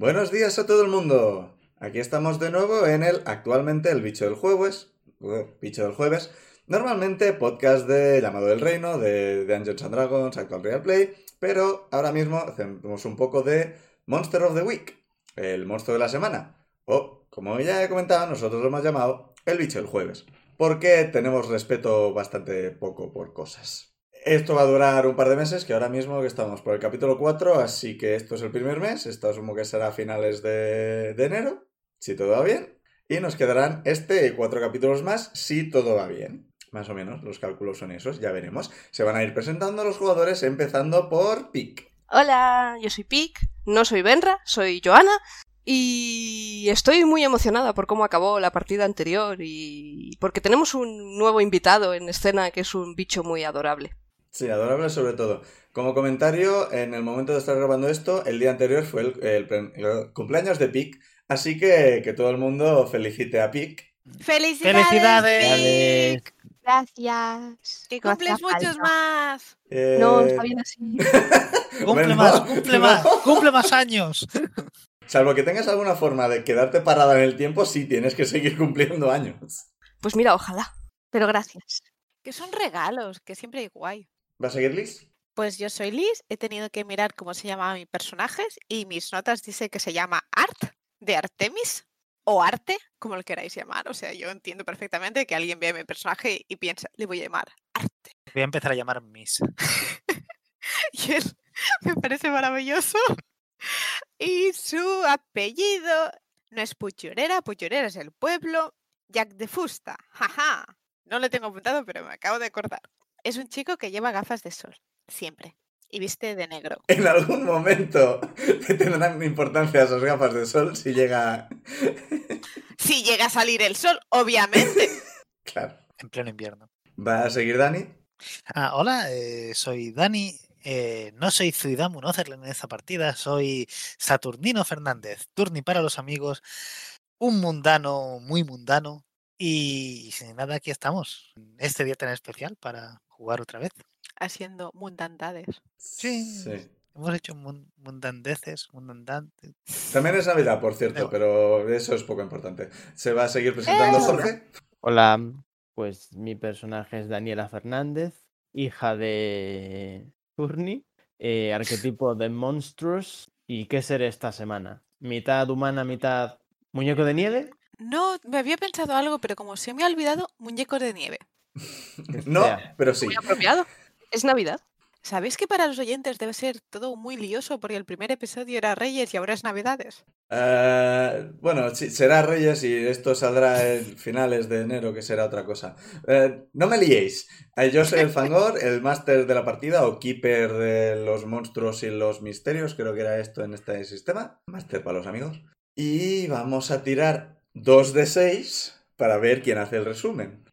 Buenos días a todo el mundo. Aquí estamos de nuevo en el actualmente el bicho del jueves, bicho del jueves, normalmente podcast de llamado del reino, de, de Dungeons and Dragons, actual real play, pero ahora mismo hacemos un poco de Monster of the Week, el monstruo de la semana, o como ya he comentado, nosotros lo hemos llamado el bicho del jueves, porque tenemos respeto bastante poco por cosas. Esto va a durar un par de meses, que ahora mismo que estamos por el capítulo 4, así que esto es el primer mes, esto asumo que será a finales de, de enero, si todo va bien, y nos quedarán este y cuatro capítulos más si todo va bien. Más o menos, los cálculos son esos, ya veremos. Se van a ir presentando los jugadores empezando por Pic. Hola, yo soy Pic, no soy Benra, soy Joana y estoy muy emocionada por cómo acabó la partida anterior y porque tenemos un nuevo invitado en escena que es un bicho muy adorable. Sí, adorable sobre todo. Como comentario, en el momento de estar grabando esto, el día anterior fue el, el- el cumpleaños de Pic, así que que todo el mundo felicite a Pic. ¡Felicidades! ¡Felicidades! Vic! Gracias. ¡Que cumples muchos falta. más! Eh, No, está bien así. Cumple Bueno, más, cumple no. más, cumple más años. Salvo que tengas alguna forma de quedarte parada en el tiempo, sí tienes que seguir cumpliendo años. Pues mira, ojalá. Pero gracias. Que son regalos, que siempre hay guay. ¿Va a seguir Liz? Pues yo soy Liz, he tenido que mirar cómo se llamaban mis personajes y mis notas dice que se llama Art de Artemis o Arte, como lo queráis llamar. O sea, yo entiendo perfectamente que alguien vea mi personaje y piensa, le voy a llamar Arte. Voy a empezar a llamar Miss. Y él me parece maravilloso. Y su apellido no es Puchurera, Puchurera es el pueblo. Jack de Fusta, jaja. No lo tengo apuntado, pero me acabo de acordar. Es un chico que lleva gafas de sol, siempre. Y viste de negro. En algún momento te tendrán importancia esas gafas de sol si llega... Si llega a salir el sol, obviamente. Claro. En pleno invierno. ¿Va a seguir Dani? Ah, hola, eh, soy Dani. eh, no soy Zuidamu Notherland en esta partida, soy Saturnino Fernández. Turni para los amigos. Un mundano muy mundano. Y sin nada, aquí estamos. Este día tan especial para jugar otra vez. Haciendo mundandades. Sí. Sí. Hemos hecho mun- mundandeces, mundandantes. También es Navidad, por cierto, pero eso es poco importante. ¿Se va a seguir presentando Eh. Jorge? Hola, pues mi personaje es Daniela Fernández, hija de Turni, eh, arquetipo de monstruos. ¿Y qué seré esta semana? ¿Mitad humana, mitad muñeco de nieve? No, me había pensado algo, pero como se me ha olvidado, muñecos de nieve. No, pero sí. Muy apropiado. Es Navidad. ¿Sabéis que para los oyentes debe ser todo muy lioso porque el primer episodio era Reyes y ahora es Navidades? Eh, bueno, sí, será Reyes y esto saldrá en finales de enero, que será otra cosa. Eh, no me liéis. Eh, yo soy el Fangor, el máster de la partida o keeper de los monstruos y los misterios, creo que era esto en este sistema. Máster para los amigos. Y vamos a tirar dos de seis para ver quién hace el resumen.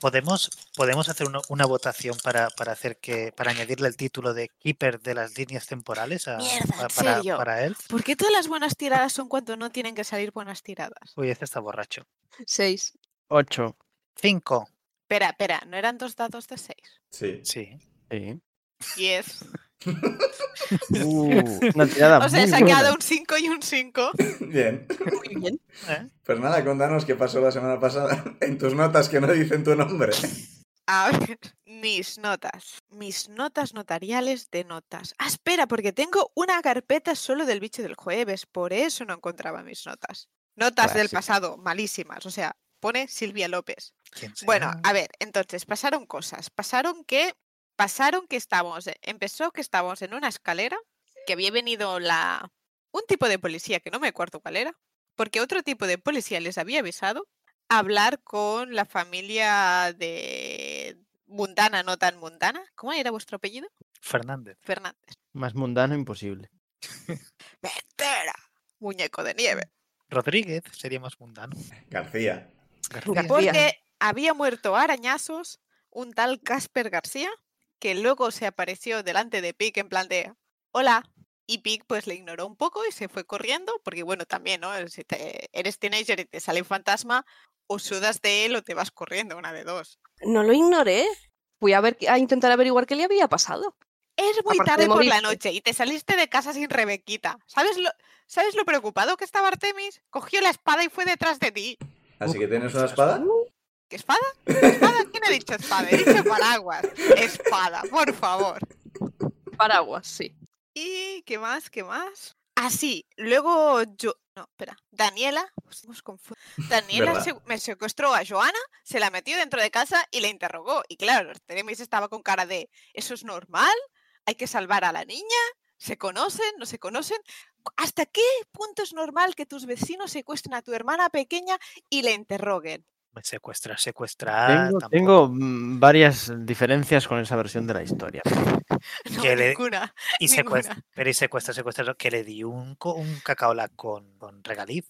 ¿Podemos, podemos hacer una, una votación para, para hacer que para añadirle el título de Keeper de las líneas temporales a, Mierda, pa- ¿en para, serio? para él? ¿Por qué todas las buenas tiradas son cuando no tienen que salir buenas tiradas? Uy, este está borracho. Seis. Ocho. Cinco. Espera, espera, ¿no eran dos dados de seis? Sí. Sí. Sí. Diez. Uh, una tirada O sea, muy se ha buena. quedado un 5 y un 5. Bien. Muy bien. ¿Eh? Pues nada, contanos qué pasó la semana pasada en tus notas que no dicen tu nombre. A ver, mis notas. Mis notas notariales de notas. Ah, espera, porque tengo una carpeta solo del bicho del jueves. Por eso no encontraba mis notas. Notas del pasado, malísimas. O sea, pone Silvia López. Bueno, a ver, entonces pasaron cosas. Pasaron que pasaron que estábamos, eh, empezó que estábamos en una escalera, que había venido la un tipo de policía que no me acuerdo cuál era, porque otro tipo de policía les había avisado a hablar con la familia de mundana, no tan mundana. ¿Cómo era vuestro apellido? Fernández. Fernández. Más mundano imposible. Mentira. Muñeco de nieve. Rodríguez sería más mundano. García. García. García. Porque había muerto a arañazos un tal Casper García, que luego se apareció delante de Pic en plan de hola. Y Pic pues le ignoró un poco y se fue corriendo, porque bueno, también, ¿no? Si te- eres teenager y te sale un fantasma, o sudas de él o te vas corriendo, una de dos. No lo ignoré. Fui a ver a intentar averiguar qué le había pasado. Es muy Aparte tarde de por la noche y te saliste de casa sin Rebequita. ¿Sabes lo, ¿Sabes lo preocupado que estaba Artemis? Cogió la espada y fue detrás de ti. Así que tienes una espada. ¿Qué espada? ¿Espada? ¿Quién ha dicho espada? He dicho paraguas. Espada, por favor. Paraguas, sí. ¿Y qué más? ¿Qué más? Ah, sí. Luego yo. No, espera. Daniela. Daniela me secuestró a Joana, se la metió dentro de casa y la interrogó. Y claro, Teremis estaba con cara de: ¿eso es normal? ¿Hay que salvar a la niña? ¿Se conocen? ¿No se conocen? ¿Hasta qué punto es normal que tus vecinos secuestren a tu hermana pequeña y la interroguen? Me secuestra, secuestrar. Tengo, tampoco. tengo, mm, varias diferencias con esa versión de la historia. No, Que le- ninguna. Y ninguna. secuestra, pero y secuestra, secuestra, que le di un, un cacaola con, con regaliz.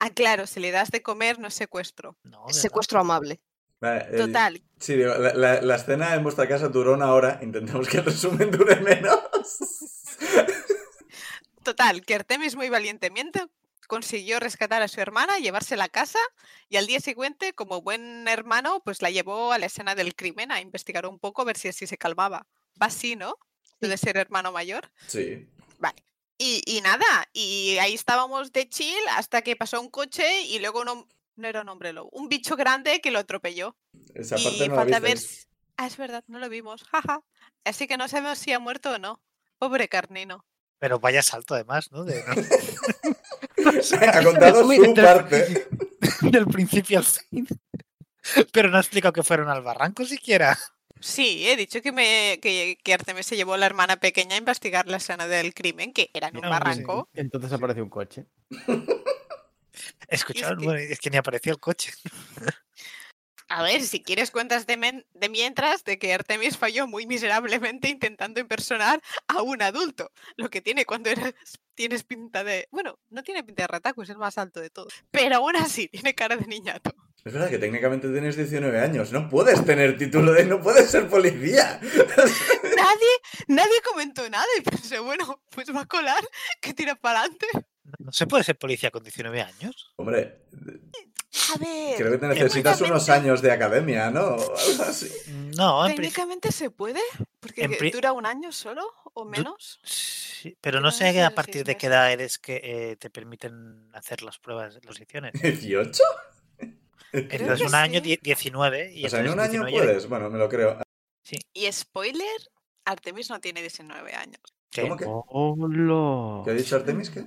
Ah, claro, si le das de comer no es secuestro. No, Es ¿verdad? secuestro amable. Vale, eh, Total, Sí, digo, la, la- la escena en vuestra casa duró una hora. Intentemos que el resumen dure menos. Total, que Artemis muy valientemente consiguió rescatar a su hermana, llevársela a casa y al día siguiente, como buen hermano, pues la llevó a la escena del crimen a investigar un poco, a ver si así se calmaba. Va así, ¿no? De ser hermano mayor. Sí. Vale. Y, y nada, y ahí estábamos de chill hasta que pasó un coche y luego hom- no era un hombre lobo, un bicho grande que lo atropelló. Esa y parte no la falta ver. Ah, es verdad, no lo vimos. Jaja. Así que no sabemos si ha muerto o no. Pobre carnino. Pero vaya salto además, ¿no? De- Ha contado Muy su bien. parte. del principio al fin. Pero no ha explicado que fueron al barranco siquiera. Sí, he dicho que, me, que, que Artemis se llevó a la hermana pequeña a investigar la escena del crimen, que era en un sí. barranco. Entonces aparece un coche. Escucharon, que- bueno, es que ni apareció el coche. A ver, si quieres cuentas de, men- de mientras de que Artemis falló muy miserablemente intentando impersonar a un adulto. Lo que tiene cuando eres, tienes pinta de... Bueno, no tiene pinta de rataco, es el más alto de todos. Pero aún así, tiene cara de niñato. Es verdad que técnicamente tienes 19 años. No puedes tener título de... No puedes ser policía. Nadie, nadie comentó nada y pensé, bueno, pues va a colar, que tira para adelante. ¿No se puede ser policía con 19 años? Hombre, A ver, creo que te necesitas unos años de academia, ¿no? Algo así. No, en principio. técnicamente se puede, porque pri- dura un año solo o Du- menos. Sí, pero no sé a partir de qué edad eres que eh, te permiten hacer las pruebas, las lecciones. ¿18? Entonces, un año sí. die- 19 y O sea, en un año 19 puedes. Bueno, me lo creo. Y spoiler, Artemis no tiene 19 años. ¿Qué? ¿Cómo que? ¿Qué ha dicho Artemis? ¿Qué?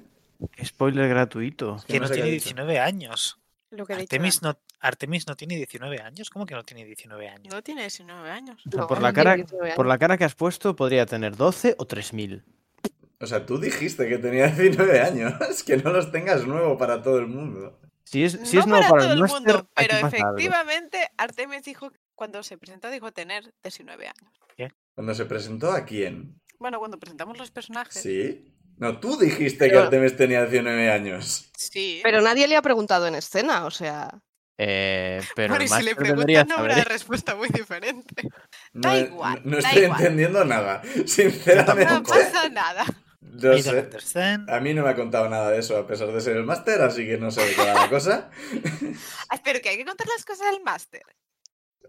Spoiler gratuito. que Que no sé tiene dicho. 19 años. Lo que Artemis no, Artemis no tiene 19 años. ¿Cómo que no tiene 19 años? No tiene 19 años. O sea, No, por, no la cara, 19 por la cara que has puesto, podría tener 12 o 3000. O sea, tú dijiste que tenía 19 años. Que no los tengas nuevo para todo el mundo. Si es, si no es nuevo para para todo el mundo, pero algo. efectivamente Artemis dijo, cuando se presentó, dijo tener 19 años. Cuando se presentó a quién? Bueno, cuando presentamos los personajes. ¿Sí? No, tú dijiste que Artemis tenía 19 años. Sí. Pero nadie le ha preguntado en escena, o sea. Eh, pero bueno, el y si le preguntan, no habrá saber. respuesta muy diferente. No, Da igual, no da estoy igual. entendiendo nada. No Sinceramente. pasa nada. No I don't sé. A mí no me ha contado nada de eso, a pesar de ser el máster, así que no sé de qué va la cosa. Ah, Pero que hay que contar las cosas al máster.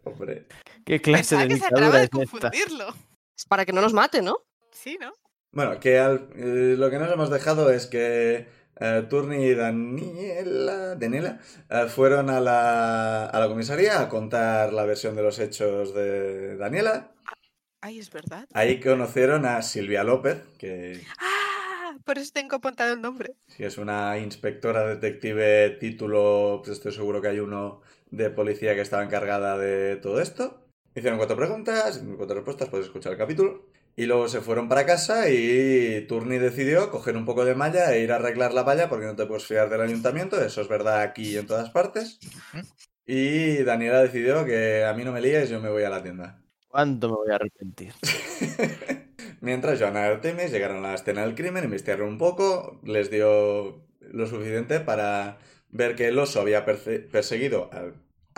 Hombre. ¿Qué clase Pensaba de que se acaba de confundirlo. Es para que no nos mate, ¿no? Sí, ¿no? Bueno, que al- eh, lo que nos hemos dejado es que eh, Turni y Daniela, Daniela eh, fueron a la, a la comisaría a contar la versión de los hechos de Daniela. Ay, es verdad. Ahí conocieron a Silvia López, que Ah, por eso tengo apuntado el nombre. sí es una inspectora detective título, pues estoy seguro que hay uno de policía que estaba encargada de todo esto. Hicieron cuatro preguntas, cuatro respuestas, puedes escuchar el capítulo. Y luego se fueron para casa y Turni decidió coger un poco de malla e ir a arreglar la valla porque no te puedes fiar del ayuntamiento, eso es verdad aquí y en todas partes. Y Daniela decidió que a mí no me líes, yo me voy a la tienda. ¿Cuánto me voy a arrepentir? Mientras Joana y Artemis llegaron a la escena del crimen, investigaron un poco, les dio lo suficiente para ver que el oso había perseguido a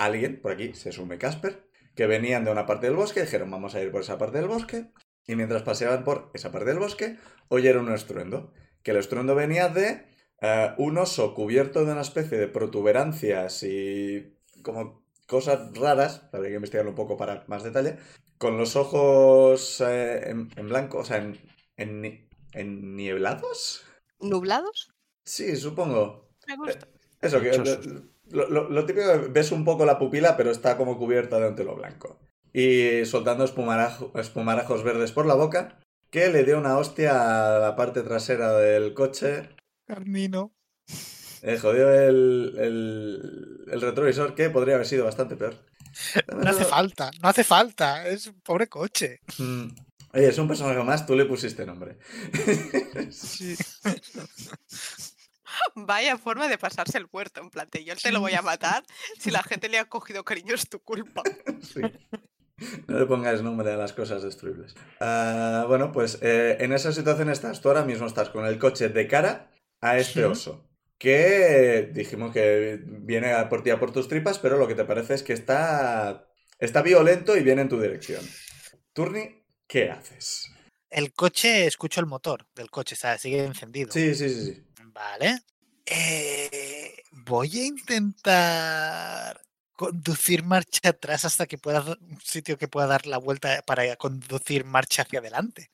alguien, por aquí se sume Casper, que venían de una parte del bosque, dijeron vamos a ir por esa parte del bosque, y mientras paseaban por esa parte del bosque, oyeron un estruendo, que el estruendo venía de eh, un oso cubierto de una especie de protuberancias y como cosas raras, habría que investigarlo un poco para más detalle, con los ojos eh, en, en blanco, o sea, en, en, ni- en nieblados. ¿Nublados? Sí, supongo. Me gusta. Eso, que lo, lo- lo típico, ves un poco la pupila, pero está como cubierta de un telo blanco. Y soltando espumarajo- espumarajos verdes por la boca, que le dio una hostia a la parte trasera del coche. Carnino. Eh, jodió el, el, el retrovisor, que podría haber sido bastante peor. No hace falta, no hace falta. Es un pobre coche. Mm. Oye, es un personaje más, tú le pusiste nombre. Sí. Vaya forma de pasarse el muerto, en plan, yo te lo voy a matar. Si la gente le ha cogido cariño es tu culpa. Sí. No le pongáis nombre a las cosas destruibles. Ah, bueno, pues eh, en esa situación estás. Tú ahora mismo estás con el coche de cara a este Sí. oso. Que dijimos que viene a por ti a por tus tripas, pero lo que te parece es que está, está violento y viene en tu dirección. Turni, ¿qué haces? El coche, escucho el motor del coche, o sea, sigue encendido. Sí, sí, sí, sí. Vale. Eh, voy a intentar conducir marcha atrás hasta que pueda dar- un sitio que pueda dar la vuelta para conducir marcha hacia adelante.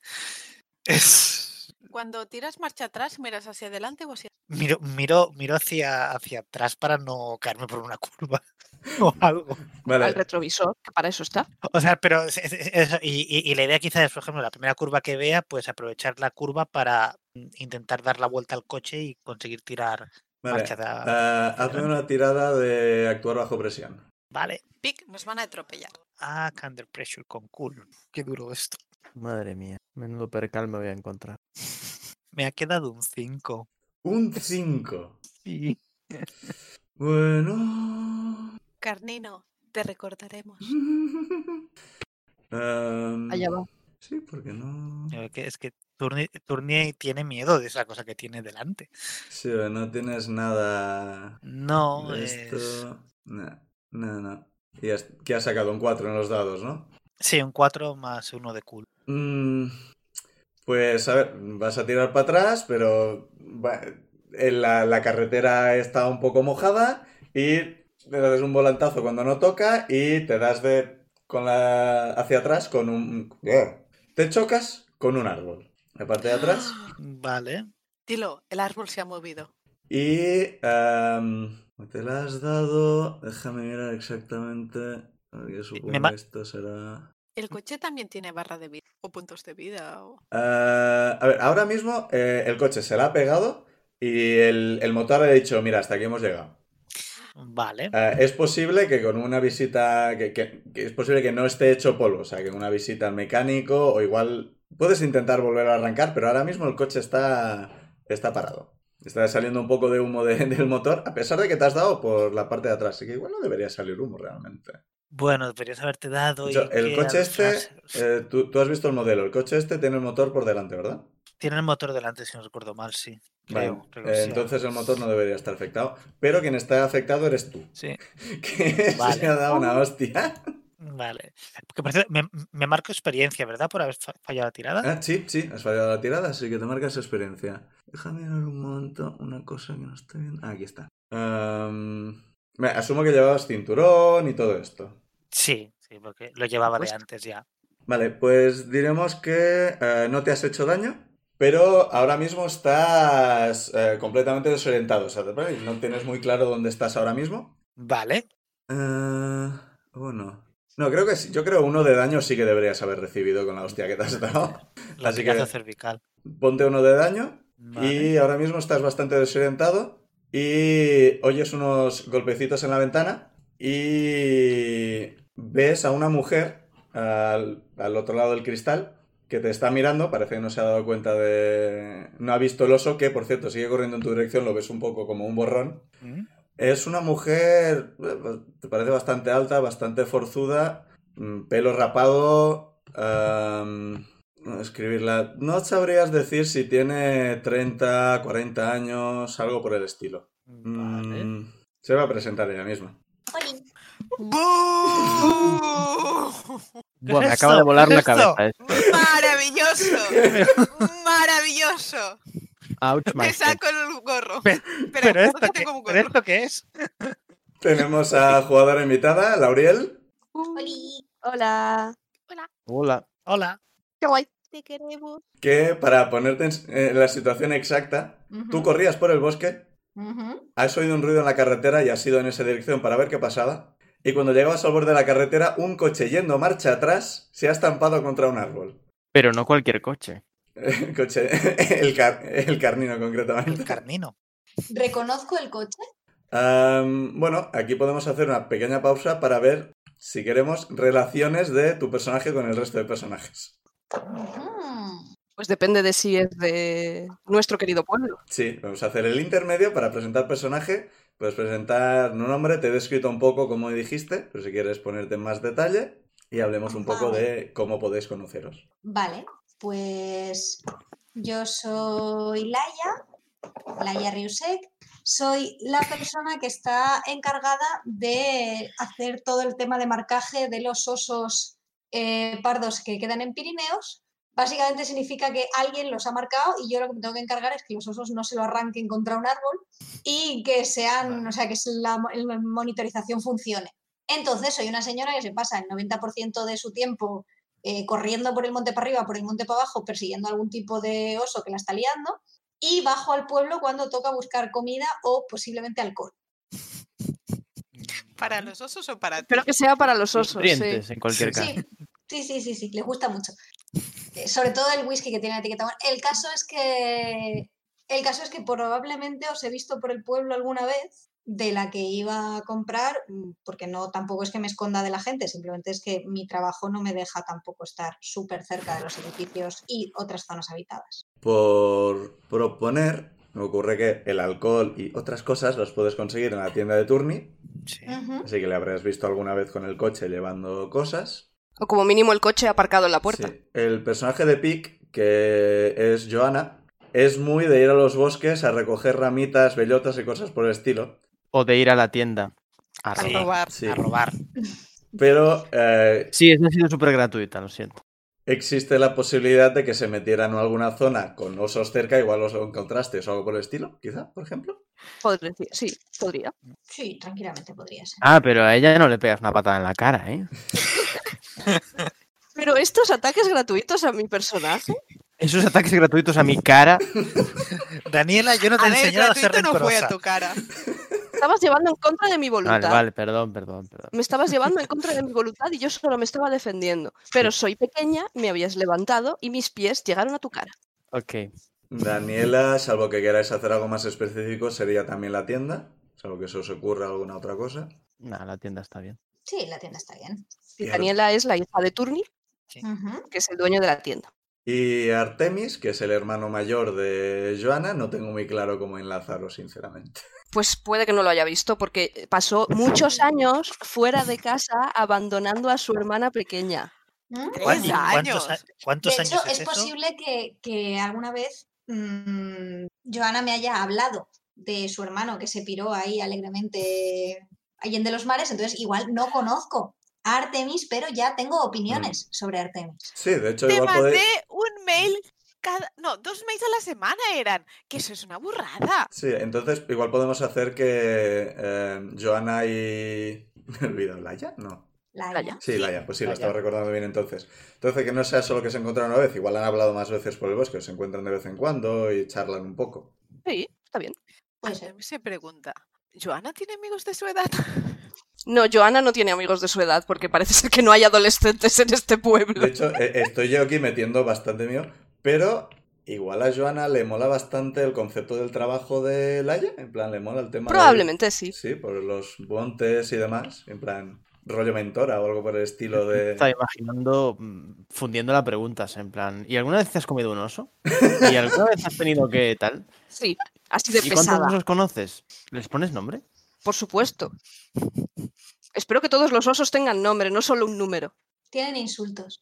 Es Cuando tiras marcha atrás, miras hacia adelante o hacia miro, miro, miro hacia, hacia atrás para no caerme por una curva o algo. Vale. Al retrovisor, que para eso está. O sea, pero es- es- es- eso, y, y- y la idea quizás es, por ejemplo, la primera curva que vea, pues aprovechar la curva para mm, intentar dar la vuelta al coche y conseguir tirar Vale. Ah, hazme una tirada de actuar bajo presión. Vale. Pic, nos van a atropellar. Ah, under pressure con cool. Qué duro esto. Madre mía, menudo percal me voy a encontrar. Me ha quedado un 5. Un 5. Sí. Bueno. Carnino, te recordaremos. Em, Allá va. Sí, porque no. Eh, que Es que Turni, Turni tiene miedo de esa cosa que tiene delante. Sí, no tienes nada No, de es... esto. No, no, no. Y has, que has sacado un 4 en los dados, ¿no? Sí, un 4 más uno de cool. Mm, pues a ver, vas a tirar para atrás, pero va- en la, la carretera está un poco mojada y le das un volantazo cuando no toca y te das de con la hacia atrás con un te chocas con un árbol. La parte de atrás Vale. Dilo, el árbol se ha movido. y em, te la has dado, déjame mirar exactamente, porque supongo que esto será El coche también tiene barra de vida o puntos de vida. O... Ah, a ver, ahora mismo eh, el coche se la ha pegado y el, el motor ha dicho, mira, hasta aquí hemos llegado. Vale. Ah, es posible que con una visita, que, que- que es posible que no esté hecho polvo, o sea, que una visita al mecánico o igual puedes intentar volver a arrancar, pero ahora mismo el coche está, está parado. Está saliendo un poco de humo de- del motor, a pesar de que te has dado por la parte de atrás, así que igual no debería salir humo realmente. Bueno, deberías haberte dado. De y el coche este, eh, tú, tú has visto el modelo, el coche este tiene el motor por delante, ¿verdad? Tiene el motor delante, si no recuerdo mal, sí. Vale, Creo, creo que eh, entonces el motor no debería estar afectado. Pero quien está afectado eres tú. Sí, Que Vale. se ha dado una hostia. Vale. Porque parece- me, me marco experiencia, ¿verdad? Por haber fa- fallado la tirada. Ah, sí, sí, has fallado la tirada, así que te marcas experiencia. Déjame ver un momento una cosa que no estoy viendo. Ah, aquí está. Me- asumo que llevabas cinturón y todo esto. Sí, sí, porque lo llevaba de antes ya. Vale, pues diremos que eh, no te has hecho daño, pero ahora mismo estás eh, completamente desorientado. O sea, no tienes muy claro dónde estás ahora mismo. Vale. Eh, uno. No, creo que sí. Yo creo uno de daño sí que deberías haber recibido con la hostia que te has dado. La Así que- cervical. Ponte uno de daño Vale. y ahora mismo estás bastante desorientado y oyes unos golpecitos en la ventana y ves a una mujer al, al otro lado del cristal que te está mirando, parece que no se ha dado cuenta de... No ha visto el oso, que por cierto sigue corriendo en tu dirección, lo ves un poco como un borrón. Mm, Es una mujer, eh, te parece bastante alta, bastante forzuda, mm, pelo rapado. escribirla. No sabrías decir si tiene 30, 40 años, algo por el estilo. Vale. Mm, se va a presentar ella misma. ¡Bú! ¿Qué Buah, es me acaba de volar ¿Qué la cabeza. esto. ¡Maravilloso! ¡Maravilloso! Ouch, Me saco el gorro. Pe- Pero, Pero, esto, que qué, tengo un ¿pero gorro. esto qué es? Tenemos a jugadora invitada, Lauriel. Oli. Hola. Hola. Hola. Qué guay. Te queremos. que para ponerte en, en la situación exacta, tú corrías por el bosque, has oído un ruido en la carretera y has ido en esa dirección para ver qué pasaba, y cuando llegabas al borde de la carretera, un coche yendo marcha atrás se ha estampado contra un árbol. Pero no cualquier coche. El coche, el, car- el carnino concretamente. El carnino. ¿Reconozco el coche? Bueno, aquí podemos hacer una pequeña pausa para ver, si queremos, relaciones de tu personaje con el resto de personajes. Pues depende de si es de nuestro querido pueblo. Sí, vamos a hacer el intermedio para presentar personaje. Puedes presentar un nombre, te he descrito un poco como dijiste, pero si quieres ponerte en más detalle y hablemos un poco de cómo podéis conoceros. Vale, pues yo soy Laia, Laia Riusek. Soy la persona que está encargada de hacer todo el tema de marcaje de los osos eh, pardos que quedan en Pirineos. Básicamente significa que alguien los ha marcado y yo lo que me tengo que encargar es que los osos no se lo arranquen contra un árbol y que sean, o sea, que la, mo- la monitorización funcione. Entonces, soy una señora que se pasa el 90% de su tiempo eh, corriendo por el monte para arriba, por el monte para abajo, persiguiendo algún tipo de oso que la está liando, y bajo al pueblo cuando toca buscar comida o posiblemente alcohol. ¿Para los osos o para ti? Espero que sea para los osos. sí. En cualquier caso. Sí, sí, sí, sí, sí, le gusta mucho. Eh, Sobre todo el whisky que tiene la etiqueta. Bueno, El caso es que el caso es que probablemente os he visto por el pueblo alguna vez de la que iba a comprar, mm, porque no tampoco es que me esconda de la gente, simplemente es que mi trabajo no me deja tampoco estar súper cerca de los edificios y otras zonas habitadas. Por proponer, me ocurre que el alcohol y otras cosas los puedes conseguir en la tienda de Turni, Sí. Así que le habrás visto alguna vez con el coche llevando cosas. O como mínimo el coche aparcado en la puerta. Sí. El personaje de Pic, que es Joana, es muy de ir a los bosques a recoger ramitas, bellotas y cosas por el estilo. O de ir a la tienda. A robar. Sí. A robar. Pero eh, Sí, eso ha sido súper gratuita, lo siento. existe la posibilidad de que se metieran en alguna zona con osos cerca, igual os encontraste o algo por el estilo, quizá, por ejemplo. Podría sí, podría. Sí, tranquilamente podría ser. Ah, pero a ella no le pegas una patada en la cara, ¿eh? Pero estos ataques gratuitos a mi personaje. Esos ataques gratuitos a mi cara. Daniela, yo no te A he ver, enseñado a ser no fue a tu cara. Estabas llevando en contra de mi voluntad. Vale, vale, perdón, perdón, perdón. Me estabas llevando en contra de mi voluntad y yo solo me estaba defendiendo. Pero soy pequeña, me habías levantado y mis pies llegaron a tu cara. Ok. Daniela, salvo que queráis hacer algo más específico, sería también la tienda. Salvo que se os ocurra alguna otra cosa. Nada, la tienda está bien. Sí, la tienda está bien. Y Daniela es la hija de Turni, que es el dueño de la tienda. Y Artemis, que es el hermano mayor de Joana, no tengo muy claro cómo enlazarlo, sinceramente. Pues puede que no lo haya visto porque pasó muchos años fuera de casa abandonando a su hermana pequeña. ¿Mm? Tres ¿Cuántos, años. cuántos De hecho, años es, es, eso? posible que, que alguna vez mm, Joana me haya hablado de su hermano que se piró ahí alegremente allende los mares, entonces igual no conozco a Artemis, pero ya tengo opiniones sobre Artemis. Sí, de hecho, Te igual mandé un mail cada... No, dos mails a la semana eran. Que eso es una burrada. Sí, entonces igual podemos hacer que eh, Joana y. ¿Me he olvidado? ¿Laya? No. Laia. Sí, Laia, pues sí, lo Laia. estaba recordando bien entonces. Entonces, que no sea solo que se encontraron una vez, igual han hablado más veces por el bosque, se encuentran de vez en cuando y charlan un poco. Sí, está bien. Puede ser. Artemis se pregunta, ¿Joana tiene amigos de su edad? No, Joana no tiene amigos de su edad porque parece ser que no hay adolescentes en este pueblo. De hecho, eh, estoy yo aquí metiendo bastante mío, pero igual a Joana le mola bastante el concepto del trabajo de Laia, en plan, le mola el tema de- Probablemente sí. Sí, por los montes y demás, en plan, rollo mentora o algo por el estilo de... Estaba imaginando mm, fundiendo la preguntas, en plan, ¿y alguna vez te has comido un oso? ¿Y alguna vez has tenido que tal? Sí, así de ¿Y cuántos pesada. osos conoces? ¿Les pones nombre? Por supuesto. Espero que todos los osos tengan nombre, no solo un número. Tienen insultos.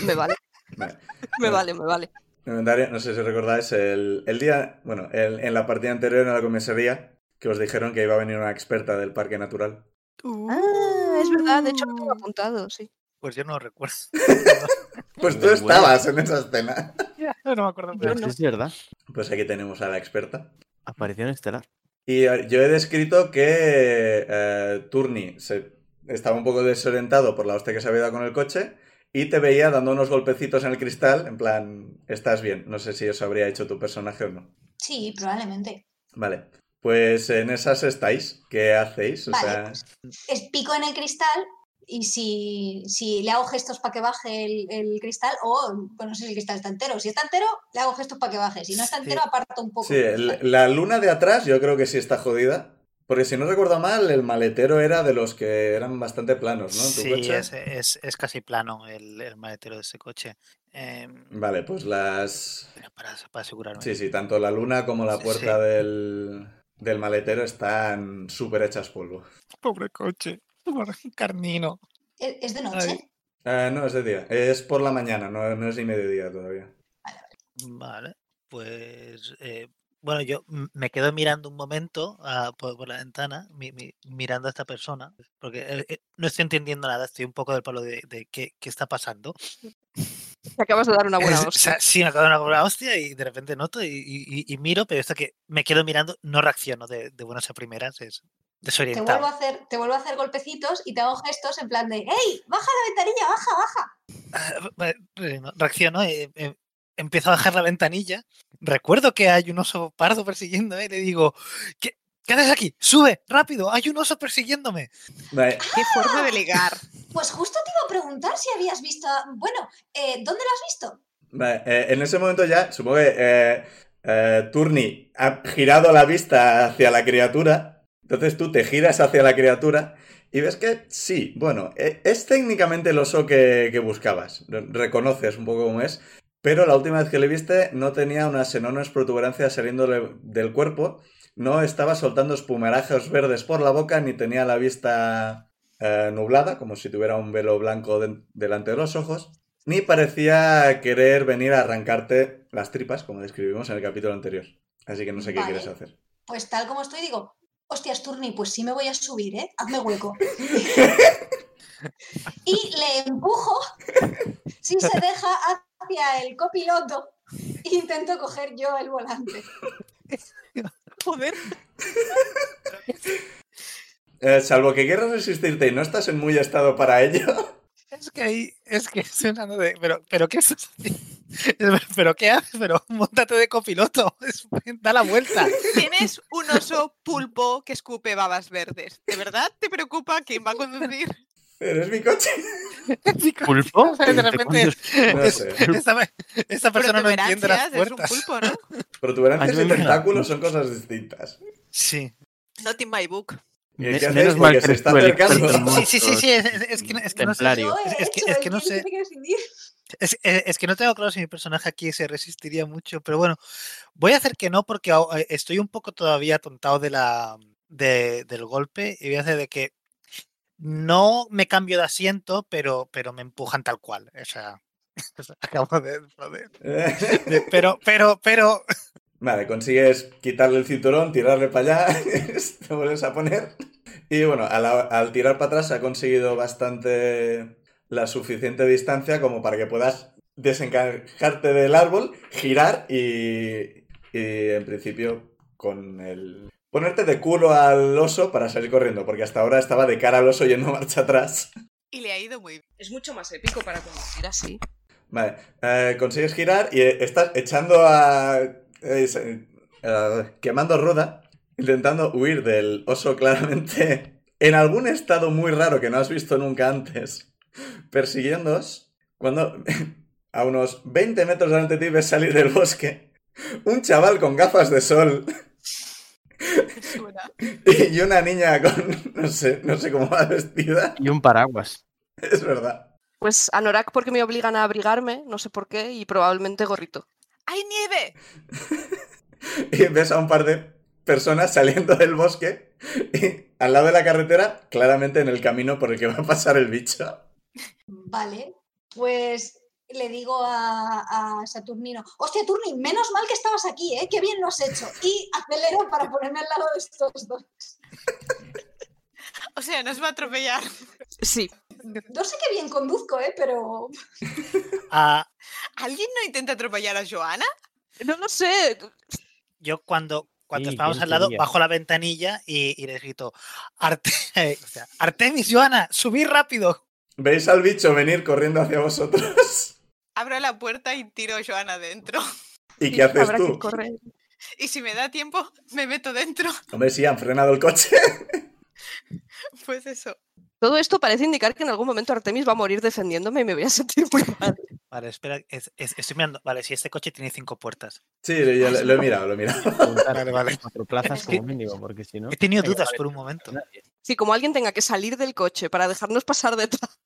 Me vale, Vale. me vale, me vale. Comentario, no sé si recordáis, el, el día, bueno, el- en la partida anterior en la comisaría, que os dijeron que iba a venir una experta del parque natural. Ah, es verdad, de hecho lo tengo apuntado, sí. Pues yo no recuerdo. Pues tú estabas en esa escena. no me acuerdo. Pero no. es verdad. Pues aquí tenemos a la experta. Aparición estelar. Y eh, yo he descrito que eh, Turni se, estaba un poco desorientado por la hostia que se había dado con el coche y te veía dando unos golpecitos en el cristal, en plan, estás bien. No sé si eso habría hecho tu personaje o no. Sí, probablemente. Vale. Pues en esas estáis. ¿Qué hacéis? O Vale, sea, pues, es pico en el cristal y si, si le hago gestos para que baje el, el cristal, o bueno, no sé si el cristal está entero. Si está entero, le hago gestos para que baje. Si no está Sí. entero, aparto un poco. sí, la luna de atrás yo creo que sí está jodida. Porque si no recuerdo mal, el maletero era de los que eran bastante planos, ¿no? Tu Sí, coche. es, es- es casi plano el, el maletero de ese coche. Em, Vale, pues las... para, para asegurarme. Sí, sí, tanto la luna como la puerta sí. del, del maletero están súper hechas polvo. Pobre coche. Pobre carnino. ¿Es, es de noche? Eh, no, es de día. Es por la mañana, no, no es ni mediodía todavía. Vale, pues eh, bueno, yo me quedo mirando un momento ah, por, por la ventana, mi- mi- mirando a esta persona, porque eh, eh, no estoy entendiendo nada, estoy un poco del palo de, de qué, qué está pasando. Te acabas de dar una buena Es- o hostia. sea, sí, me acabo de dar una buena hostia y de repente noto y, y- y- y miro, pero esto que me quedo mirando, no reacciono de, de buenas a primeras, es Te vuelvo, a desorientado. hacer, te vuelvo a hacer golpecitos y te hago gestos en plan de ¡Ey! ¡Baja la ventanilla! ¡Baja, baja! No, Reacciono, eh, eh, empiezo a bajar la ventanilla, recuerdo que hay un oso pardo persiguiéndome y le digo, ¿qué, ¿qué haces aquí? ¡Sube! ¡Rápido! ¡Hay un oso persiguiéndome! Vale, Qué forma de ligar. Pues justo te iba a preguntar si habías visto. Bueno, eh, ¿dónde lo has visto? vale, eh, en ese momento ya, supongo que eh, eh, Turni ha girado la vista hacia la criatura. Entonces tú te giras hacia la criatura y ves que sí, bueno, e- es técnicamente el oso que, que buscabas. Re- Reconoces un poco cómo es. Pero la última vez que le viste no tenía unas enormes protuberancias saliéndole del cuerpo. No estaba soltando espumarajos verdes por la boca ni tenía la vista eh, nublada, como si tuviera un velo blanco de- delante de los ojos. Ni parecía querer venir a arrancarte las tripas, como describimos en el capítulo anterior. Así que no sé qué quieres hacer. Pues tal como estoy, digo, hostias, Turni, pues sí me voy a subir, ¿eh? Hazme hueco. y le empujo, si se deja, hacia el copiloto e intento coger yo el volante. Joder. Eh, salvo que quieras resistirte y no estás en muy estado para ello. Es que ahí, es que estoy hablando de, pero, pero ¿qué estás haciendo? ¿Pero qué haces? Pero montate de copiloto, es- da la vuelta. Tienes un oso pulpo que escupe babas verdes. ¿De verdad te preocupa quién va a conducir? Pero es mi coche. ¿Pulpo? O sea, de ¿De repente, No es- sé. persona no entiende las Protuberancias, es un pulpo, ¿no? Protuberancias y tentáculos son cosas distintas. Sí. Not in my book. Porque que se eres está el acercando. Sí, sí, sí, sí, es, es- es que, es que no sé, Es que- es el que no se sé. es, es- es que no tengo claro si mi personaje aquí se resistiría mucho, pero bueno, voy a hacer que no porque eh, estoy un poco todavía atontado de la, de- del golpe y voy a hacer de que no me cambio de asiento, pero, pero me empujan tal cual. O sea, acabo de... joder. Pero, pero, pero... Vale, consigues quitarle el cinturón, tirarle para allá, te vuelves a poner. Y bueno, al, al tirar para atrás ha conseguido bastante la suficiente distancia como para que puedas desencajarte del árbol, girar y, y en principio con el... Ponerte de culo al oso para salir corriendo, porque hasta ahora estaba de cara al oso yendo marcha atrás. Y le ha ido muy bien. Es mucho más épico para conducir así. Vale, eh, consigues girar y estás echando a... eh, eh, quemando rueda, intentando huir del oso claramente en algún estado muy raro que no has visto nunca antes, persiguiéndoos, cuando a unos 20 metros delante de ti ves salir del bosque un chaval con gafas de sol. y una niña con... no sé, no sé cómo va vestida, Y un paraguas. es verdad. Pues anorak porque me obligan a abrigarme, no sé por qué, y probablemente gorrito. ¡Hay nieve! y ves a un par de personas saliendo del bosque y al lado de la carretera, claramente en el camino por el que va a pasar el bicho. Vale, pues le digo a, a Saturnino, hostia, Turni, menos mal que estabas aquí, ¿eh? Qué bien lo has hecho. Y acelero para ponerme al lado de estos dos. O sea, nos va a atropellar. Sí, No sé qué bien conduzco, ¿eh? Pero ah, ¿Alguien no intenta atropellar a Joana? no lo sé. yo cuando, cuando Sí, estábamos ¿quién al lado, bajo la ventanilla y, y les grito, "Arte- o sea, Artemis, Joana, subid rápido. ¿Veis al bicho venir corriendo hacia vosotros? Abro la puerta y tiro a Joana dentro. ¿Y Sí, qué haces habrá que tú? correr. Y si me da tiempo, me meto dentro. Hombre, sí, han frenado el coche. Pues eso. Todo esto parece indicar que en algún momento Artemis va a morir defendiéndome y me voy a sentir muy mal. Vale, espera, es- es- estoy mirando. Vale, si este coche tiene cinco puertas. Sí, yo lo, lo he mirado, lo he mirado. Vale, vale. Cuatro plazas como mínimo, porque si no. He tenido dudas por un momento. Si como alguien tenga que salir del coche para dejarnos pasar detrás.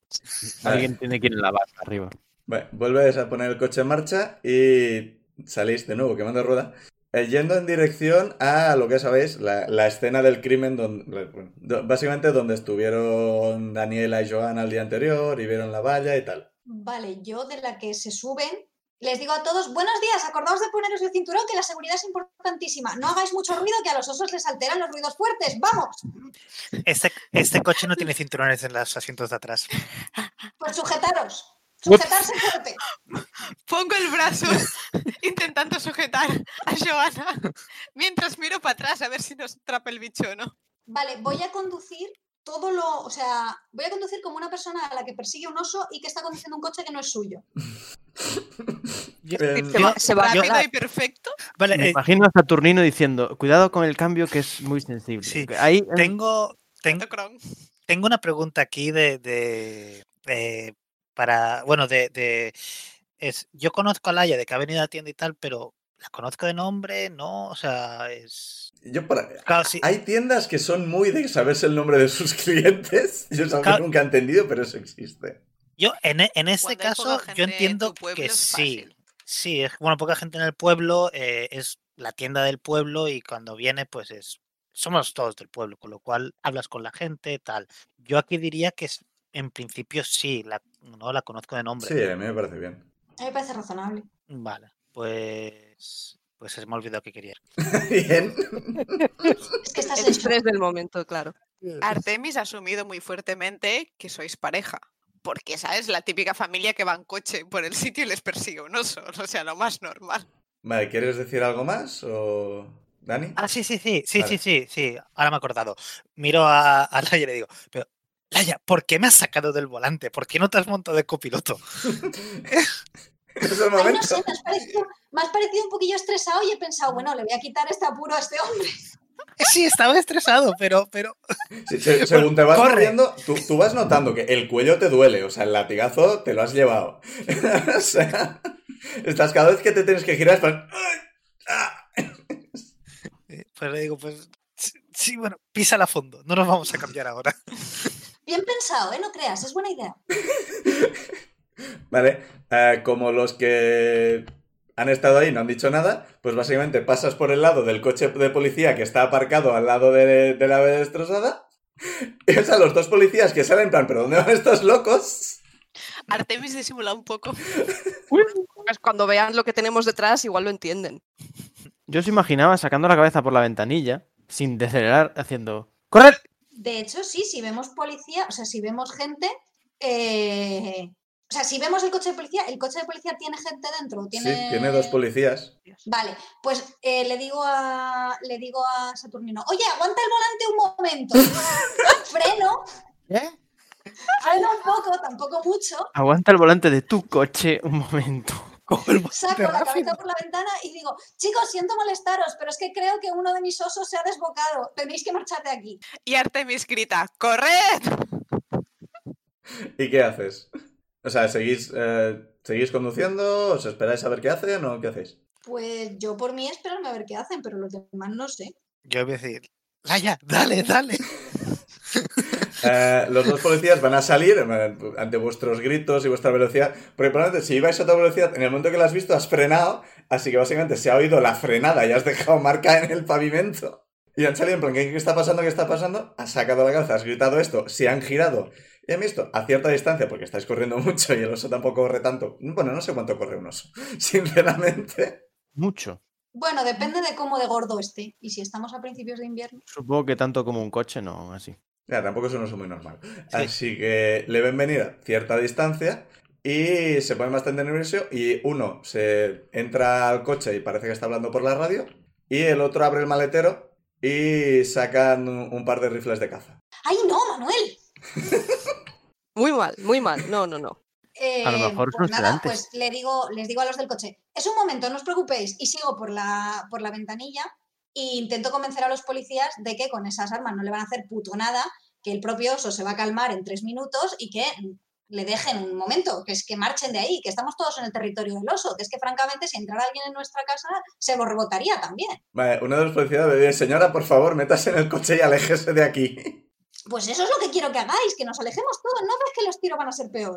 Alguien tiene que ir en la barra arriba. Bueno, vuelves a poner el coche en marcha y salís de nuevo quemando rueda, eh, yendo en dirección a lo que sabéis, la, la escena del crimen, donde, bueno, do- básicamente donde estuvieron Daniela y Joana el día anterior y vieron la valla y tal. Vale, yo de la que se suben, les digo a todos, buenos días, acordaos de poneros el cinturón, que la seguridad es importantísima. No hagáis mucho ruido, que a los osos les alteran los ruidos fuertes. ¡Vamos! Este, este coche no tiene cinturones en los asientos de atrás. Pues sujetaros. Sujetarse fuerte. Pongo el brazo intentando sujetar a Joana mientras miro para atrás a ver si nos atrapa el bicho o no. Vale, voy a conducir todo lo, o sea, voy a conducir como una persona a la que persigue un oso y que está conduciendo un coche que no es suyo. Yo- Em, Se va, se va a Rápido y perfecto. vale, Me eh, imagino a Saturnino diciendo, cuidado con el cambio que es muy sensible. Sí, Ahí, eh, tengo, ten- Tocron. tengo una pregunta aquí de, de- de- para, bueno, de, de- es, yo conozco a Laia de que ha venido a la tienda y tal, pero la conozco de nombre, no, o sea, es, Yo para- claro, sí, Hay tiendas que son muy de saberse el nombre de sus clientes. Yo Claro. nunca he entendido, pero eso existe. yo en, e- en este Cuando caso yo entiendo que es sí, sí, es bueno, poca gente en el pueblo, eh, es la tienda del pueblo y cuando viene, pues es, somos todos del pueblo, con lo cual hablas con la gente, tal. Yo aquí diría que es, en principio sí, la, no la conozco de nombre. Sí, a mí me parece bien. A mí me parece razonable. Vale, pues. Pues se me ha olvidado que quería. bien. Es que estás El en estrés del momento, claro. Artemis ha asumido muy fuertemente que sois pareja. Porque esa es la típica familia que va en coche por el sitio y les persigue un oso. O sea, lo más normal. Vale, ¿quieres decir algo más? ¿O. Dani? Ah, sí, sí, sí, sí, Vale. sí, sí, sí. Ahora me he acordado. Miro a, a y le digo, pero, Laia, ¿por qué me has sacado del volante? ¿Por qué no te has montado de copiloto? Es el Ay, no momento. sé, me has, parecido, me has parecido un poquillo estresado y he pensado, bueno, le voy a quitar este apuro a este hombre. Sí, estaba estresado, pero, pero. Sí, se- según te vas Corre. moviendo, tú, tú vas notando que el cuello te duele, o sea, el latigazo te lo has llevado. o sea, estás cada vez que te tienes que girar, es plan, ¡ay! ¡Ah! eh, Pues le digo, pues. sí, Sí, bueno, písala a fondo. No nos vamos a cambiar ahora. Bien pensado, ¿eh? No creas, es buena idea. Vale, eh, como los que han estado ahí no han dicho nada, pues básicamente pasas por el lado del coche de policía que está aparcado al lado de, de la ave destrozada. Y o sea, los dos policías que salen en plan, ¿pero dónde van estos locos? Artemis disimula un poco. Pues cuando vean lo que tenemos detrás, igual lo entienden. yo os imaginaba sacando la cabeza por la ventanilla, sin decelerar, haciendo ¡Corred! De hecho, sí, si vemos policía, o sea, si vemos gente, eh, o sea, si vemos el coche de policía, el coche de policía tiene gente dentro, tiene... Sí, tiene dos policías. Vale, pues eh, le digo a le digo a Saturnino, oye, aguanta el volante un momento. Freno, ¿Eh? freno un poco, tampoco mucho, Aguanta el volante de tu coche un momento. Como el saco la rápido. cabeza por la ventana y digo, chicos, siento molestaros, pero es que creo que uno de mis osos se ha desbocado, tenéis que marchar de aquí. Y Artemis grita, ¡corred! ¿Y qué haces? O sea, ¿seguís, eh, ¿seguís conduciendo? ¿Os esperáis a ver qué hacen o qué hacéis? Pues yo por mí esperarme a ver qué hacen, pero los demás no sé. Yo voy a decir, Laia, dale, dale. Eh, los dos policías van a salir eh, ante vuestros gritos y vuestra velocidad. Porque probablemente si ibais a otra velocidad, en el momento que la has visto has frenado, así que básicamente se ha oído la frenada y has dejado marca en el pavimento. Y han salido en plan, ¿qué, qué está pasando? ¿Qué está pasando? Has sacado la cabeza, has gritado esto, se han girado y han visto a cierta distancia, porque estáis corriendo mucho y el oso tampoco corre tanto. Bueno, no sé cuánto corre un oso, sinceramente. Mucho. Bueno, depende de cómo de gordo esté. Y si estamos a principios de invierno. Supongo que tanto como un coche, no, así. Ya, tampoco es un oso muy normal. Así que le ven venir a cierta distancia y se ponen bastante nervioso y uno se entra al coche y parece que está hablando por la radio y el otro abre el maletero y sacan un par de rifles de caza. ¡Ay, no, Manuel! Muy mal, muy mal. No, no, no. A lo Eh, mejor pues nada, pues le digo, les digo a los del coche, es un momento, no os preocupéis, y sigo por la, por la ventanilla e intento convencer a los policías de que con esas armas no le van a hacer puto nada, que el propio oso se va a calmar en tres minutos y que le dejen un momento, que es que marchen de ahí, que estamos todos en el territorio del oso, que es que francamente si entrara alguien en nuestra casa se lo rebotaría también. Vale, uno de los policías le dice, señora, por favor, métase en el coche y aléjese de aquí. Pues eso es lo que quiero que hagáis, que nos alejemos todos, no ves que los tiros van a ser peor.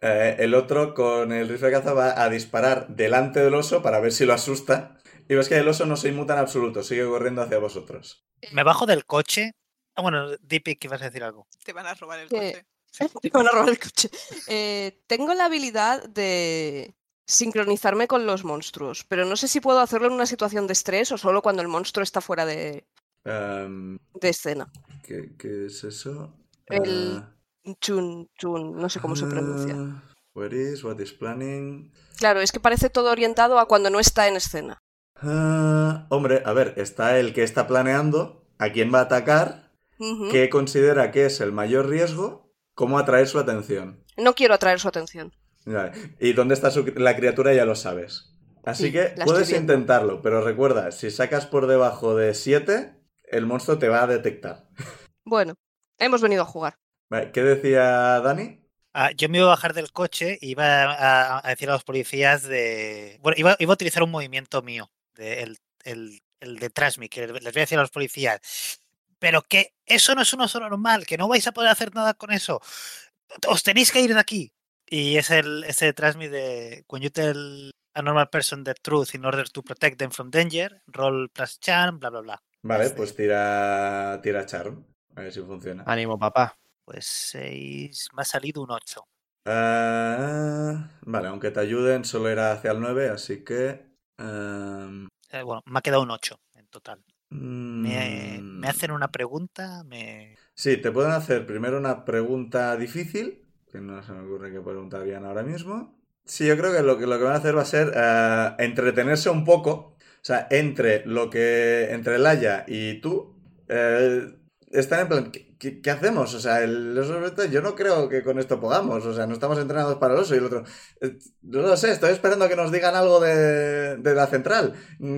Eh, el otro con el rifle de caza va a disparar delante del oso para ver si lo asusta. Y ves que el oso no se inmuta en absoluto, sigue corriendo hacia vosotros. Me bajo del coche. Ah, bueno, que ibas a decir algo. Te van a robar el coche. Te van a robar el coche. Eh, tengo la habilidad de sincronizarme con los monstruos, pero no sé si puedo hacerlo en una situación de estrés o solo cuando el monstruo está fuera de, Em, de escena. ¿qué, qué es eso? El- Ah, Chun, chun, no sé cómo se pronuncia. ah, where is, what is planning? Claro, es que parece todo orientado a cuando no está en escena. Ah, hombre, a ver, está el que está planeando, a quién va a atacar, qué considera que es el mayor riesgo, cómo atraer su atención. No quiero atraer su atención. Vale, Y dónde está su- la criatura ya lo sabes. Así Sí, que puedes intentarlo, pero recuerda, si sacas por debajo de 7, el monstruo te va a detectar. Bueno, hemos venido a jugar. Vale, ¿Qué decía Dani? Ah, yo me iba a bajar del coche y iba a, a decir a los policías de. Bueno, iba, iba a utilizar un movimiento mío, de- el, el, el de Trasmi, que les voy a decir a los policías. Pero que eso no es un oso normal, que no vais a poder hacer nada con eso. Os tenéis que ir de aquí. Y es el ese de Trasmi de When you tell a normal person the truth in order to protect them from danger, roll plus charm, bla bla bla. Vale, Este. pues tira, tira Charm. A ver si funciona. Ánimo, papá. Pues 6. Me ha salido un 8. Ah, vale, aunque te ayuden, solo era hacia el 9, así que... Eh, bueno, me ha quedado un 8 en total. Me, mm, me hacen una pregunta, me. Sí, te pueden hacer primero una pregunta difícil, que no se me ocurre qué pregunta harían ahora mismo. Sí, yo creo que lo que, lo que van a hacer va a ser eh, entretenerse un poco. O sea, entre lo que. entre Laia y tú. eh, están en plan. ¿Qué, qué- hacemos? O sea, el oso este, yo no creo que con esto podamos. O sea, no estamos entrenados para el oso. Y el otro. eh, No lo sé, estoy esperando que nos digan algo de, de la central.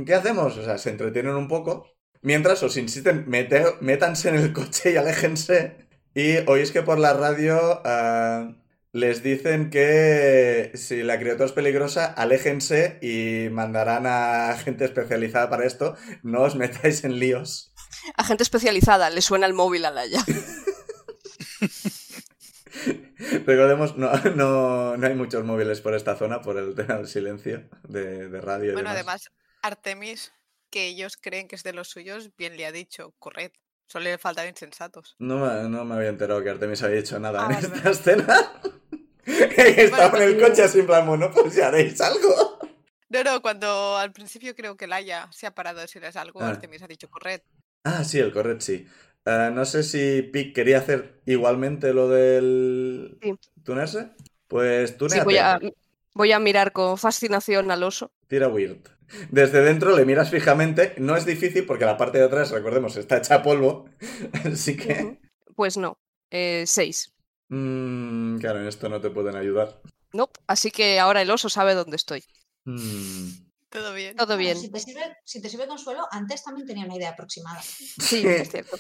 ¿Qué hacemos? O sea, se entretienen un poco. Mientras os insisten, mete- métanse en el coche y aléjense. Y oís que por la radio ah, les dicen que si la criatura es peligrosa, aléjense y mandarán a gente especializada para esto. No os metáis en líos. Agente especializada, le suena el móvil a Laia. Recordemos, no, no, no hay muchos móviles por esta zona por el tema del silencio de, de radio. y Bueno, demás. además, Artemis, que ellos creen que es de los suyos, bien le ha dicho, corred. Solo le faltan insensatos. No me, no me había enterado que Artemis había hecho nada Ah, en esta escena. Estaba en el coche así en plan, bueno, pues ya haréis algo. No, no, cuando al principio creo que Laia se ha parado a decirles algo, Ah. Artemis ha dicho, corred. Ah, sí, el corret sí. Eh, no sé si Pic quería hacer igualmente lo del Sí. tunearse. Pues Sí, tuneate. voy a, voy a mirar con fascinación al oso. Tira weird. Desde dentro le miras fijamente. No es difícil porque la parte de atrás, recordemos, está hecha polvo. Así que... Pues no. Eh, seis. mm, claro, en esto no te pueden ayudar. Nope. Así que ahora el oso sabe dónde estoy. Mm. Todo bien. Todo Bueno, bien. Si te, sirve, si te sirve consuelo, antes también tenía una idea aproximada. Sí, es cierto.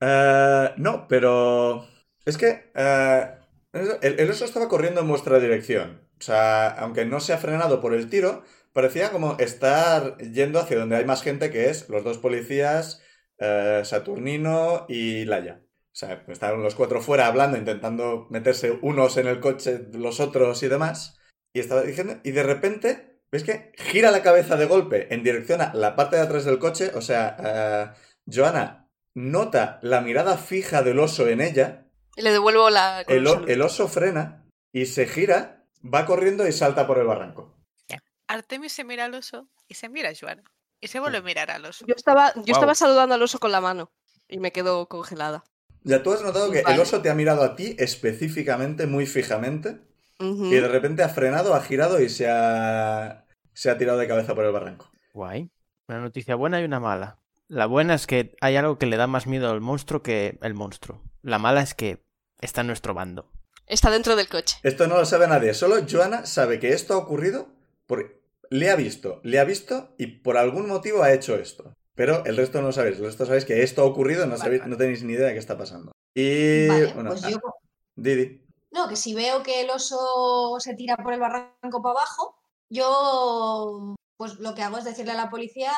Eh, no, pero es que eh, el, el oso estaba corriendo en vuestra dirección. O sea, aunque no se ha frenado por el tiro, parecía como estar yendo hacia donde hay más gente, que es los dos policías, eh, Saturnino y Laia. O sea, estaban los cuatro fuera hablando, intentando meterse unos en el coche, los otros y demás. Y estaba diciendo, y de repente, ¿ves que gira la cabeza de golpe en dirección a la parte de atrás del coche? O sea, eh, Joana nota la mirada fija del oso en ella, Y le devuelvo la. el, el oso frena y se gira, va corriendo y salta por el barranco. Artemis se mira al oso y se mira a Joana. Y se vuelve a mirar al oso. Yo estaba, yo estaba saludando al oso con la mano y me quedo congelada. Ya tú has notado que el oso te ha mirado a ti específicamente, muy fijamente, Y de repente ha frenado, ha girado y se ha, se ha tirado de cabeza por el barranco. Guay. Una noticia buena y una mala. La buena es que hay algo que le da más miedo al monstruo que el monstruo. La mala es que está en nuestro bando. Está dentro del coche. Esto no lo sabe nadie, solo Joana sabe que esto ha ocurrido porque le ha visto, le ha visto y por algún motivo ha hecho esto. Pero el resto no lo sabéis, el resto sabéis que esto ha ocurrido, no, Vale, sabéis, vale. no tenéis ni idea de qué está pasando. Y Vale, bueno, pues ah, yo. Didi. No, que si veo que el oso se tira por el barranco para abajo, yo pues lo que hago es decirle a la policía,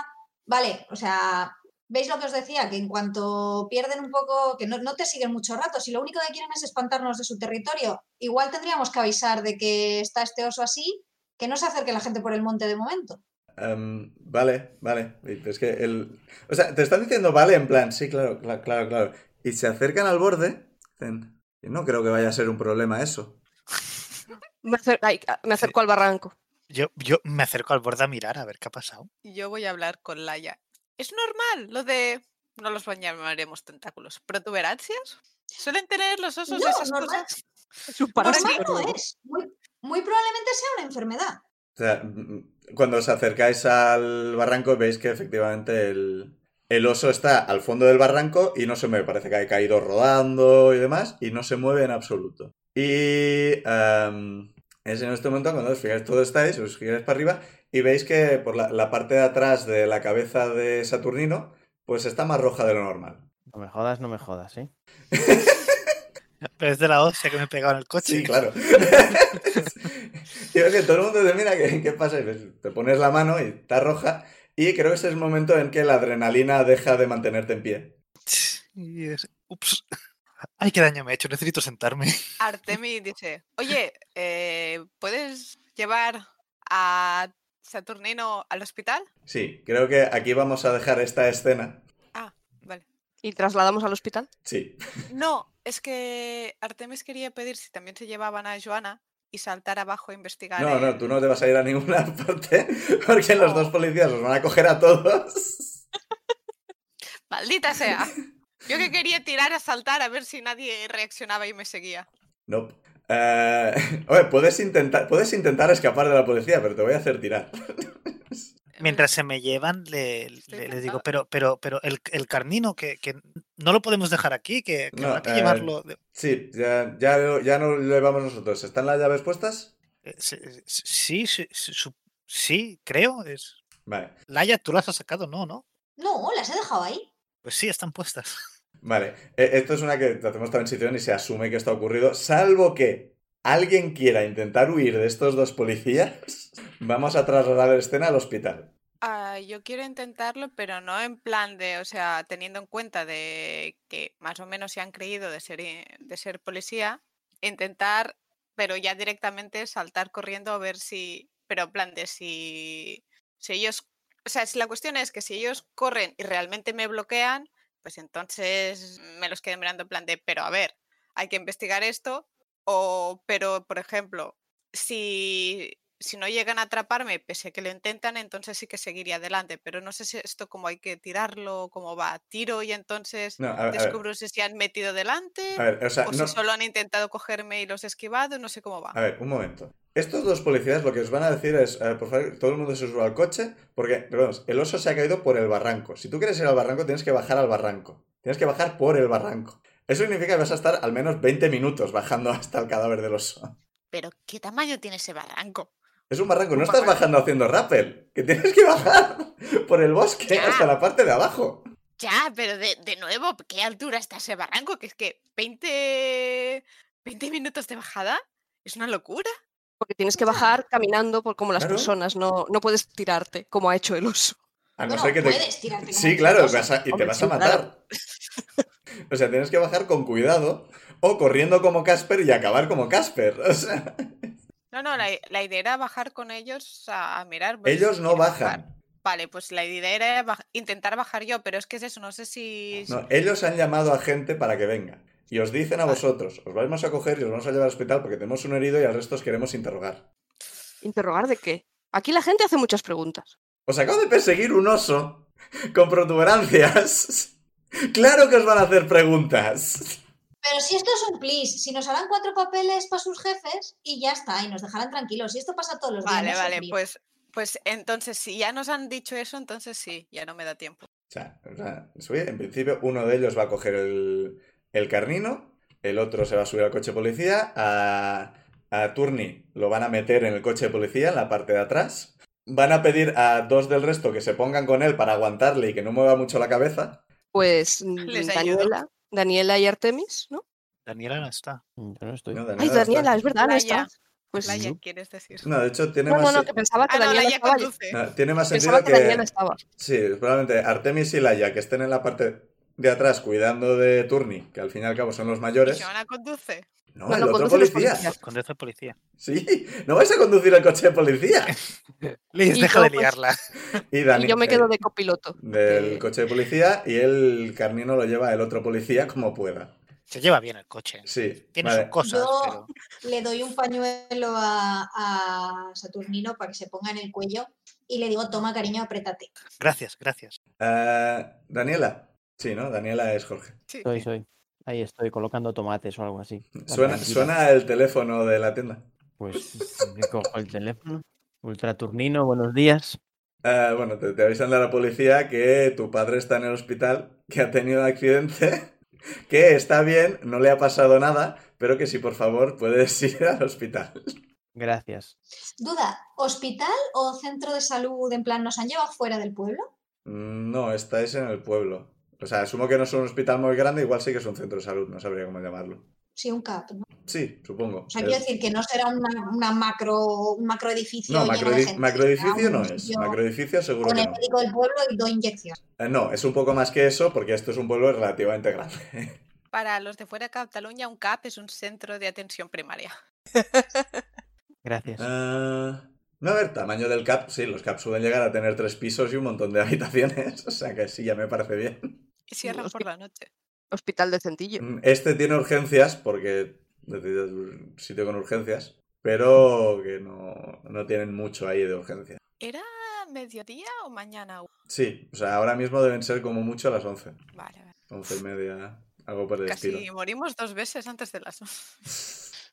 vale, o sea, ¿veis lo que os decía? Que en cuanto pierden un poco, que no, no te siguen mucho rato, si lo único que quieren es espantarnos de su territorio, igual tendríamos que avisar de que está este oso así, que no se acerque la gente por el monte de momento. Em, vale, vale. Es que el. O sea, te están diciendo vale en plan, sí, claro, claro, claro. Y se acercan al borde. Dicen, "Y no creo que vaya a ser un problema eso. Me, acer- ay, ah, me acerco al barranco. Yo, yo me acerco al borde a mirar a ver qué ha pasado. Yo voy a hablar con Laia. Es normal lo de. No los llamaremos tentáculos. ¿Protuberancias? ¿Suelen tener los osos No, esas normal. cosas? No es. Muy, muy probablemente sea una enfermedad. O sea, mm, cuando os acercáis al barranco veis que efectivamente el, el oso está al fondo del barranco y no se mueve. Parece que ha caído rodando y demás y no se mueve en absoluto. Y em, es en este momento cuando os fijáis, todo estáis, os giráis para arriba y veis que por la, la parte de atrás de la cabeza de Saturnino pues está más roja de lo normal. No me jodas, no me jodas, ¿eh? Pero es de la hostia que me he pegado en el coche. Sí, claro. y ves que todo el mundo te mira, ¿qué, qué pasa? Y ves, te pones la mano y está roja. Y creo que ese es el momento en que la adrenalina deja de mantenerte en pie. Y es- Ups. Ay, qué daño me he hecho. Necesito sentarme. Artemi dice: Oye, eh, ¿puedes llevar a Saturnino al hospital? Sí, creo que aquí vamos a dejar esta escena. Ah, vale. ¿Y trasladamos al hospital? Sí. No, es que Artemis quería pedir si también se llevaban a Joana y saltar abajo a investigar. No, no, tú no te vas a ir a ninguna parte porque los dos policías os van a coger a todos. Maldita sea. Yo que quería tirar a saltar a ver si nadie reaccionaba y me seguía. No. Eh, oye, puedes intentar, puedes intentar escapar de la policía, pero te voy a hacer tirar. Mientras se me llevan, le, digo, pero, pero, pero el, el carnino, que, que no lo podemos dejar aquí, que, que No, habrá que eh, llevarlo. de- Sí, ya, ya, lo- ya no lo llevamos nosotros. ¿Están las llaves puestas? eh, sí, sí, sí, sí, creo. Es... Vale. Laia, tú las has sacado, no, ¿no? No, las he dejado ahí. Pues sí, están puestas. Vale, esto es una que hacemos transición y se asume que esto ha ocurrido, salvo que alguien quiera intentar huir de estos dos policías, vamos a trasladar la escena al hospital. Ah, yo quiero intentarlo, pero no en plan de, o sea, teniendo en cuenta de que más o menos se han creído de ser, de ser policía, intentar, pero ya directamente saltar corriendo a ver si, pero en plan de si, si ellos, o sea, si la cuestión es que si ellos corren y realmente me bloquean, pues entonces me los quedo mirando en plan de, pero a ver, hay que investigar esto, o, pero, por ejemplo, si, si no llegan a atraparme, pese a que lo intentan, entonces sí que seguiría adelante. Pero no sé si esto cómo hay que tirarlo, cómo va. Tiro y entonces No, ver, descubro si se han metido delante ver, o sea, o no- si solo han intentado cogerme y los he esquivado, no sé cómo va. a ver, un momento. Estos dos policías lo que os van a decir es, por favor, todo el mundo se suba al coche, porque, perdón, el oso se ha caído por el barranco. Si tú quieres ir al barranco, tienes que bajar al barranco. Tienes que bajar por el barranco. Eso significa que vas a estar al menos 20 minutos bajando hasta el cadáver del oso. Pero, ¿qué tamaño tiene ese barranco? Es un barranco, no estás bajando haciendo rappel, que tienes que bajar por el bosque Ya. hasta la parte de abajo. Ya, pero de, de nuevo, ¿qué altura está ese barranco? Que es que 20, 20 minutos de bajada es una locura. Porque tienes que bajar caminando por como las Claro. personas, no, no puedes tirarte como ha hecho el oso. A no ser que te... puedes tirarte Sí, claro, cosa. vas a- y te vas sí, a matar. O sea, tienes que bajar con cuidado o corriendo como Casper y acabar como Casper. O sea, No, no, la, la idea era bajar con ellos a, a mirar. si ellos no bajar. bajan. Vale, pues la idea era baj- intentar bajar yo, pero es que es eso, no sé si... si- No, ellos han llamado a gente para que venga. Y os dicen a Vale. vosotros, os vamos a coger y os vamos a llevar al hospital porque tenemos un herido y al resto os queremos interrogar. ¿Interrogar de qué? Aquí la gente hace muchas preguntas. Os acabo de perseguir un oso con protuberancias. Claro que os van a hacer preguntas. Pero si esto es un please, si nos harán cuatro papeles para sus jefes y ya está, y nos dejarán tranquilos. Y esto pasa todos los días. Vale, os vale, frío. pues, Pues entonces, si ya nos han dicho eso, entonces sí, ya no me da tiempo. O sea, o sea, en principio uno de ellos va a coger el, el carnino, el otro se va a subir al coche de policía, a, a Turni lo van a meter en el coche de policía, en la parte de atrás. Van a pedir a dos del resto que se pongan con él para aguantarle y que no mueva mucho la cabeza. Pues Les mm. Daniela, Daniela y Artemis, ¿no? Daniela no está. Yo no estoy. No, Ay, Daniela es verdad, no está. Pues Laia, no. ¿quieres decir? No, de hecho tiene no, no, más, no, que pensaba que Ah, no, Daniela estaba. no, tiene más sentido Pensaba que que... Daniela estaba. Sí, probablemente Artemis y Laia, que estén en la parte de atrás cuidando de Turni, que al fin y al cabo son los ¿Y mayores. Joana conduce? No, Bueno, el otro policía. Conduce policía. Sí, no vais a conducir el coche de policía. Liz, Y deja yo, de pues, liarla. Y, Dani- Y yo me quedo de copiloto. del coche de policía y el carnino lo lleva el otro policía como pueda. Se lleva bien el coche. Sí, Tiene vale. sus cosas, Yo- pero. Le doy un pañuelo a, a Saturnino para que se ponga en el cuello y le digo, toma cariño, apriétate. Gracias, gracias. Eh, Daniela. Sí, ¿no? Daniela es Jorge. Sí. Soy, soy. Ahí estoy colocando tomates o algo así. Suena, el teléfono de la tienda. Pues me cojo el teléfono. Ultraturnino, buenos días. Eh, bueno, te, te avisan de la policía que tu padre está en el hospital, que ha tenido un accidente, que está bien, no le ha pasado nada, pero que si por favor puedes ir al hospital. Gracias. Duda, ¿hospital o centro de salud en plan nos han llevado fuera del pueblo? Mm, No, estáis en el pueblo. O sea, asumo que no es un hospital muy grande, igual sí que es un centro de salud, no sabría cómo llamarlo. Sí, un CAP, ¿no? Sí, supongo. O sea, Es- quiero decir que no será una, una macro, un macroedificio No, lleno de macroedi- gente, macroedificio un no es. Macroedificio seguro Con que el no. médico del pueblo y dos inyecciones. Eh, No, es un poco más que eso porque esto es un pueblo relativamente grande. Para los de fuera de Cataluña, un CAP es un centro de atención primaria. Gracias. Eh, no, a ver, tamaño del CAP, sí, los CAP suelen llegar a tener tres pisos y un montón de habitaciones, o sea que sí, ya me parece bien. Cierran por la noche. Hospital de Centillo. Mm, Este tiene urgencias porque es un sitio con urgencias, pero que no, no tienen mucho ahí de urgencia. ¿Era mediodía o mañana? Sí, o sea, ahora mismo deben ser como mucho a las 11, Vale, vale. 11 y media, algo por el Casi estilo. morimos dos veces antes de las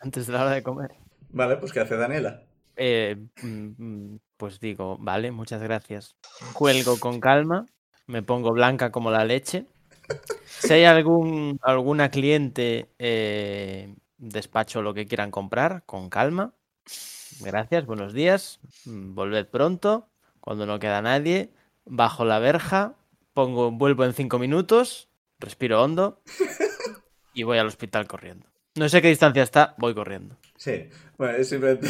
Antes de la hora de comer. Vale, pues ¿qué hace Daniela? Eh, mm, mm, pues digo, vale, muchas gracias. Cuelgo con calma, me pongo blanca como la leche. Si hay algún alguna cliente, eh, despacho lo que quieran comprar con calma. Gracias, buenos días. Volved pronto. Cuando no queda nadie, bajo la verja, pongo, vuelvo en cinco minutos, respiro hondo y voy al hospital corriendo. No sé qué distancia está, voy corriendo. Sí, bueno, es simplemente...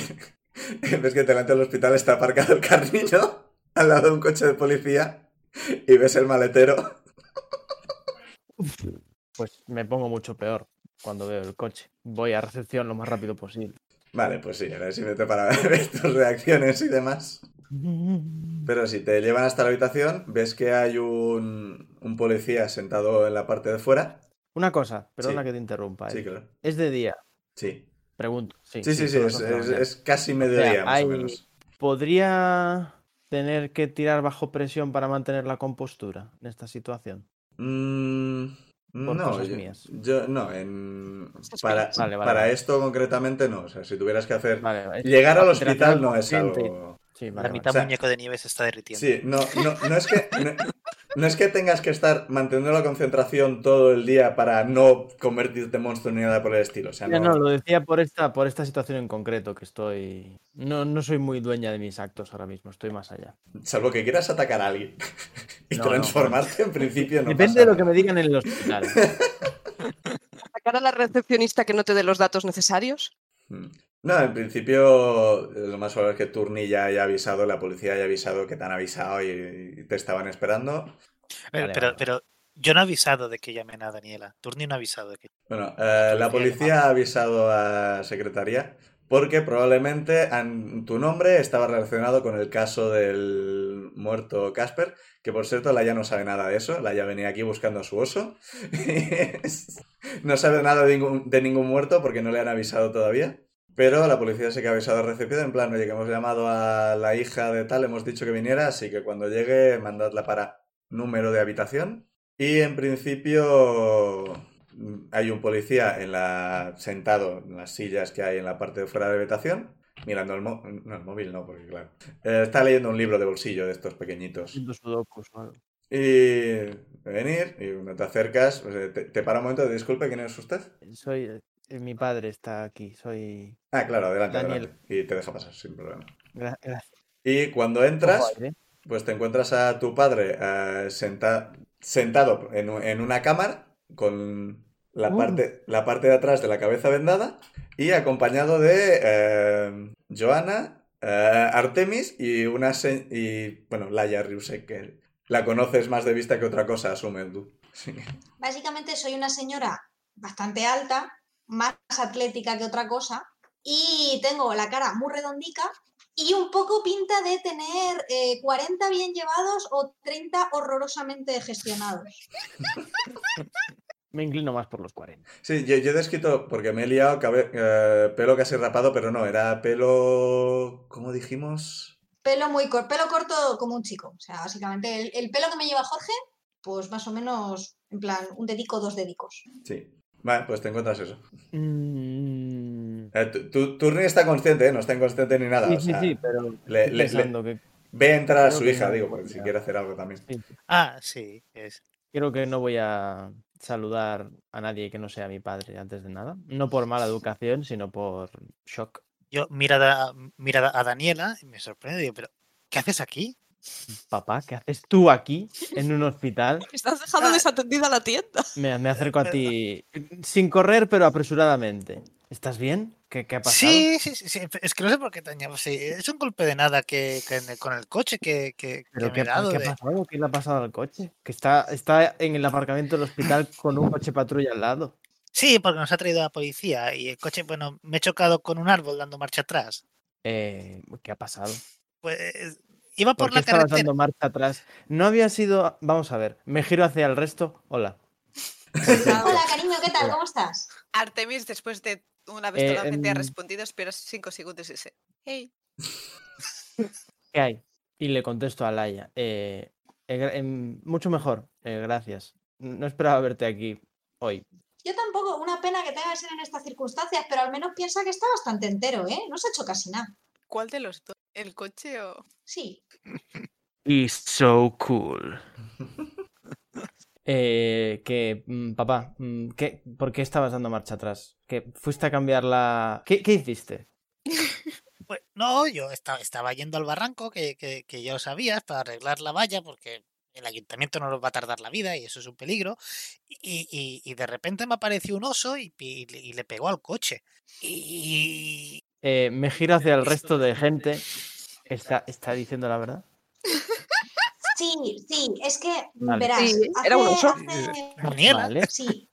ves que delante del hospital está aparcado el carnino al lado de un coche de policía y ves el maletero. Pues me pongo mucho peor cuando veo el coche. Voy a recepción lo más rápido posible. Vale, pues sí, simplemente para ver tus reacciones y demás. Pero si te llevan hasta la habitación, ves que hay un, un policía sentado en la parte de fuera. Una cosa, perdona Sí. que te interrumpa. Sí, ¿eh? claro. Es de día, Sí. pregunto. Sí, Sí, sí, es, casi mediodía, más hay- o menos. ¿Podría tener que tirar bajo presión para mantener la compostura en esta situación? Mm, Por no, cosas yo, mías. yo- no, en, para, mías. Vale, vale, para vale. esto concretamente no. O sea, si tuvieras que hacer... Llegar al hospital no es algo... Sí, vale, La vale. mitad O sea, muñeco de nieve se está derritiendo. Sí, no, no, no es que... No, no es que tengas que estar manteniendo la concentración todo el día para no convertirte en monstruo ni nada por el estilo. O sea, no, no, lo decía por esta, por esta situación en concreto, que estoy... No, no soy muy dueña de mis actos ahora mismo, estoy más allá. Salvo que quieras atacar a alguien y No, no, transformarte, en principio no Depende pasa de lo que me digan en el hospital. ¿Sacar a la recepcionista que no te dé los datos necesarios? No, en principio eh, lo más probable es que Turni ya haya avisado, la policía haya avisado que te han avisado y, y te estaban esperando. Pero, Vale, pero, vale. pero yo no he avisado de que llamen a Daniela. Turni no ha avisado de que. Bueno, eh, la policía ha avisado a secretaría porque probablemente tu nombre estaba relacionado con el caso del muerto Casper, que por cierto Laia no sabe nada de eso, Laia venía aquí buscando a su oso. no sabe nada de ningún, de ningún muerto porque no le han avisado todavía. Pero la policía sí que ha avisado a recepción, en plan, oye, que hemos llamado a la hija de tal, hemos dicho que viniera, así que cuando llegue, mandadla para número de habitación. Y en principio mm, hay un policía en la, sentado en las sillas que hay en la parte de fuera de la habitación. mirando el, mo- no, el móvil, no, porque claro. Eh, está leyendo un libro de bolsillo de estos pequeñitos. Y venir, y cuando te acercas, pues, eh, te, te para un momento, disculpe, ¿quién es usted? Soy. Eh, Mi padre está aquí. Soy. Ah, claro, adelante, Daniel. adelante. Y te deja pasar sin problema. Gra- gracias. Y cuando entras, ¿eh? pues te encuentras a tu padre eh, senta- sentado en, una cámara con la Uh. parte, la parte de atrás de la cabeza vendada y acompañado de Joana, Artemis y una se- y bueno, Laia Riusek, que la conoces más de vista que otra cosa, asume tú. Sí. Básicamente soy una señora bastante alta, más atlética que otra cosa, y tengo la cara muy redondica y un poco pinta de tener eh, 40 bien llevados o 30 horrorosamente gestionados. Me inclino más por los 40. Sí, yo, yo he descrito, porque me he liado, cabe- eh, pelo casi rapado, pero no, era pelo, ¿cómo dijimos? Pelo muy corto, pelo corto como un chico. O sea, básicamente el, el pelo que me lleva Jorge, pues más o menos, en plan, un dedico, dos dedicos. Sí. Vale, pues te encuentras eso. Mm, Eh, tu- tu- Turni está consciente, ¿eh? No está inconsciente ni nada. Sí, o sí, sea, sí, pero le- le- pensando que Ve entrar a su hija, no digo, porque si quiere hacer algo también. sí, Ah, sí, es. creo que no voy a saludar a nadie que no sea mi padre antes de nada. No por mala educación, sino por shock. Yo mira a, mira a Daniela y me sorprende, digo, pero ¿qué haces aquí? Papá, ¿qué haces tú aquí en un hospital? Estás dejando desatendida la tienda. Me, me acerco a ti sin correr, pero apresuradamente. ¿Estás bien? ¿Qué, qué ha pasado? Sí, sí, sí, es que no sé por qué te añado, sí, es un golpe de nada que, con el coche que, que, que ¿Pero me qué, he dado. qué de- ha pasado? ¿Qué le ha pasado al coche? Que está, está en el aparcamiento del hospital con un coche patrulla al lado. Sí, porque nos ha traído la policía y el coche, bueno, me he chocado con un árbol dando marcha atrás. Eh, ¿Qué ha pasado? Pues iba ¿Por por la carretera. dando marcha atrás? No había sido... Vamos a ver, me giro hacia el resto. Hola. Hola, cariño, ¿qué tal? ¿Cómo estás? Artemis, después de una vez Eh, totalmente ha em, respondido, esperas cinco segundos y dice, hey, ¿Qué hay? Y le contesto a Laia. eh, eh, em, mucho mejor, eh, gracias. No esperaba verte aquí hoy. Yo tampoco, una pena que tenga que ser en estas circunstancias, pero al menos piensa que está bastante entero, ¿eh? No se ha hecho casi nada. ¿cuál de los dos? ¿El coche o...? Sí. Is so cool. Eh, que, mm, papá, mm, ¿qué, ¿por qué estabas dando marcha atrás? ¿Que fuiste a cambiar la... ¿Qué, qué hiciste? Pues, no, yo estaba, estaba yendo al barranco que, que, que ya lo sabías para arreglar la valla porque el ayuntamiento no nos va a tardar la vida y eso es un peligro. Y, y- y de repente me apareció un oso y, y le pegó al coche. Y Eh, me giro hacia el resto de gente. ¿Está, está diciendo la verdad? Sí, sí, es que, Vale. verás, Sí, hace, era un oso. hace- Vale. Sí.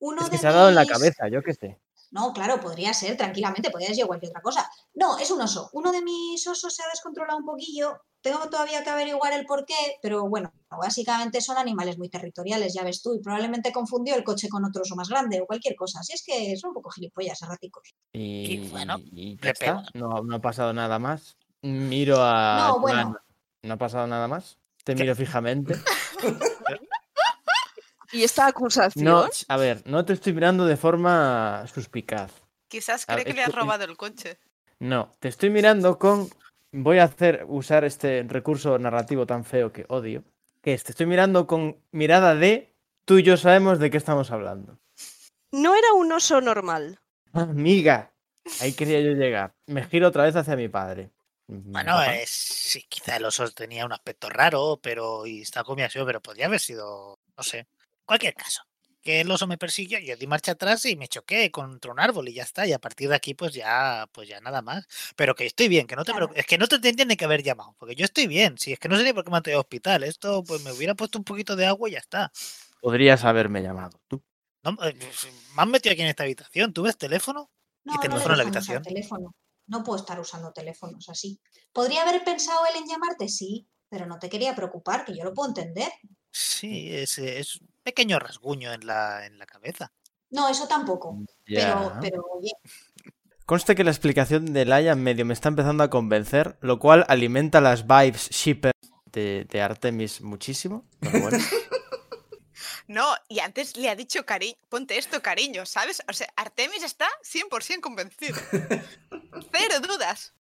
Uno Es que de se ha dado en la cabeza, yo qué sé. No, claro, podría ser, tranquilamente, podría ser cualquier otra cosa. No, es un oso. Uno de mis osos se ha descontrolado un poquillo. Tengo todavía que averiguar el por qué, pero bueno, básicamente son animales muy territoriales, ya ves tú, y probablemente confundió el coche con otro oso más grande o cualquier cosa. Así es que son un poco gilipollas, erráticos. Y, bueno, y ya le está. pego. No, no ha pasado nada más. Miro a. No, bueno. ¿No ha pasado nada más? Te miro fijamente. ¿Y esta acusación? No, a ver, no te estoy mirando de forma suspicaz. Quizás cree ver, que le has robado el coche. No, te estoy mirando con. Voy a hacer usar este recurso narrativo tan feo que odio. Que es, te estoy mirando con mirada de. Tú y yo sabemos de qué estamos hablando. No era un oso normal. Amiga, ahí quería yo llegar. Me giro otra vez hacia mi padre. bueno, Papá, es, sí, quizá el oso tenía un aspecto raro, pero y está comido así, pero podría haber sido, no sé, cualquier caso. Que el oso me persiguió, yo di marcha atrás y me choqué contra un árbol y ya está. Y a partir de aquí, pues ya, pues ya nada más. Pero que estoy bien, que no te Claro. preocupes. Es que no te ni que haber llamado, porque yo estoy bien. Si es que no sé ni por qué me han traído al hospital. Esto, pues me hubiera puesto un poquito de agua y ya está. Podrías haberme llamado. Tú. No, eh, me han metido aquí en esta habitación. ¿Tú ves teléfono? No, ¿Y no le teléfono en la habitación? teléfono. No puedo estar usando teléfonos así. ¿Podría haber pensado él en llamarte? Sí, pero no te quería preocupar, que yo lo puedo entender. Sí, es, pequeño rasguño en la, en la cabeza. No, eso tampoco. Pero, Ya. pero oye, Conste que la explicación de Laia medio me está empezando a convencer, lo cual alimenta las vibes shipper de, de Artemis muchísimo. Pero bueno. No, y antes le ha dicho cariño, ponte esto, cariño, ¿sabes? O sea, Artemis está 100% convencido. Cero dudas.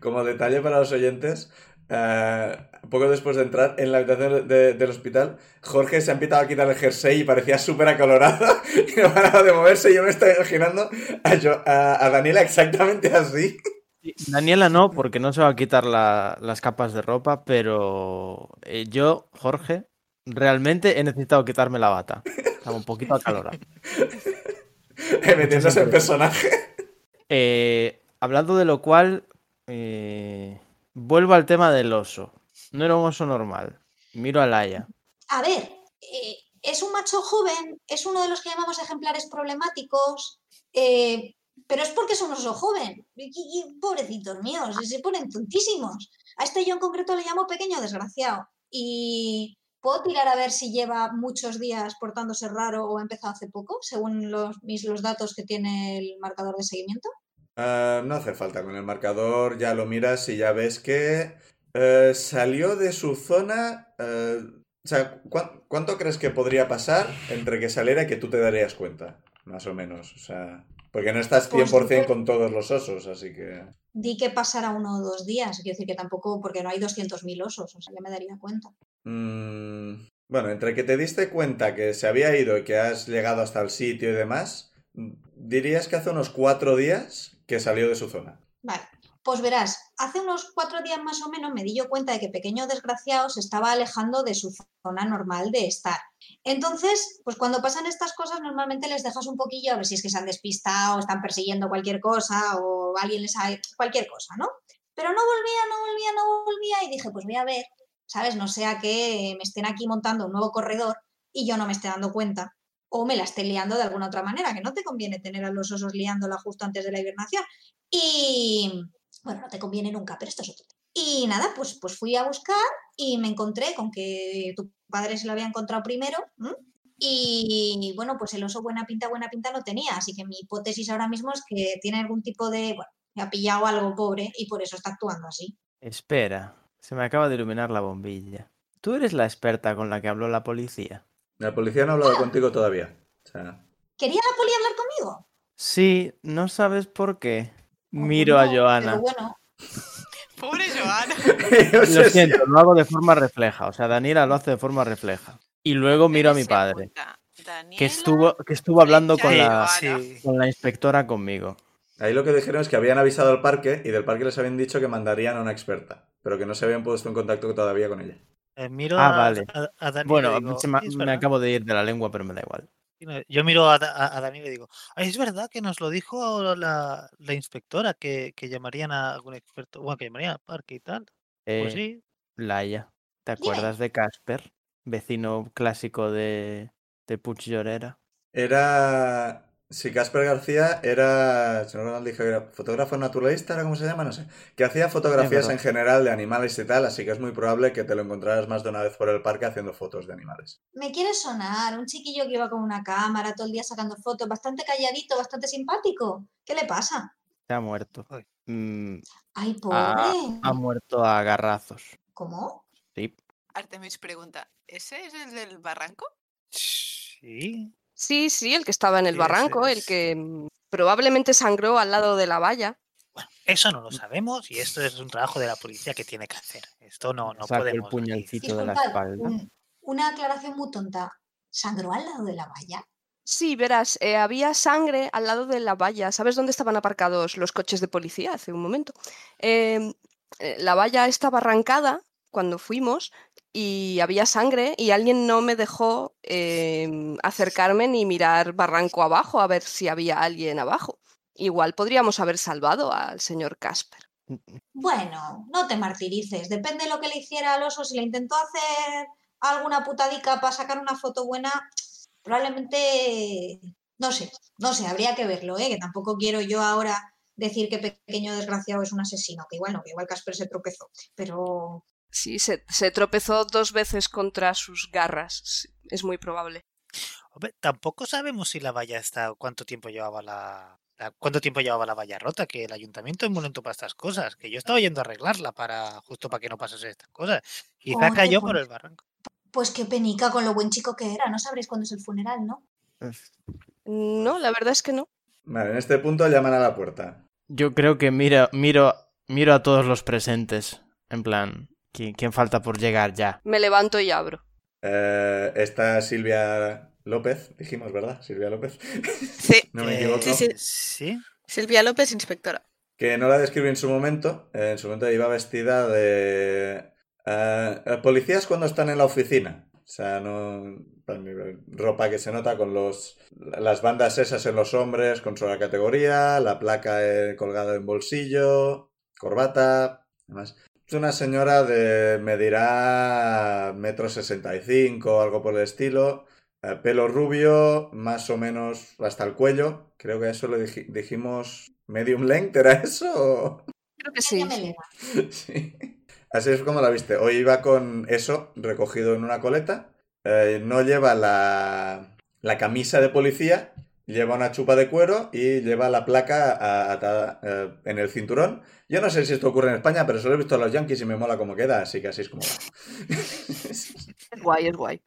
Como detalle para los oyentes, eh, poco después de entrar en la habitación de- del hospital, Jorge se ha empezado a quitar el jersey y parecía súper acalorado y no paraba de moverse. Yo me estoy imaginando a, a- a Daniela exactamente así. Daniela no, porque no se va a quitar la- las capas de ropa, pero eh, yo, Jorge, realmente he necesitado quitarme la bata. Estaba un poquito acalorado. eh, metiéndose en personaje. Eh, hablando de lo cual, eh, vuelvo al tema del oso. No era un oso normal. Miro a Laia. A ver, eh, es un macho joven, es uno de los que llamamos ejemplares problemáticos, eh, pero es porque es un oso joven. Y, pobrecitos míos, se ponen tontísimos. A este yo en concreto le llamo pequeño desgraciado. Y puedo tirar a ver si lleva muchos días portándose raro o ha empezado hace poco, según los, mis, los datos que tiene el marcador de seguimiento. Ah, no hace falta, con el marcador ya lo miras y ya ves que eh, salió de su zona. eh, o sea, ¿cuán- ¿cuánto crees que podría pasar entre que saliera y que tú te darías cuenta? Más o menos, o sea. Porque no estás Pues 100% yo- con todos los osos, así que. Di que pasara uno o dos días, quiero decir que tampoco, porque no hay 200.000 osos, o sea, ya me daría cuenta. Mm, bueno, entre que te diste cuenta que se había ido y que has llegado hasta el sitio y demás, mm, dirías que hace unos cuatro días que salió de su zona. Vale, pues verás, hace unos cuatro días más o menos me di yo cuenta de que Pequeño Desgraciado se estaba alejando de su zona normal de estar. Entonces, pues cuando pasan estas cosas, normalmente les dejas un poquillo a ver si es que se han despistado, están persiguiendo cualquier cosa o alguien les ha... cualquier cosa, ¿no? Pero no volvía, no volvía, no volvía y dije, pues voy a ver, ¿sabes? No sea que me estén aquí montando un nuevo corredor y yo no me esté dando cuenta. O me la esté liando de alguna otra manera, que no te conviene tener a los osos liándola justo antes de la hibernación. Y bueno, no te conviene nunca, pero esto es otro tema. Y nada, pues, pues fui a buscar y me encontré con que tu padre se lo había encontrado primero. Y bueno, pues el oso buena pinta, buena pinta no tenía. Así que mi hipótesis ahora mismo es que tiene algún tipo de. Bueno, me ha pillado algo pobre y por eso está actuando así. Espera, se me acaba de iluminar la bombilla. ¿Tú eres la experta con la que habló la policía? La policía no ha hablado contigo todavía. O sea, ¿Quería la poli hablar conmigo? Sí, no sabes por qué. Miro no, a Joana. Pero bueno, Pobre Joana. Lo siento, lo hago de forma refleja. O sea, Daniela lo hace de forma refleja. Y luego miro a mi padre, que estuvo, que estuvo hablando con la. Sí. con la inspectora conmigo. Ahí lo que dijeron es que habían avisado al parque y del parque les habían dicho que mandarían a una experta, pero que no se habían puesto en contacto todavía con ella. Eh, miro Ah, a, vale. a- a Dani Bueno, le digo, se me, acabo de ir de la lengua, pero me da igual. Yo miro a, a- a Dani y le digo, "Ay, es verdad que nos lo dijo la, la inspectora, que, que llamarían a algún experto, bueno, que llamarían al parque y tal. Pues Eh, sí, Laia, ¿te Dime. acuerdas de Casper? Vecino clásico de, de Puig Llorera. Era. Si Casper García era. Si no Ronald dijo que era fotógrafo naturalista, ¿era cómo se llama? No sé. Que hacía fotografías en general de animales y tal, así que es muy probable que te lo encontraras más de una vez por el parque haciendo fotos de animales. me quiere sonar. Un chiquillo que iba con una cámara todo el día sacando fotos, bastante calladito, bastante simpático. ¿Qué le pasa? Se ha muerto. Ay. Mm, Ay, pobre. ha, ha muerto a garrazos. ¿Cómo? Sí. Artemis pregunta, ¿ese es el del barranco? sí. Sí, sí, el que estaba en el barranco, el que mm, probablemente sangró al lado de la valla. Bueno, eso no lo sabemos y esto es un trabajo de la policía que tiene que hacer. Esto no, no Saco el podemos. venir. puñalcito de la espalda. un- una aclaración muy tonta. ¿Sangró al lado de la valla? Sí, verás, eh, había sangre al lado de la valla. ¿Sabes dónde estaban aparcados los coches de policía hace un momento? Em, eh, la valla estaba arrancada cuando fuimos y había sangre y alguien no me dejó em, acercarme ni mirar barranco abajo a ver si había alguien abajo. Igual podríamos haber salvado al señor Casper. Bueno, no te martirices. Depende de lo que le hiciera al oso. Si le intentó hacer alguna putadica para sacar una foto buena, probablemente. No sé, no sé, habría que verlo, ¿eh? Que tampoco quiero yo ahora decir que Pequeño Desgraciado es un asesino, que igual no, que igual Casper se tropezó. Pero Sí, se, se tropezó dos veces contra sus garras. sí, Es muy probable. Hombre, tampoco sabemos si la valla está, cuánto tiempo llevaba la, la- cuánto tiempo llevaba la valla rota, que el ayuntamiento es muy lento para estas cosas, que yo estaba yendo a arreglarla para, justo para que no pasase estas cosas. Quizá Oye, cayó por pues- el barranco. Pues qué penica con lo buen chico que era. No sabréis cuándo es el funeral, ¿no? No, la verdad es que no. Vale, en este punto llaman a la puerta. Yo creo que miro, miro, miro a todos los presentes. En plan, ¿quién, quién falta por llegar ya? Me levanto y abro. Eh, está Silvia López, dijimos, ¿verdad? Silvia López. Sí, no me Eh, equivoco. Sí, sí. Sí. Silvia López, inspectora. Que no la describí en su momento. eh, en su momento iba vestida de. eh, policías cuando están en la oficina. O sea, no. Ropa que se nota con los las bandas esas en los hombres, con su categoría, la placa colgada en bolsillo, corbata. Además, es una señora de. medirá metro sesenta y cinco, algo por el estilo. eh, pelo rubio, más o menos hasta el cuello. Creo que eso lo dij- dijimos. ¿Medium length era eso? Creo que sí. Me. Sí. Así es como la viste. Hoy iba con eso recogido en una coleta. Eh, no lleva la, la camisa de policía, lleva una chupa de cuero y lleva la placa atada eh, en el cinturón. Yo no sé si esto ocurre en España, pero solo he visto a los Yankees y me mola cómo queda, así que así es como va. Es guay, es guay.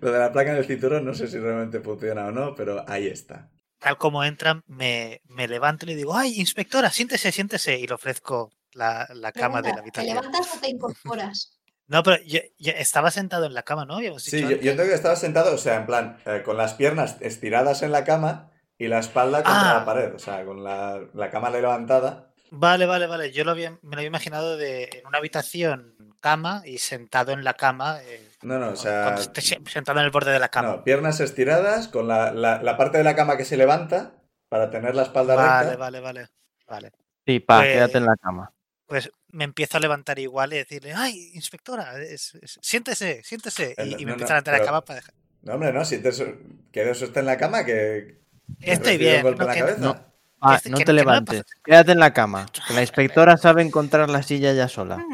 Lo de la placa en el cinturón no sé si realmente funciona o no, pero ahí está. Tal como entran, me, me levanto y le digo, ay, inspectora, siéntese, siéntese. Y le ofrezco la, la cama de la Pregunta, ¿Te habitación. levantas o te incorporas? No, pero yo, yo estaba sentado en la cama, ¿no? Sí, yo, yo tengo que estar sentado, o sea, en plan, eh, con las piernas estiradas en la cama y la espalda contra Ah. la pared, o sea, con la, la cama levantada. Vale, vale, vale. Yo lo había, me lo había imaginado de en una habitación cama y sentado en la cama. eh, No, no, o sea, cuando esté se- sentado en el borde de la cama. no, piernas estiradas, con la, la- la parte de la cama que se levanta para tener la espalda vale, recta. vale, vale, vale. Sí, pa, Pues- quédate en la cama. Pues me empiezo a levantar igual y decirle, ay, inspectora, es- es- siéntese, siéntese. Eh, Y, no, y no, me empiezo no, a levantar de la pero- cama para dejar. No, hombre, no, si te, so- que eso esté en la cama, que, que Estoy bien. golpe no, en la que- cabeza. no. Ah, Este- no te levantes. Quédate en la cama. Que la inspectora sabe encontrar la silla ya sola.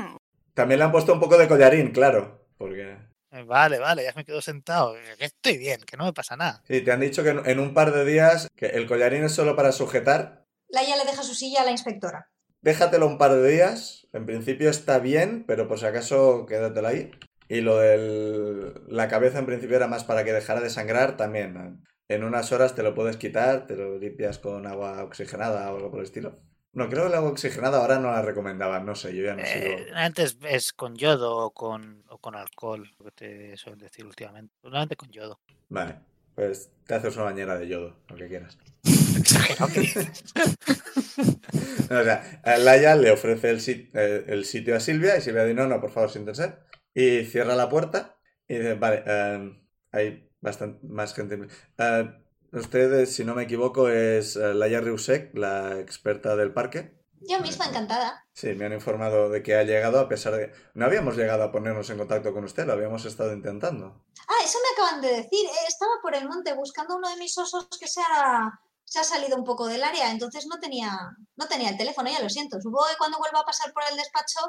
También le han puesto un poco de collarín, claro, porque... Eh, Vale, vale, ya me quedo sentado. que estoy bien, que no me pasa nada. Sí, te han dicho que en, en un par de días que el collarín es solo para sujetar. Laia le deja su silla a la inspectora. Déjatelo un par de días. En principio está bien, pero por si acaso quédatelo ahí. Y lo de la cabeza en principio era más para que dejara de sangrar también. En unas horas te lo puedes quitar, te lo limpias con agua oxigenada o algo por el estilo. No, creo que el agua oxigenada ahora no la recomendaban, no sé, yo ya no sigo. Eh, antes es con yodo o con, o con alcohol, lo que te suelen decir últimamente. Normalmente con yodo. Vale, pues te haces una bañera de yodo, lo que quieras. Dices. O sea, Laia le ofrece el, sit- eh, el sitio a Silvia y Silvia dice, no, no, por favor, siéntense. Y cierra la puerta y dice, vale, eh, hay bastante más gente. Eh, usted, si no me equivoco, es eh, Laia Riusek, la experta del parque. Yo misma encantada. Sí, me han informado de que ha llegado a pesar de... No habíamos llegado a ponernos en contacto con usted, lo habíamos estado intentando. Ah, eso me acaban de decir. eh, Estaba por el monte buscando uno de mis osos que se ha, se ha salido un poco del área, entonces no tenía, no tenía el teléfono, ya lo siento. Supongo que cuando vuelva a pasar por el despacho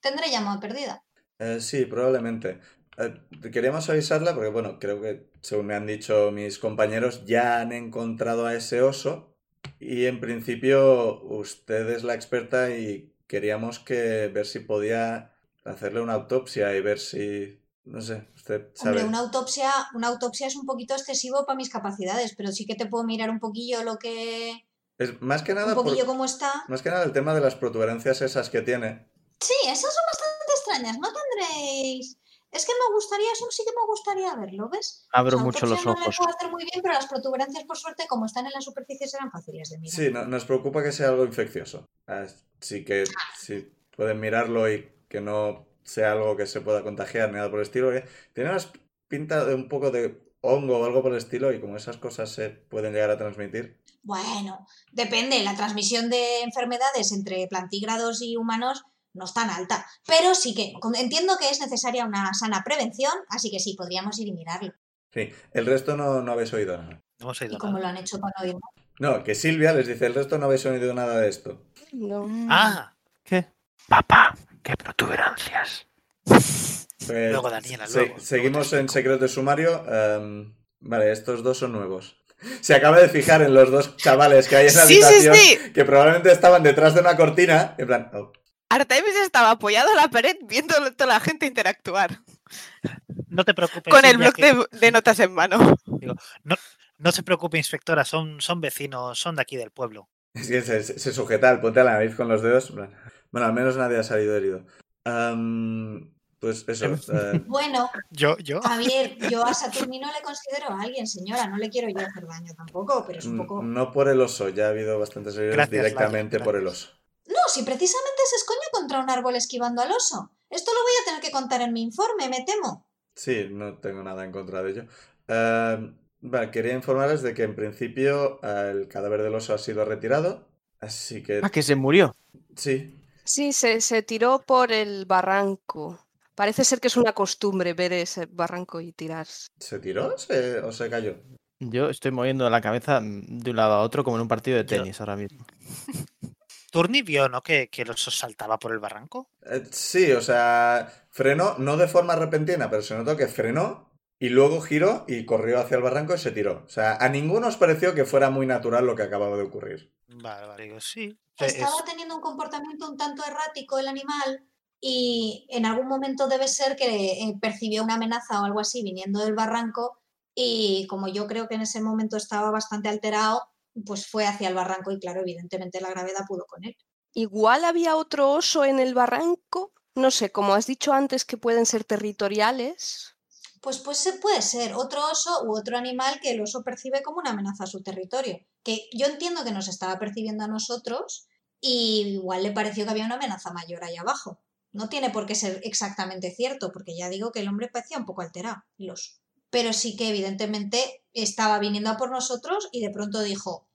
tendré llamada perdida. Eh, sí, probablemente. Eh, queríamos avisarla porque, bueno, creo que, según me han dicho mis compañeros, ya han encontrado a ese oso y en principio usted es la experta y queríamos que ver si podía hacerle una autopsia y ver si, no sé, usted sabe. Hombre, una autopsia, una autopsia es un poquito excesivo para mis capacidades, pero sí que te puedo mirar un poquillo lo que. Es más que un nada por- poquillo cómo está. más que nada el tema de las protuberancias esas que tiene. Sí, esas son bastante extrañas. No tendréis. Es que me gustaría, eso sí que me gustaría verlo, ¿ves? Abro O sea, mucho los autopsia no ojos. puedo hacer muy bien, pero las protuberancias, por suerte, como están en la superficie, serán fáciles de mirar. Sí, no- nos preocupa que sea algo infeccioso. Así que si pueden mirarlo y que no sea algo que se pueda contagiar ni nada por el estilo. Tiene una pinta de un poco de hongo o algo por el estilo y como esas cosas se pueden llegar a transmitir. Bueno, depende. La transmisión de enfermedades entre plantígrados y humanos no es tan alta. Pero sí que entiendo que es necesaria una sana prevención, así que sí, podríamos ir y mirarlo. Sí, el resto no, no habéis oído nada. No hemos oído ¿Y cómo nada. lo han hecho para no oírlo? No, que Silvia les dice, el resto no habéis oído nada de esto. No. Ah, ¿Qué? papá, qué protuberancias. Pues, Luego, Daniela, se- luego, seguimos en secreto de sumario. em, vale, estos dos son nuevos. Se acaba de fijar en los dos chavales que hay en la Sí, sí, habitación sí. que probablemente estaban detrás de una cortina. En plan, oh, Artemis estaba apoyado a la pared viendo a toda la gente interactuar. No te preocupes. Con el bloc que- de, de notas en mano. No se preocupe, inspectora, son, son vecinos, son de aquí del pueblo. Es que se, sujeta al puente a la nariz con los dedos. Bueno, al menos nadie ha salido herido. Pues eso. eh, Bueno, Yo, yo. a ver, yo a Saturnino le considero a alguien, señora. No le quiero yo hacer daño tampoco, pero es un poco. no por el oso, ya ha habido bastantes heridos directamente por el oso. No, si precisamente se contra un árbol esquivando al oso. Esto lo voy a tener que contar en mi informe, me temo. Sí, no tengo nada en contra de ello. Am, vale, quería informarles de que en principio eh, el cadáver del oso ha sido retirado. Así que Ah, que se murió. sí, Sí, se, se tiró por el barranco. Parece ser que es una costumbre ver ese barranco y tirarse. ¿se tiró se- o se cayó? Yo estoy moviendo la cabeza de un lado a otro como en un partido de Yo- tenis ahora mismo. Turni vio, ¿no? Que, que el oso saltaba por el barranco. Eh, sí, o sea, frenó, no de forma repentina, pero se notó que frenó y luego giró y corrió hacia el barranco y se tiró. O sea, a ninguno os pareció que fuera muy natural lo que acababa de ocurrir. Vale, vale, digo, sí. Es- Estaba teniendo un comportamiento un tanto errático el animal y en algún momento debe ser que eh, percibió una amenaza o algo así viniendo del barranco y como yo creo que en ese momento estaba bastante alterado, pues fue hacia el barranco y claro, evidentemente la gravedad pudo con él. Igual había otro oso en el barranco. No sé, como has dicho antes que pueden ser territoriales. Pues, pues se puede ser otro oso u otro animal que el oso percibe como una amenaza a su territorio. Que yo entiendo que nos estaba percibiendo a nosotros y igual le pareció que había una amenaza mayor ahí abajo. No tiene por qué ser exactamente cierto, porque ya digo que el hombre parecía un poco alterado, el oso. Pero sí que evidentemente estaba viniendo a por nosotros y de pronto dijo,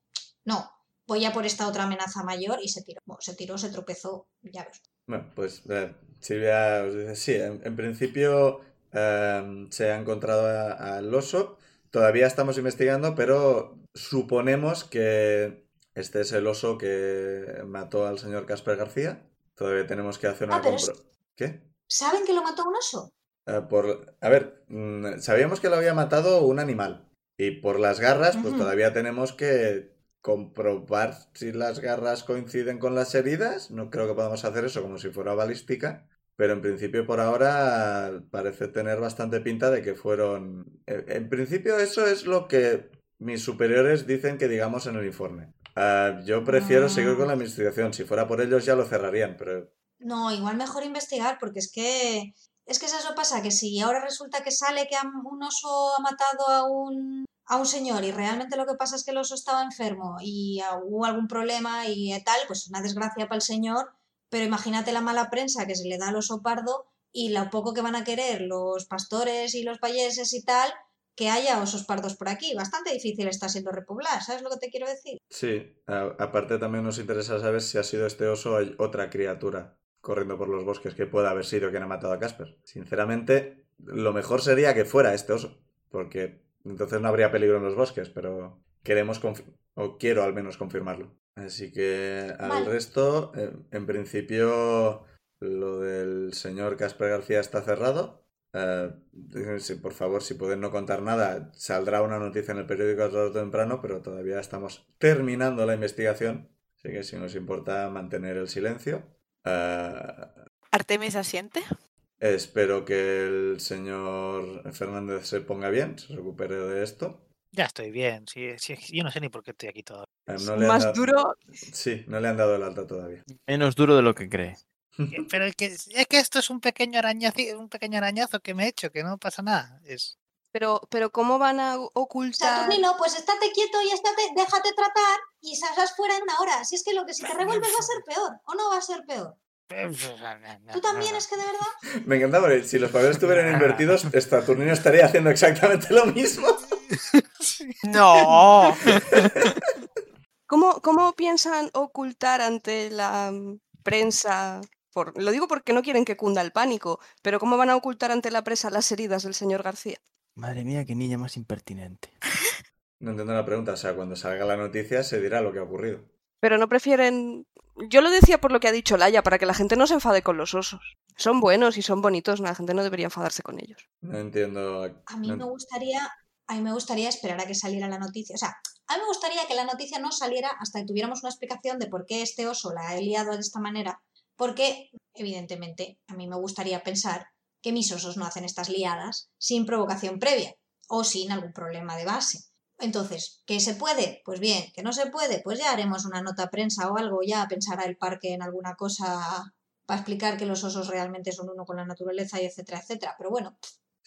no, voy a por esta otra amenaza mayor y se tiró. Bueno, se tiró, se tropezó, ya ves. Bueno, pues eh, Silvia os dice, sí, en, en principio eh, se ha encontrado al oso. Todavía estamos investigando, pero suponemos que este es el oso que mató al señor Casper García. Todavía tenemos que hacer una Ah, es- ¿Qué? ¿Saben que lo mató un oso? Eh, por... A ver, mm, sabíamos que lo había matado un animal. Y por las garras, pues todavía tenemos que comprobar si las garras coinciden con las heridas. No creo que podamos hacer eso como si fuera balística. Pero en principio por ahora parece tener bastante pinta de que fueron... En principio eso es lo que mis superiores dicen que digamos en el informe. Ah, yo prefiero seguir con la investigación. Si fuera por ellos ya lo cerrarían, pero No, igual mejor investigar, porque es que es que eso pasa, que si ahora resulta que sale que un oso ha matado a un, a un señor y realmente lo que pasa es que el oso estaba enfermo y hubo algún problema y tal, pues una desgracia para el señor, pero imagínate la mala prensa que se le da al oso pardo y lo poco que van a querer los pastores y los payeses y tal, que haya osos pardos por aquí. Bastante difícil está siendo repoblar, ¿sabes lo que te quiero decir? Sí, aparte también nos interesa saber si ha sido este oso o otra criatura corriendo por los bosques que pueda haber sido quien ha matado a Casper. Sinceramente, lo mejor sería que fuera este oso, porque entonces no habría peligro en los bosques, pero queremos o quiero al menos confirmarlo. Así que al Vale. resto, eh, en principio, lo del señor Casper García está cerrado. Eh, sí, por favor, si pueden no contar nada, saldrá una noticia en el periódico tarde o temprano, pero todavía estamos terminando la investigación. Así que si nos importa mantener el silencio. Eh, Artemis asiente. espero que el señor Fernández se ponga bien, se recupere de esto. Ya estoy bien. sí, sí, yo no sé ni por qué estoy aquí todavía. Eh, no le han Más dado- duro. Sí, no le han dado el alta todavía. Menos duro de lo que cree. Eh, Pero es que, es que esto es un pequeño arañazo, un pequeño arañazo que me he hecho, que no pasa nada. Es... Pero, pero ¿cómo van a ocultar? Saturnino, pues estate quieto y estate, déjate tratar y salgas fuera en una hora. Si es que lo que si te revuelves va a ser peor, ¿o no va a ser peor? ¿Tú también es que de verdad? Me encanta porque si los papeles estuvieran invertidos, Saturnino estaría haciendo exactamente lo mismo. No. ¿Cómo, cómo piensan ocultar ante la mm, prensa? Por, lo digo porque no quieren que cunda el pánico, pero ¿cómo van a ocultar ante la prensa las heridas del señor García? Madre mía, qué niña más impertinente. No entiendo la pregunta, o sea, cuando salga la noticia se dirá lo que ha ocurrido. Pero no prefieren... Yo lo decía por lo que ha dicho Laia, para que la gente no se enfade con los osos. Son buenos y son bonitos, la gente no debería enfadarse con ellos. No entiendo. A mí no- me gustaría, a mí me gustaría esperar a que saliera la noticia. O sea, a mí me gustaría que la noticia no saliera hasta que tuviéramos una explicación de por qué este oso la ha liado de esta manera. Porque, evidentemente, a mí me gustaría pensar que mis osos no hacen estas liadas sin provocación previa o sin algún problema de base. Entonces, ¿que se puede? Pues bien, que no se puede, pues ya haremos una nota a prensa o algo, ya pensará el parque en alguna cosa para explicar que los osos realmente son uno con la naturaleza y etcétera, etcétera. Pero bueno,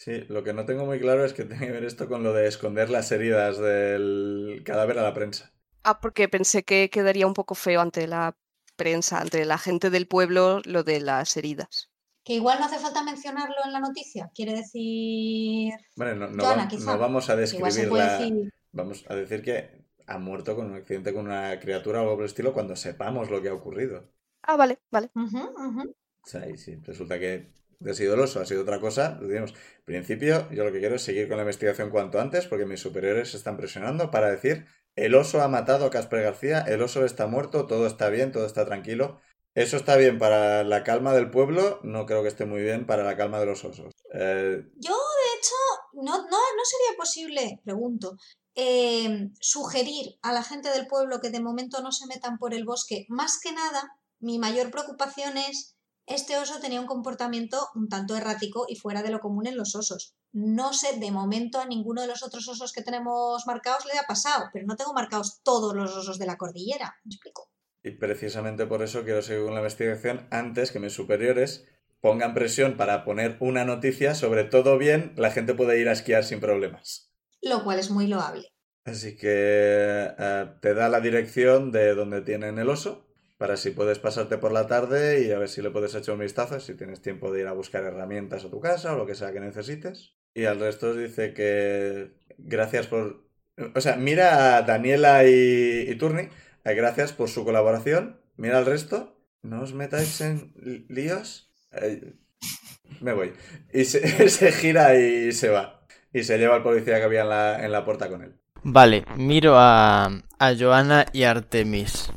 Sí, lo que no tengo muy claro es que tiene que ver esto con lo de esconder las heridas del cadáver a la prensa. Ah, porque pensé que quedaría un poco feo ante la prensa, ante la gente del pueblo, lo de las heridas. Que igual no hace falta mencionarlo en la noticia. Quiere decir... Bueno, no, no, Joana, va- quizá. no vamos a Igual se describir puede la... decir... Vamos a decir que ha muerto con un accidente con una criatura o algo por el estilo cuando sepamos lo que ha ocurrido. Ah, vale, vale. Ujú, ujú. O sea, y si resulta que ha sido el oso, ha sido otra cosa, lo diremos. En principio, yo lo que quiero es seguir con la investigación cuanto antes, porque mis superiores se están presionando para decir, el oso ha matado a Casper García, el oso está muerto, todo está bien, todo está tranquilo. Eso está bien para la calma del pueblo, no creo que esté muy bien para la calma de los osos. Eh, Yo, de hecho, no, no, no sería posible, pregunto, eh, sugerir a la gente del pueblo que de momento no se metan por el bosque. Más que nada, mi mayor preocupación es, este oso tenía un comportamiento un tanto errático y fuera de lo común en los osos. No sé, de momento a ninguno de los otros osos que tenemos marcados le ha pasado, pero no tengo marcados todos los osos de la cordillera. ¿Me explico? Y precisamente por eso quiero seguir con la investigación antes que mis superiores pongan presión para poner una noticia sobre todo bien, la gente puede ir a esquiar sin problemas. Lo cual es muy loable. Así que eh, te da la dirección de donde tienen el oso, para si puedes pasarte por la tarde y a ver si le puedes echar un vistazo, si tienes tiempo de ir a buscar herramientas a tu casa o lo que sea que necesites. Y al resto os dice que gracias por... O sea, mira a Daniela y, y Turni, gracias por su colaboración. Mira al resto, no os metáis en líos. Eh, me voy. Y se, se gira y se va. Y se lleva al policía que había en la, en la puerta con él. Vale, miro a, a Joana y a Artemis.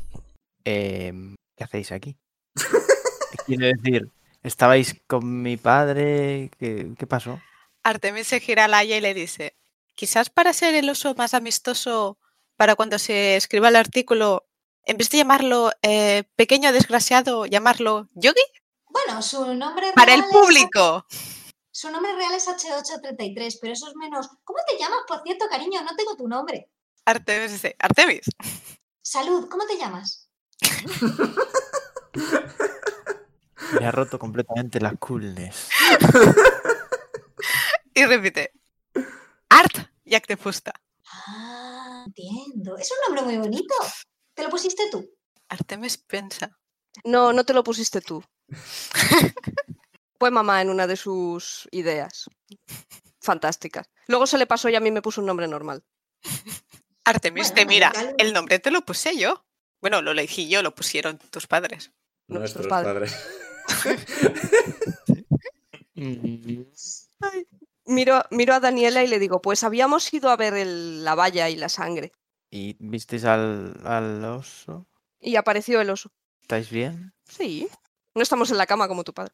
Em, ¿Qué hacéis aquí? Quiero decir, ¿estabais con mi padre? ¿Qué, qué pasó? Artemis se gira a Laia y le dice, quizás para ser el oso más amistoso para cuando se escriba el artículo, en vez de llamarlo eh, pequeño desgraciado, llamarlo Yogi Bueno, su nombre para el real es- público. Su nombre real es H833, pero eso es menos. ¿Cómo te llamas, por cierto, cariño? No tengo tu nombre. Artemis Artemis. Salud, ¿cómo te llamas? Me ha roto completamente la coolness. Y repite, Art Jack de Fusta. Ah, entiendo. Es un nombre muy bonito. ¿Te lo pusiste tú? Artemis piensa. No, no te lo pusiste tú. Fue mamá en una de sus ideas. Fantásticas. Luego se le pasó y a mí me puso un nombre normal. Artemis Bueno, te mira, el nombre te lo puse yo. Bueno, lo elegí yo, lo pusieron tus padres. Nuestros Nuestros padres. padres. Miro, miro a Daniela y le digo, pues habíamos ido a ver el- la valla y la sangre. ¿Y visteis al, al oso? Y apareció el oso. ¿Estáis bien? Sí. No estamos en la cama como tu padre.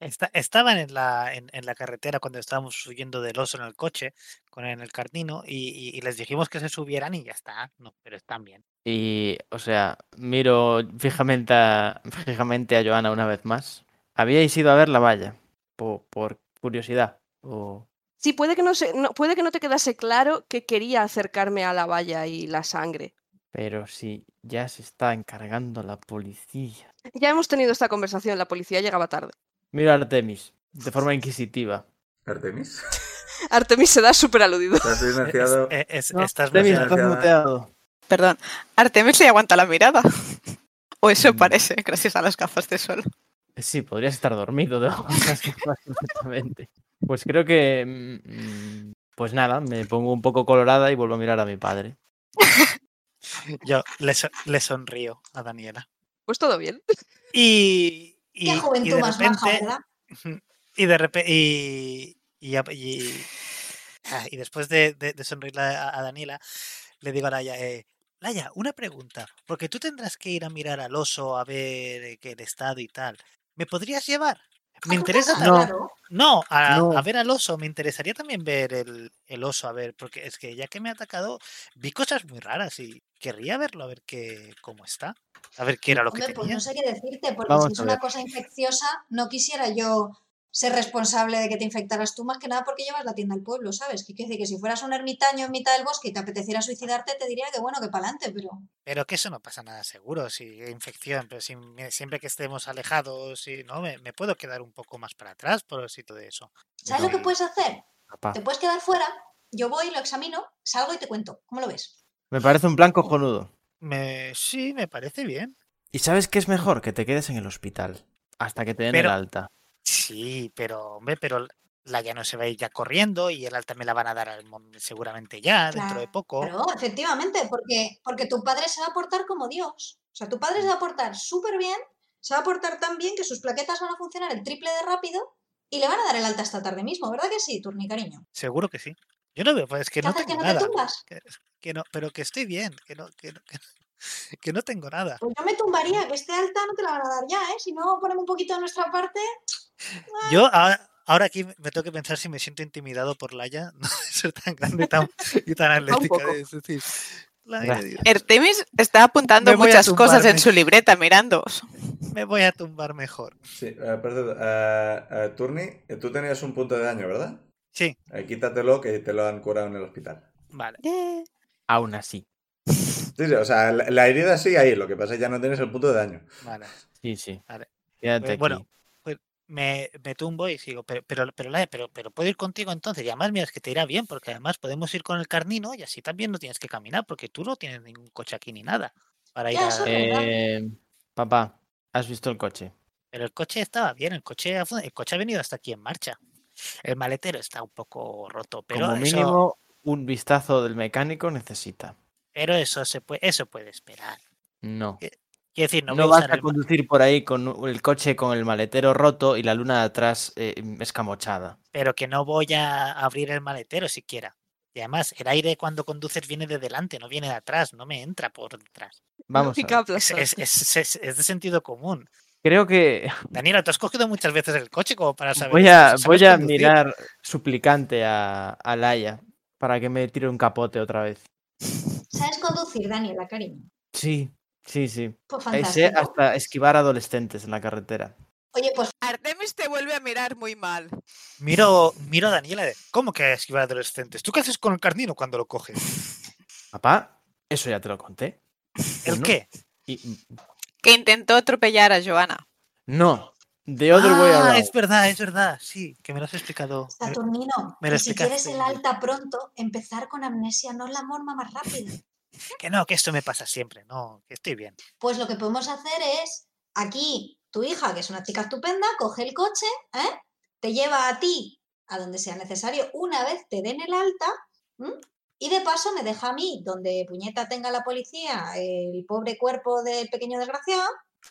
Esta- estaban en la, en, en la carretera cuando estábamos huyendo del oso en el coche, con en el carnino, y, y- y les dijimos que se subieran y ya está. No, pero están bien. Y, o sea, miro fijamente a, fijamente a Joana una vez más. ¿Habíais ido a ver la valla? Po- por curiosidad. O... Sí, puede que no, se, no- puede que no te quedase claro que quería acercarme a la valla y la sangre. Pero si ya se está encargando la policía. Ya hemos tenido esta conversación, la policía llegaba tarde. Miro a Artemis, de forma inquisitiva. Artemis. Artemis se da súper aludido. Es- es- No, estás Artemis, bloqueado. estás muteado. Perdón, Artemis le aguanta la mirada. O eso Mm. parece, gracias a las gafas de sol. Sí, podrías estar dormido perfectamente. Pues creo que. mm, Pues nada, me pongo un poco colorada y vuelvo a mirar a mi padre. Yo le, so- le sonrío a Daniela. Pues todo bien. Y, y, Qué y juventud de más baja, repente, ¿verdad? y de repente, y, y, ah, y después de, de, de sonreírle a, a Daniela, le digo a Laia, eh, Laia, una pregunta, porque tú tendrás que ir a mirar al oso a ver eh, que el estado y tal. ¿Me podrías llevar? Me ¿A tu interesa también. No, a, No. a ver al oso, me interesaría también ver el, el oso, a ver, porque es que ya que me ha atacado, vi cosas muy raras y querría verlo, a ver qué, cómo está, a ver qué era lo que pues tenía. no sé qué decirte, porque Vamos si es una cosa infecciosa, no quisiera yo ser responsable de que te infectaras tú más que nada porque llevas la tienda al pueblo, ¿sabes? Que quiere decir que si fueras un ermitaño en mitad del bosque y te apeteciera suicidarte, te diría que bueno, que para adelante, pero Pero que eso no pasa nada seguro, si infección, pero si, siempre que estemos alejados, y no, me, me puedo quedar un poco más para atrás por el sitio de eso. ¿sabes lo que puedes hacer? Papá. Te puedes quedar fuera, yo voy, lo examino, salgo y te cuento. ¿Cómo lo ves? Me parece un plan cojonudo. Me, sí, me parece bien. ¿Y sabes qué es mejor? Que te quedes en el hospital. Hasta que te den Pero- el alta. Sí, pero, hombre, pero la ya no se va a ir ya corriendo y el alta me la van a dar al seguramente ya, dentro de poco. Claro, efectivamente, porque, porque tu padre se va a portar como Dios. O sea, tu padre se va a portar súper bien, se va a portar tan bien que sus plaquetas van a funcionar el triple de rápido y le van a dar el alta esta tarde mismo, ¿verdad que sí, Turni, cariño? Seguro que sí. Yo no veo, pues es que ¿Qué no que tengo te nada. tumbas? Que, que no, pero que estoy bien, que no, que no, que no, que no tengo nada. Pues yo me tumbaría, que este alta no te la van a dar ya, ¿eh? Si no ponemos un poquito de nuestra parte, Yo ahora, ahora aquí me tengo que pensar si me siento intimidado por Laia, no de ser tan grande tan- y tan atlética. Es decir, Laia, Artemis está apuntando muchas cosas en su libreta mirándoos. me voy a tumbar mejor. Sí, eh, perdón. eh, eh, Turni, tú tenías un punto de daño, ¿verdad? Sí, quítatelo que te lo han curado en el hospital. vale. Aún así. Sí, sí, o sea, la, la herida sigue ahí, lo que pasa es que ya no tienes el punto de daño. Vale. Sí, sí. Vale. Quédate Eh, bueno, aquí. Me, me tumbo y sigo, pero, pero, pero, pero, pero puedo ir contigo entonces. Y además, mira, es que te irá bien, porque además podemos ir con el carnino y así también no tienes que caminar, porque tú no tienes ningún coche aquí ni nada. Para ir a... Eh, papá, ¿has visto el coche? Pero el coche estaba bien, el coche ha, el coche ha venido hasta aquí en marcha. El maletero está un poco roto, pero Como eso, mínimo, un vistazo del mecánico necesita. pero eso se puede, eso puede esperar. No. Quiero decir, no, No, voy a vas a conducir por ahí con el coche con el maletero roto y la luna de atrás eh, escamochada. pero que no voy a abrir el maletero siquiera. Y además, el aire cuando conduces viene de delante, no viene de atrás, no me entra por detrás. Vamos a Lógica ver. Es, aplastante. es- es- es- es de sentido común. Creo que Daniela, tú has cogido muchas veces el coche como para saber. voy a, ¿sabes voy a conducir? mirar suplicante a, a Laia para que me tire un capote otra vez. ¿Sabes conducir, Daniela, cariño? Sí, sí, sí. Pues fantástico. hasta esquivar adolescentes en la carretera. Oye, pues Artemis te vuelve a mirar muy mal. Miro, miro a Daniela de, ¿cómo que esquivar adolescentes? ¿Tú qué haces con el carnino cuando lo coges? Papá, eso ya te lo conté. ¿El qué? Y, Que intentó atropellar a Joana. no, de other way Ah, es verdad, es verdad, sí, que me lo has explicado. Saturnino, me lo si quieres el alta pronto, empezar con amnesia no es la forma más rápida. Que no, que esto me pasa siempre, no, que estoy bien. Pues lo que podemos hacer es, aquí, tu hija, que es una chica estupenda, coge el coche, ¿eh? te lleva a ti a donde sea necesario una vez te den el alta ¿m? y de paso me deja a mí donde puñeta tenga la policía el pobre cuerpo del pequeño desgraciado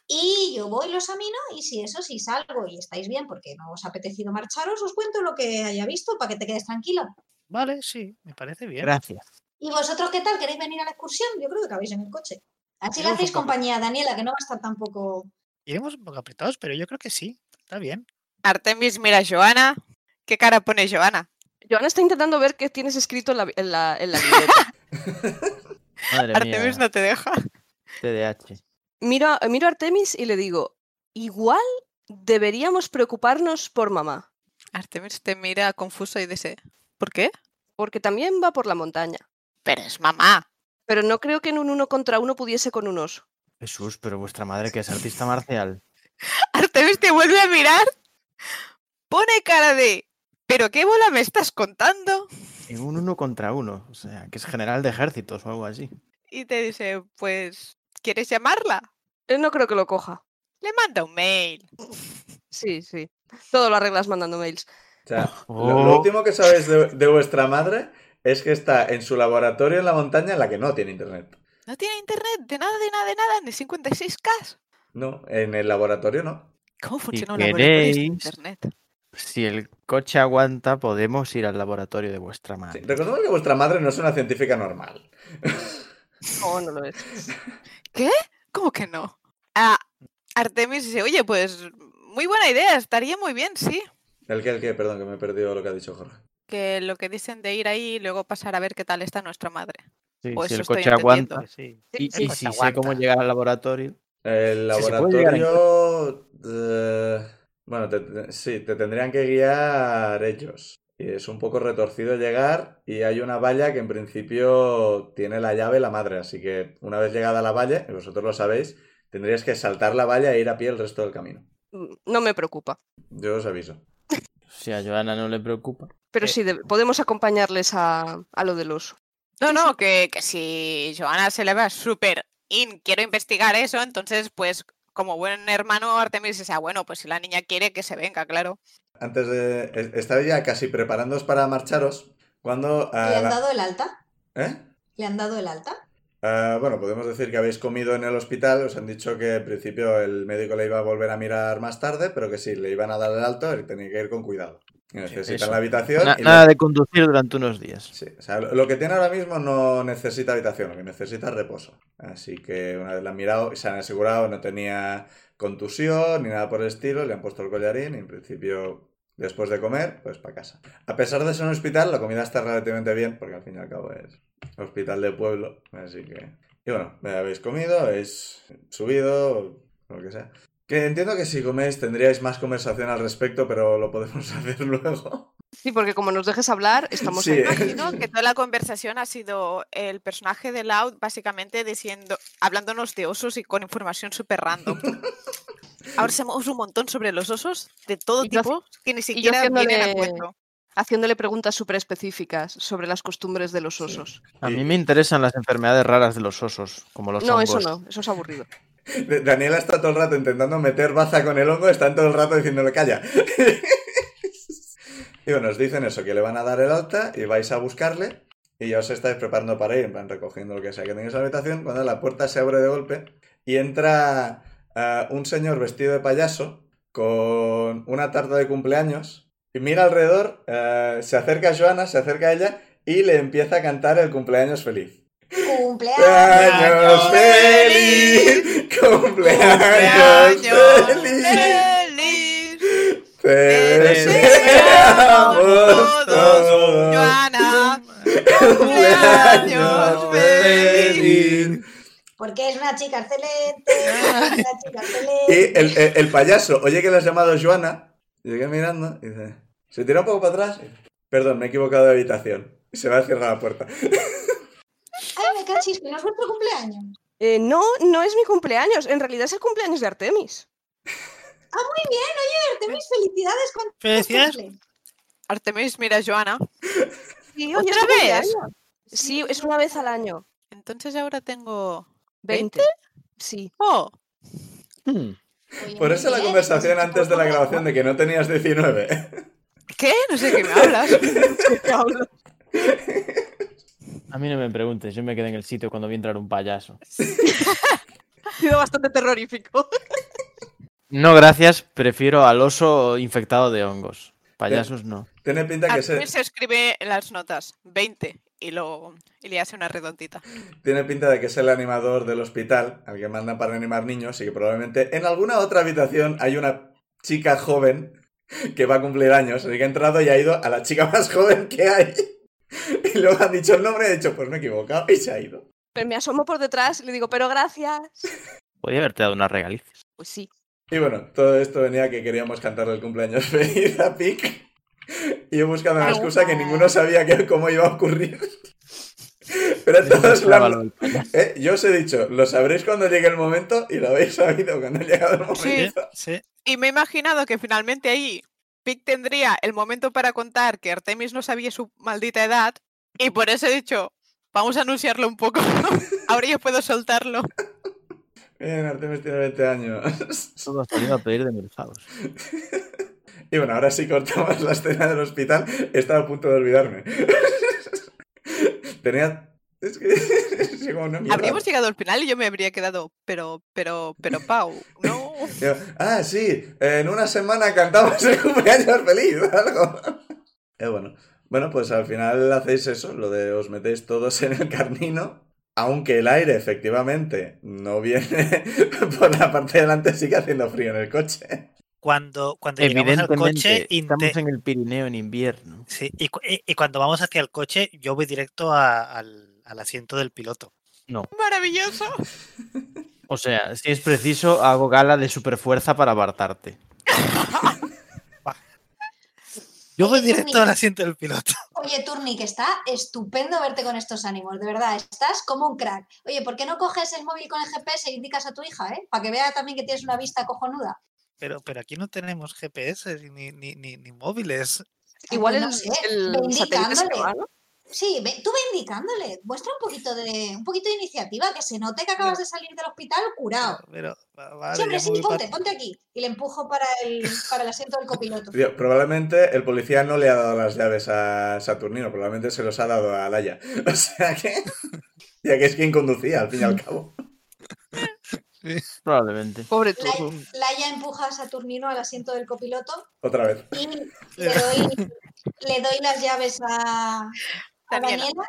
y yo voy, lo examino y si eso, si salgo y estáis bien porque no os ha apetecido marcharos, os cuento lo que haya visto para que te quedes tranquilo. Vale, sí, me parece bien. Gracias. ¿Y vosotros qué tal? ¿Queréis venir a la excursión? Yo creo que cabéis en el coche. Así le hacéis compañía a Daniela, que no va a estar tampoco... Iremos un poco apretados, pero yo creo que sí, está bien. Artemis mira a Joana. ¿Qué cara pone Joana? Joana está intentando ver qué tienes escrito en la, en la, en la libreta. Madre Artemis mía, no te deja. TDAH. Miro, a- miro a Artemis y le digo, igual deberíamos preocuparnos por mamá, Artemis te mira confuso y dice, ¿por qué? porque también va por la montaña. Pero es mamá. Pero no creo que en un uno contra uno pudiese con un oso. Jesús, pero vuestra madre que es artista marcial. Artemis te vuelve a mirar. Pone cara de, ¿pero qué bola me estás contando? En un uno contra uno. O sea, que es general de ejércitos o algo así. Y te dice, pues, ¿quieres llamarla? Eh, No creo que lo coja. Le manda un mail. Sí, sí. Todo lo arreglas mandando mails. O sea, lo, lo Oh. último que sabéis de, de vuestra madre es que está en su laboratorio en la montaña en la que no tiene internet. No tiene internet, de nada, de nada, de nada, ni 56K. No, en el laboratorio no. ¿Cómo funciona un queréis- laboratorio sin internet? Si el coche aguanta, podemos ir al laboratorio de vuestra Sí, madre. recordemos que vuestra madre no es una científica normal. No, no lo es. ¿Cómo que no? Ah, Artemis dice, oye, pues muy buena idea, estaría muy bien, sí. ¿El qué, el qué? Perdón, que me he perdido lo que ha dicho Jorge. Que lo que dicen de ir ahí y luego pasar a ver qué tal está nuestra madre. Sí, o si eso el estoy coche entendiendo. aguanta. Sí. Y, Sí, y si sé cómo llegar al laboratorio. El laboratorio... eh, Bueno, te- te- sí, te tendrían que guiar ellos. Y es un poco retorcido llegar y hay una valla que en principio tiene la llave la madre, así que una vez llegada a la valla, y vosotros lo sabéis, tendríais que saltar la valla e ir a pie el resto del camino. Mm, No me preocupa. Yo os aviso. Si a Joana no le preocupa. Pero Eh. sí, de- podemos acompañarles a, a lo del oso. No, no, que, que si Joana se le va súper in, quiero investigar eso, entonces pues como buen hermano Artemis dice, ah, bueno, pues si la niña quiere que se venga, claro. Antes de... es- Estabais ya casi preparándoos para marcharos cuando... ¿Le han la- dado el alta? ¿Eh? ¿Le han dado el alta? Ah, bueno, podemos decir que habéis comido en el hospital. Os han dicho que en principio el médico le iba a volver a mirar más tarde, pero que sí, le iban a dar el alto y tenía que ir con cuidado. Necesitan eso. la habitación. Na- y nada lo- de conducir durante unos días. Sí, o sea, lo lo que tiene ahora mismo no necesita habitación, lo que necesita es reposo. Así que una vez la han mirado y se han asegurado, no tenía contusión ni nada por el estilo, le han puesto el collarín y en principio, después de comer, pues para casa. A pesar de ser un hospital, la comida está relativamente bien, porque al fin y al cabo es hospital de pueblo, así que... Y bueno, habéis comido, habéis subido, lo que sea. Que entiendo que si coméis tendríais más conversación al respecto, pero lo podemos hacer luego. Sí, porque como nos dejes hablar, estamos Sí. en- Imagino que toda la conversación ha sido el personaje de Loud básicamente diciendo, hablándonos de osos y con información súper random. Ahora sabemos un montón sobre los osos de todo Y yo tipo que ni siquiera vienen a haciéndole- cuento. haciéndole preguntas súper específicas sobre las costumbres de los osos. A mí me interesan las enfermedades raras de los osos, como los No, eso no, eso es aburrido. Daniela está todo el rato intentando meter baza con el hongo, están todo el rato diciéndole calla. y bueno, os dicen eso, que le van a dar el alta y vais a buscarle y ya os estáis preparando para ir, en plan recogiendo lo que sea que tengáis en la habitación, cuando la puerta se abre de golpe y entra un señor vestido de payaso con una tarta de cumpleaños y mira alrededor, ah, se acerca a Joana, se acerca a ella y le empieza a cantar el cumpleaños feliz. ¡Cumpleaños! ¡Cumpleaños feliz! ¡Cumpleaños feliz! ¡Feliz! ¡Te deseamos todos! Joana, ¡Cumpleaños feliz! Porque es una chica excelente. una chica Y excelente. el, el- el payaso oye que le has llamado Joana, y sigue mirando, y dice, se tira un poco para atrás, y perdón, me he equivocado de habitación. Y se va a cerrar la puerta. Ay, me cachis, que no es vuestro cumpleaños. Eh, no, no es mi cumpleaños, en realidad es el cumpleaños de Artemis. Ah, muy bien, oye, Artemis, felicidades con Felicidades. cumple. Artemis mira Joana. Sí, ¿Otra vez? Sí, es una vez al año. Entonces ahora tengo... 20. Sí. Oh, Hmm. Por eso la conversación pues, antes de la grabación de que no tenías 19. ¿qué? No sé de qué me hablas. A mí no me preguntes, yo me quedé en el sitio cuando vi entrar un payaso. Ha sido bastante terrorífico. No, gracias, prefiero al oso infectado de hongos. Payasos no. Tiene pinta que se, se escribe en las notas 20 y, lo, y le hace una redondita. Tiene pinta de que es el animador del hospital, al que mandan para animar niños, y que probablemente en alguna otra habitación hay una chica joven que va a cumplir años, así que ha entrado y ha ido a la chica más joven que hay. Y luego han dicho el nombre y ha dicho, pues me he equivocado, y se ha ido. Pero me asomo por detrás y le digo, pero gracias. Podría haberte dado unas regalices. Pues sí. Y bueno, todo esto venía que queríamos cantarle el cumpleaños feliz a Pic. Y he buscado una excusa que ninguno sabía que, cómo iba a ocurrir. Pero todos payaso. Eh, yo os he dicho, lo sabréis cuando llegue el momento y lo habéis sabido cuando ha llegado el momento. Sí. Sí. Y me he imaginado que finalmente ahí Pic tendría el momento para contar que Artemis no sabía su maldita edad y por eso he dicho, vamos a anunciarlo un poco. Ahora ya puedo soltarlo. Bien, Artemis tiene 20 años. Todo salido a pedir de mercados. Y bueno, ahora sí cortamos la escena del hospital. Estaba a punto de olvidarme. Tenía... Es que... es como una mierda. Habríamos llegado al final y yo me habría quedado, pero, pero, pero, Pau, no. Yo, ah, sí, en una semana cantamos el cumpleaños feliz, algo. Eh, bueno. bueno, pues al final hacéis eso, lo de os metéis todos en el carnino. Aunque el aire efectivamente no viene por la parte de delante, sigue haciendo frío en el coche. Cuando, cuando llegamos al coche, estamos en el Pirineo en invierno. sí, y, cu- y- y cuando vamos hacia el coche, yo voy directo a- al, al asiento del piloto. No. Maravilloso. O sea, si es preciso, hago gala de superfuerza para apartarte. Yo voy directo al asiento del piloto. Oye, Turni, que está estupendo verte con estos ánimos, de verdad, estás como un crack. Oye, ¿por qué no coges el móvil con el GPS e indicas a tu hija, eh? Para que vea también que tienes una vista cojonuda. Pero, pero aquí no tenemos GPS ni, ni, ni, ni móviles. Igual pues el, no sé, el ve satélite se indicándole. va, ¿no? Sí, ve- tú ve indicándole, muestra un poquito de un poquito de iniciativa, que se note que acabas de salir del hospital curado. Pero, va- vale, Sí, hombre, ya sí, ponte, ponte aquí. Y le empujo para el, para el asiento del copiloto. Tío, probablemente el policía no le ha dado las llaves a Saturnino, probablemente se los ha dado a Laia. O sea que. Ya que es quien conducía, al fin y al cabo. Probablemente. Pobre tú. Laia, empuja a Saturnino al asiento del copiloto Otra vez. y le doy, le doy las llaves a, a Daniela.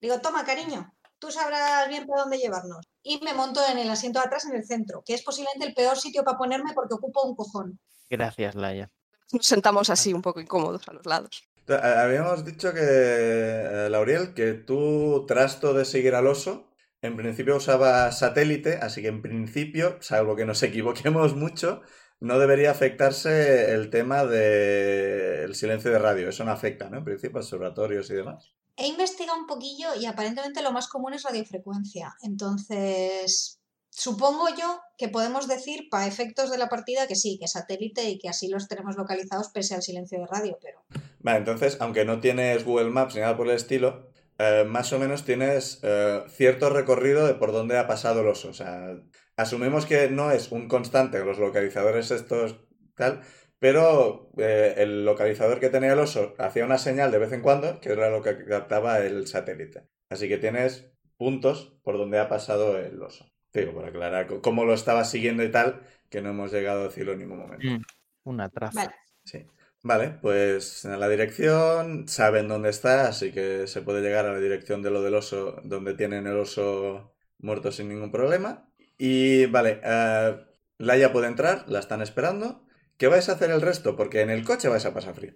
Digo, toma, cariño, tú sabrás bien por dónde llevarnos. Y me monto en el asiento de atrás, en el centro, que es posiblemente el peor sitio para ponerme porque ocupo un cojón. Gracias, Laia. Nos sentamos así un poco incómodos a los lados. Habíamos dicho que, eh, Lauriel, que tu trasto de seguir al oso, en principio usaba satélite, así que en principio, salvo que nos equivoquemos mucho, no debería afectarse el tema del silencio de radio. Eso no afecta, ¿no? En principio, observatorios y demás. He investigado un poquillo y aparentemente lo más común es radiofrecuencia. Entonces, supongo yo que podemos decir, para efectos de la partida, que sí, que satélite y que así los tenemos localizados pese al silencio de radio, pero Vale, entonces, aunque no tienes Google Maps ni nada por el estilo, eh, más o menos tienes eh, cierto recorrido de por dónde ha pasado el oso. O sea, asumimos que no es un constante, los localizadores estos tal, pero eh, el localizador que tenía el oso hacía una señal de vez en cuando, que era lo que captaba el satélite. Así que tienes puntos por donde ha pasado el oso. Digo, por aclarar cómo lo estaba siguiendo y tal, que no hemos llegado a decirlo en ningún momento. Mm, Una traza. vale. Sí. Vale, pues en la dirección saben dónde está, así que se puede llegar a la dirección de lo del oso, donde tienen el oso muerto sin ningún problema. Y vale, eh, Laia puede entrar, la están esperando. ¿Qué vais a hacer el resto? Porque en el coche vais a pasar frío.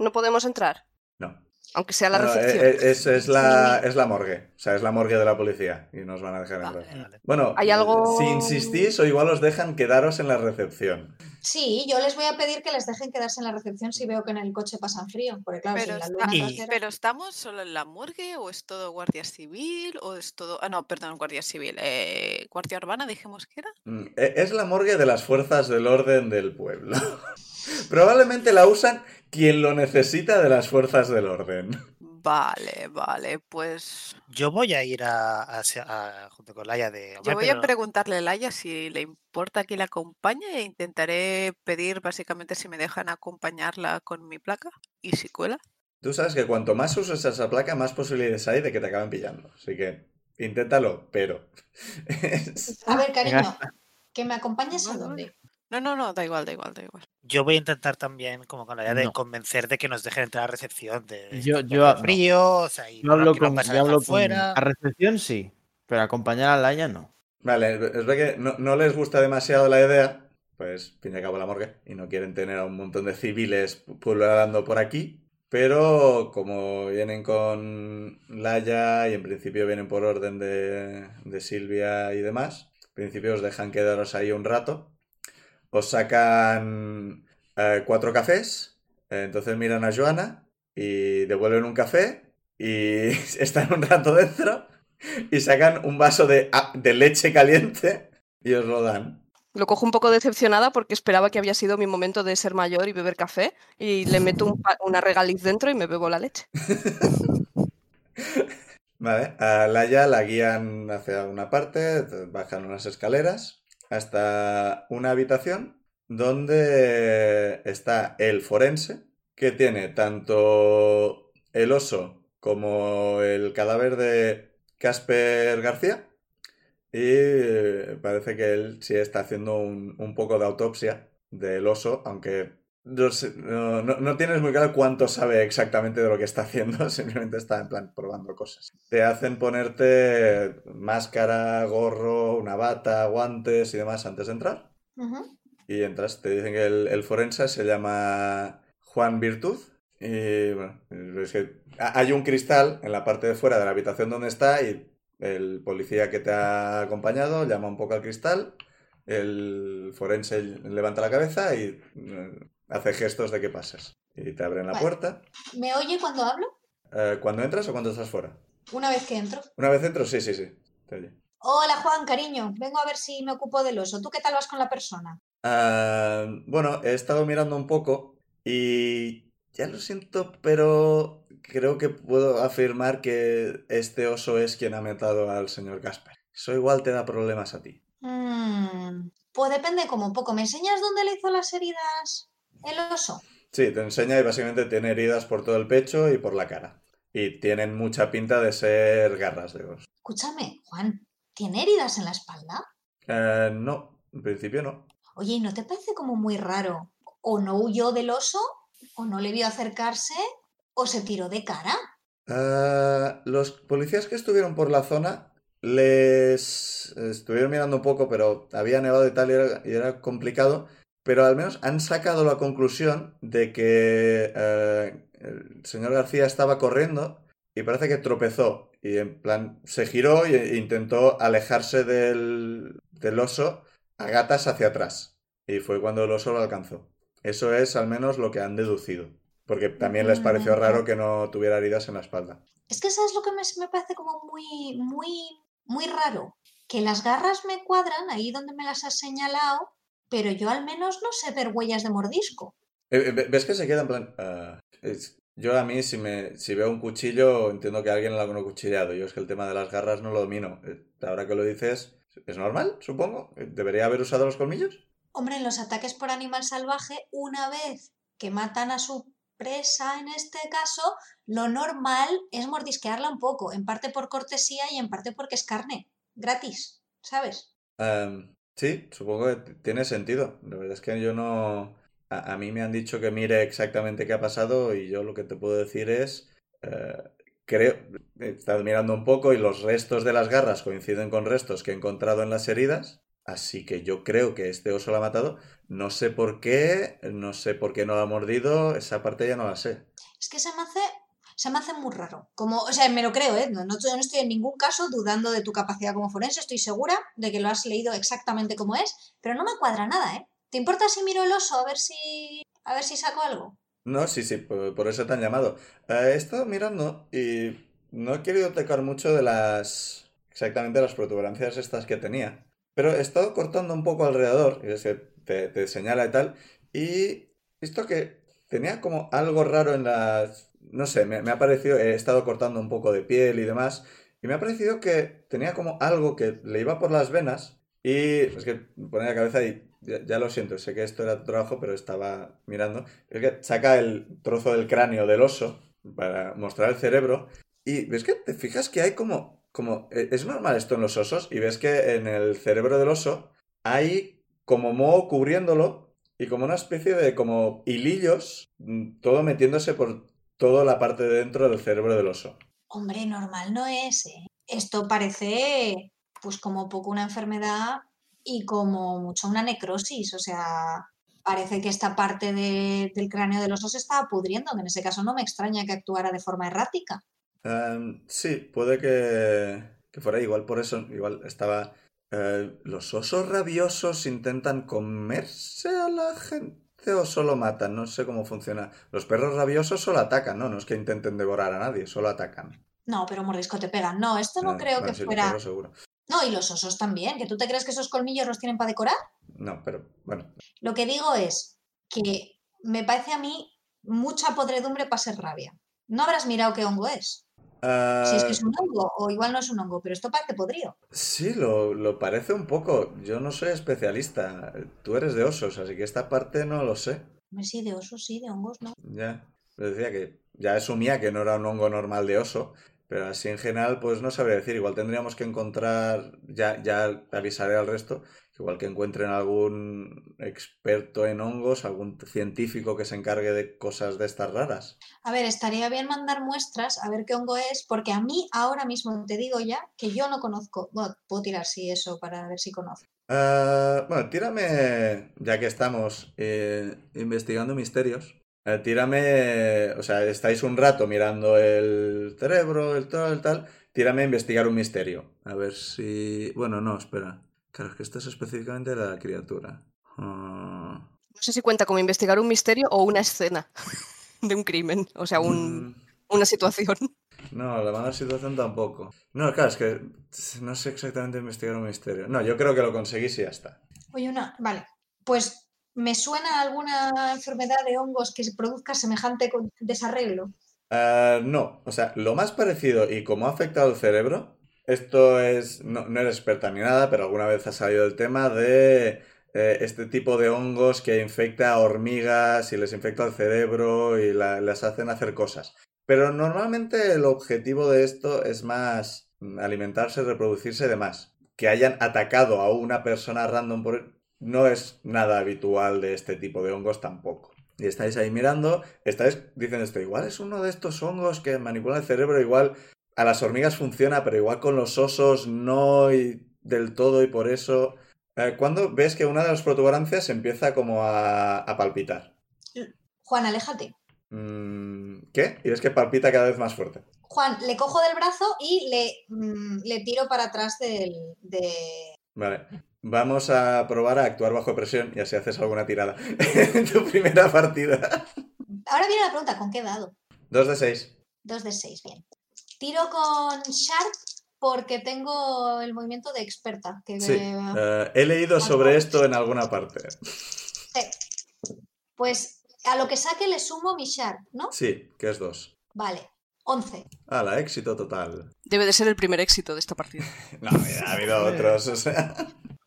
No podemos entrar, No. Aunque sea la No, recepción. eh, eh, es, es la, es la morgue. O sea, es la morgue de la policía. Y nos van a dejar Vale, entrar. vale. Bueno, ¿Hay algo- si insistís, o igual os dejan quedaros en la recepción. Sí, yo les voy a pedir que les dejen quedarse en la recepción si veo que en el coche pasan frío, porque claro, Pero, si la está- luna Y- trasera- pero estamos solo en la morgue o es todo guardia civil o es todo... Ah, no, perdón, guardia civil. eh, guardia urbana, dijimos que era. Mm, Es la morgue de las fuerzas del orden del pueblo. Probablemente la usan quien lo necesita de las fuerzas del orden. Vale, vale, pues Yo voy a ir a, a- a- junto con Laia de. "Hombre, yo voy pero a preguntarle a Laia si le importa que la acompañe e intentaré pedir básicamente si me dejan acompañarla con mi placa y si cuela. Tú sabes que cuanto más uses esa placa, más posibilidades hay de que te acaben pillando. Así que inténtalo, pero... A ver, cariño, Venga. que me acompañes a dónde. No, no, no, da igual, da igual, da igual. Yo voy a intentar también, como con la idea de No. convencer de que nos dejen entrar a recepción. De, Yo- de yo- frío, o sea, y Yo no hablo quiero con, yo hablo con- afuera. A recepción sí, pero acompañar a Laia no. Vale, es verdad que no, no les gusta demasiado la idea, pues fin y al cabo la morgue, y no quieren tener a un montón de civiles pululando por aquí, pero como vienen con Laia y en principio vienen por orden de, de Silvia y demás, en principio os dejan quedaros ahí un rato, os sacan eh, cuatro cafés, eh, entonces miran a Joana y devuelven un café y están un rato dentro y sacan un vaso de, ah, de leche caliente y os lo dan. Lo cojo un poco decepcionada porque esperaba que había sido mi momento de ser mayor y beber café y le meto un una regaliz dentro y me bebo la leche. Vale, a Laia la guían hacia una parte, bajan unas escaleras hasta una habitación donde está el forense, que tiene tanto el oso como el cadáver de Casper García. Y parece que él sí está haciendo un, un poco de autopsia del oso, aunque no, sé- no- no- tienes muy claro cuánto sabe exactamente de lo que está haciendo, simplemente está en plan probando cosas. Te hacen ponerte máscara, gorro, una bata, guantes y demás antes de entrar. Y entras, te dicen que el, el forense se llama Juan Virtud. Y bueno, es que ha- hay un cristal en la parte de fuera de la habitación donde está y el policía que te ha acompañado llama un poco al cristal, el forense levanta la cabeza y eh, hace gestos de que pases. Y te abren la Vale. puerta. ¿Me oye cuando hablo? Eh, ¿Cuándo entras o cuando estás fuera? Una vez que entro. Una vez entro, sí, sí, sí. Te oye. Hola Juan, cariño. Vengo a ver si me ocupo del oso. ¿Tú qué tal vas con la persona? Ah, bueno, he estado mirando un poco y ya lo siento, pero creo que puedo afirmar que este oso es quien ha matado al señor Casper. Eso igual te da problemas a ti. Mm, pues depende como un poco. ¿Me enseñas dónde le hizo las heridas el oso? Sí, te enseña y básicamente tiene heridas por todo el pecho y por la cara. Y tienen mucha pinta de ser garras de oso. Escúchame, Juan, ¿tiene heridas en la espalda? Eh, no, en principio no. Oye, ¿y no te parece como muy raro? ¿O no huyó del oso? ¿O no le vio acercarse? ¿O se tiró de cara? Ah, los policías que estuvieron por la zona les estuvieron mirando un poco, pero había nevado y tal y era, y era complicado. Pero al menos han sacado la conclusión de que eh, el señor García estaba corriendo y parece que tropezó. Y en plan se giró e intentó alejarse del, del oso a gatas hacia atrás. Y fue cuando el oso lo alcanzó. Eso es al menos lo que han deducido. Porque también les pareció raro que no tuviera heridas en la espalda. Es que sabes lo que me, me parece como muy, muy, muy raro. Que las garras me cuadran ahí donde me las has señalado, pero yo al menos no sé ver huellas de mordisco. Eh, eh, ¿Ves que se queda en plan? ah, es- yo a mí, si, me, si veo un cuchillo, entiendo que alguien lo ha cuchillado. Yo es que el tema de las garras no lo domino. Eh, Ahora que lo dices, ¿es normal, supongo? ¿Debería haber usado los colmillos? Hombre, en los ataques por animal salvaje, una vez que matan a su presa, en este caso, lo normal es mordisquearla un poco, en parte por cortesía y en parte porque es carne, gratis, ¿sabes? Am, sí, supongo que tiene sentido. La verdad es que yo no... A, mí me han dicho que mire exactamente qué ha pasado y yo lo que te puedo decir es... eh, creo... Estado mirando un poco y los restos de las garras coinciden con restos que he encontrado en las heridas. Así que yo creo que este oso lo ha matado. No sé por qué, no sé por qué no lo ha mordido, esa parte ya no la sé. Es que se me hace, se me hace muy raro. Como, o sea, me lo creo, ¿eh? No, no, no estoy en ningún caso dudando de tu capacidad como forense, estoy segura de que lo has leído exactamente como es, pero no me cuadra nada, ¿eh? ¿Te importa si miro el oso a ver si, a ver si saco algo? No, sí, sí, por, eso te han llamado. Eh, he estado mirando y no he querido tocar mucho de las... exactamente las protuberancias estas que tenía. Pero he estado cortando un poco alrededor, y es que te, te señala y tal, y visto que tenía como algo raro en las... no sé, me, ha parecido, he estado cortando un poco de piel y demás, y me ha parecido que tenía como algo que le iba por las venas, y es que pone la cabeza y ya, lo siento, sé que esto era tu trabajo, pero estaba mirando. Es que saca el trozo del cráneo del oso para mostrar el cerebro. Y ves que te fijas que hay como, como. eh, Es normal esto en los osos. Y ves que en el cerebro del oso hay como moho cubriéndolo. Y como una especie de como hilillos. mm, Todo metiéndose por toda la parte de dentro del cerebro del oso. Hombre, normal no es, ¿eh? Esto parece, pues como poco una enfermedad y como mucho una necrosis, o sea, parece que esta parte de- del cráneo del oso se estaba pudriendo, que en ese caso no me extraña que actuara de forma errática. Em, sí, puede que, que fuera igual por eso. Igual estaba. eh, ¿los osos rabiosos intentan comerse a la gente o solo matan? No sé cómo funciona. Los perros rabiosos solo atacan, ¿no? No es que intenten devorar a nadie, solo atacan. No, pero mordisco te pegan. No, esto no Ah, creo bueno, que fuera. perros seguro. No, y los osos también, que tú te crees que esos colmillos los tienen para decorar. No, pero bueno. Lo que digo es que me parece a mí mucha podredumbre para ser rabia. No habrás mirado qué hongo es. Si es que es Ah, un hongo, o igual no es un hongo, pero esto parece podrido. sí, lo, lo parece un poco. Yo no soy especialista. Tú eres de osos, así que esta parte no lo sé. Sí, de osos, sí, de hongos, no. Ya, decía que ya asumía que no era un hongo normal de oso, pero así en general, pues no sabría decir. Igual tendríamos que encontrar, ya, ya avisaré al resto, que igual que encuentren algún experto en hongos, algún científico que se encargue de cosas de estas raras. A ver, estaría bien mandar muestras a ver qué hongo es, porque a mí ahora mismo te digo ya que yo no conozco. Bueno, puedo tirar sí eso para ver si conozco. Ah, bueno, tírame, ya que estamos eh, investigando misterios, eh, tírame, o sea, estáis un rato mirando el cerebro, el tal, el tal, tírame a investigar un misterio. A ver si... Bueno, no, espera. Claro, es que esto es específicamente la criatura. Ah, No sé si cuenta como investigar un misterio o una escena de un crimen, o sea, un- mm, una situación. No, la mala situación tampoco. No, claro, es que no sé exactamente investigar un misterio. No, yo creo que lo conseguís y ya está. Oye, una, vale. Pues me suena alguna enfermedad de hongos que se produzca semejante desarreglo. Ah, no, o sea, lo más parecido y cómo ha afectado el cerebro, esto es, no, eres experta ni nada, pero alguna vez ha salido el tema de eh, este tipo de hongos que infecta a hormigas y les infecta el cerebro y la- las hacen hacer cosas. Pero normalmente el objetivo de esto es más mm, alimentarse, reproducirse y demás. Que hayan atacado a una persona random por... no es nada habitual de este tipo de hongos tampoco. Y estáis ahí mirando, estáis diciendo esto, igual es uno de estos hongos que manipulan el cerebro, igual a las hormigas funciona, pero igual con los osos no y del todo y por eso... Eh, cuando ves que una de las protuberancias empieza como a, a palpitar. Juan, aléjate. Mm, ¿Qué? Y ves que palpita cada vez más fuerte. Juan, le cojo del brazo y le, mm, le tiro para atrás del, de... Vale. Vamos a probar a actuar bajo presión y así haces alguna tirada en tu primera partida. Ahora viene la pregunta, ¿con qué dado? Dos de seis. Dos de seis, bien. Tiro con Sharp porque tengo el movimiento de experta. Que Sí. me- Eh, he leído sobre esto en alguna parte. Sí. Pues a lo que saque le sumo mi Sharp, ¿no? Sí, que es dos. Vale, 11. la éxito total. Debe de ser el primer éxito de esta partida. No, ha habido otros, o sea...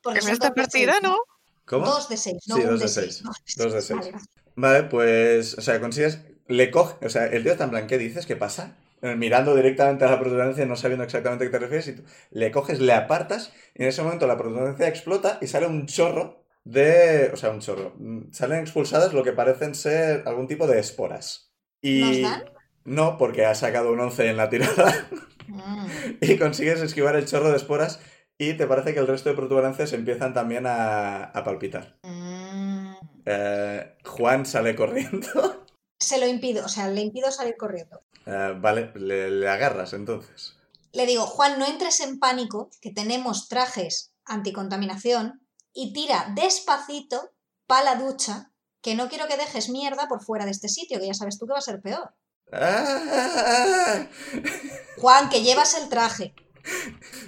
Porque En son esta partida, seis, ¿no? ¿Cómo? Dos de seis, no Sí, dos de de seis. seis. Dos de seis. Vale, pues, o sea, consigues, le coge, o sea, el tío está en plan, ¿qué dices? ¿Qué pasa? Eh, Mirando directamente a la protuberancia, no sabiendo exactamente a qué te refieres, y tú le coges, le apartas, y en ese momento la protuberancia explota y sale un chorro de, o sea, un chorro, mm, salen expulsadas lo que parecen ser algún tipo de esporas. Y ¿Nos dan? no, porque ha sacado un 11 en la tirada Mm. y consigues esquivar el chorro de esporas y te parece que el resto de protuberancias empiezan también a, a palpitar. Mm. Eh, Juan sale corriendo. Se lo impido, o sea, le impido salir corriendo. Eh, vale, le, le agarras entonces. Le digo, Juan, no entres en pánico, que tenemos trajes anticontaminación, y tira despacito para la ducha, que no quiero que dejes mierda por fuera de este sitio, que ya sabes tú que va a ser peor. ¡Ah! Juan, que llevas el traje.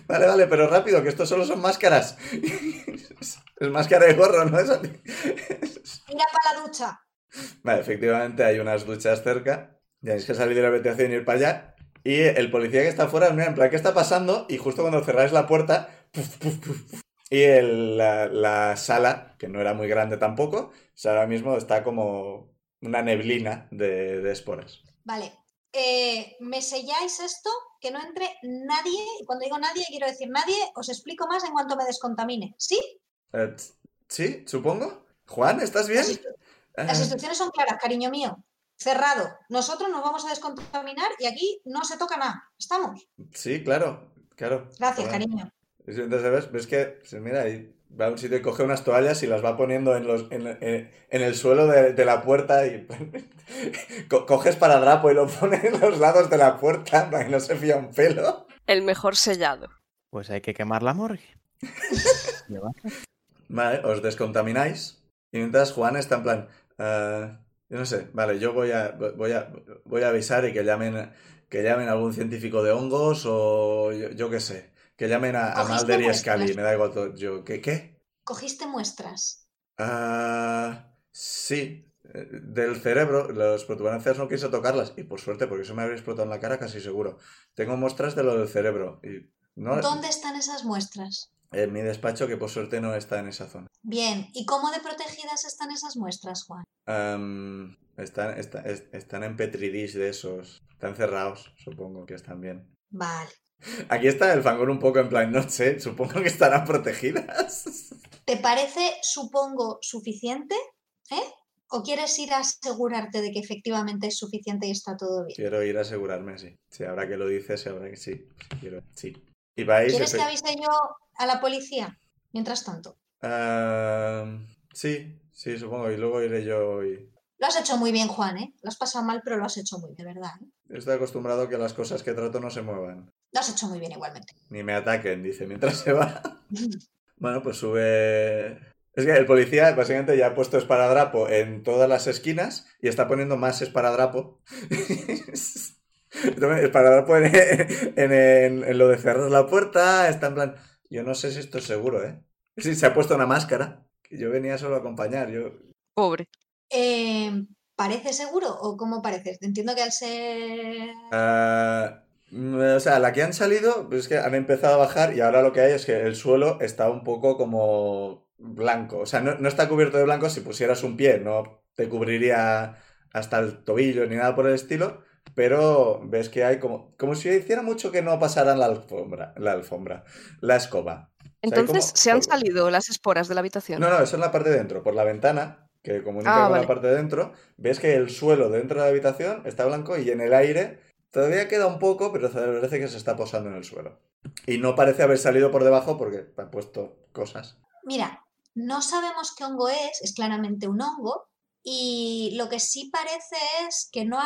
Vale, vale, pero rápido, que estos solo son máscaras. Es máscara de gorro, ¿no? Es. Tira para la ducha. Vale, efectivamente hay unas duchas cerca. Tenéis que salir de la habitación y ir para allá. Y el policía que está afuera, mira, en plan, ¿qué está pasando? Y justo cuando cerráis la puerta, puf, puf, puf, puf. y el- la, la sala, que no era muy grande tampoco, o sea, ahora mismo está como una neblina de, de esporas. Vale. Eh, ¿Me selláis esto? Que no entre nadie. Y cuando digo nadie, quiero decir nadie. Os explico más en cuanto me descontamine. ¿Sí? Eh, ¿Sí? ¿Supongo? Juan, ¿estás bien? Las, instru- las instrucciones son claras, cariño mío. Cerrado. Nosotros nos vamos a descontaminar y aquí no se toca nada. ¿Estamos? sí, claro, claro. Gracias, Bueno. cariño. Entonces, ¿ves? ¿Ves que, mira, ahí va a un sitio y coge unas toallas y las va poniendo en, los, en, en- en el suelo de, de la puerta y co- coges para drapo y lo pones en los lados de la puerta para que no se fía un pelo. El mejor sellado. Pues hay que quemar la morgue. Vale, os descontamináis y mientras Juan está en plan, "Ah, yo no sé, vale, yo voy a, voy a, voy a avisar y que llamen, que llamen a algún científico de hongos o yo, yo qué sé, que llamen a, a Mulder y muestras. Scully, me da igual todo. Yo, ¿qué? ¿Qué? Cogiste muestras. Ah, sí, eh, del cerebro, las protuberancias no quise tocarlas y por suerte, porque eso me habría explotado en la cara casi seguro. Tengo muestras de lo del cerebro y no ¿Dónde están esas muestras? en mi despacho que por suerte no está en esa zona. Bien. ¿Y cómo de protegidas están esas muestras, Juan? Am, están, está- es- están en Petri dish de esos. Están cerrados, supongo que están bien. Vale. Aquí está el fangor un poco en plan, no sé, supongo que estarán protegidas. ¿Te parece, supongo, suficiente? ¿Eh? ¿O quieres ir a asegurarte de que efectivamente es suficiente y está todo bien? Quiero ir a asegurarme, sí. Sí, ahora que lo dices, ahora que sí. Quiero, sí. Y vais... ¿Quieres que avise yo a la policía? Mientras tanto. Am, sí, sí, supongo. Y luego iré yo y... Lo has hecho muy bien, Juan, ¿eh? Lo has pasado mal, pero lo has hecho muy bien, de verdad. ¿eh? Estoy acostumbrado a que las cosas que trato no se muevan. Lo has hecho muy bien igualmente. Ni me ataquen, dice, mientras se va. Bueno, pues sube. Es que el policía básicamente ya ha puesto esparadrapo en todas las esquinas y está poniendo más esparadrapo. esparadrapo en, en, en- en lo de cerrar la puerta. Está en plan. Yo no sé si esto es seguro, ¿eh? Sí, se ha puesto una máscara. que Yo venía solo a acompañar. Yo. Pobre. Eh, ¿Parece seguro o cómo parece? Entiendo que al ser... Ah, o sea, la que han salido, pues es que han empezado a bajar y ahora lo que hay es que el suelo está un poco como blanco. O sea, no, no está cubierto de blanco. Si pusieras un pie, no te cubriría hasta el tobillo ni nada por el estilo. Pero ves que hay como, como si hiciera mucho que no pasaran la alfombra, la alfombra, la escoba. Entonces, como ¿se han salido las esporas de la habitación? No, no, eso es la parte de dentro. Por la ventana, que comunica Ah, con vale. la parte de dentro, ves que el suelo dentro de la habitación está blanco y en el aire todavía queda un poco, pero parece que se está posando en el suelo. Y no parece haber salido por debajo porque han puesto cosas. Mira, no sabemos qué hongo es, es claramente un hongo, y lo que sí parece es que no,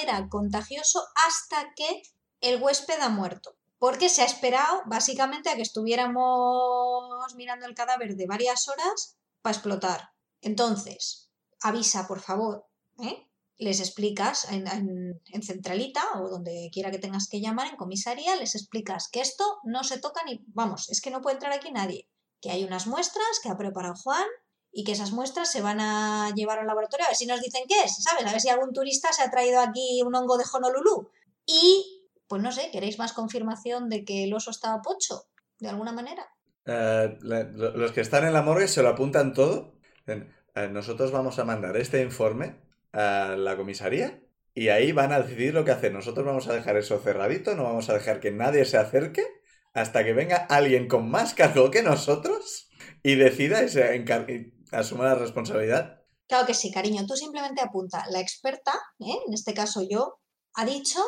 era contagioso hasta que el huésped ha muerto. Porque se ha esperado básicamente a que estuviéramos mirando el cadáver de varias horas para explotar. Entonces, avisa, por favor, ¿eh? Les explicas en, en- en centralita o donde quiera que tengas que llamar, en comisaría, les explicas que esto no se toca ni, vamos, es que no puede entrar aquí nadie, que hay unas muestras que ha preparado Juan y que esas muestras se van a llevar al laboratorio a ver si nos dicen qué es, ¿sabes? A ver si algún turista se ha traído aquí un hongo de Honolulu. Y, pues no sé, ¿queréis más confirmación de que el oso estaba pocho? De alguna manera. Eh, los que están en la morgue se lo apuntan todo. "Eh, nosotros vamos a mandar este informe a la comisaría y ahí van a decidir lo que hacer. Nosotros vamos a dejar eso cerradito, no vamos a dejar que nadie se acerque hasta que venga alguien con más cargo que nosotros y decida y, se y asuma la responsabilidad. Claro que sí, cariño, tú simplemente apunta. La experta, ¿eh? en este caso yo, ha dicho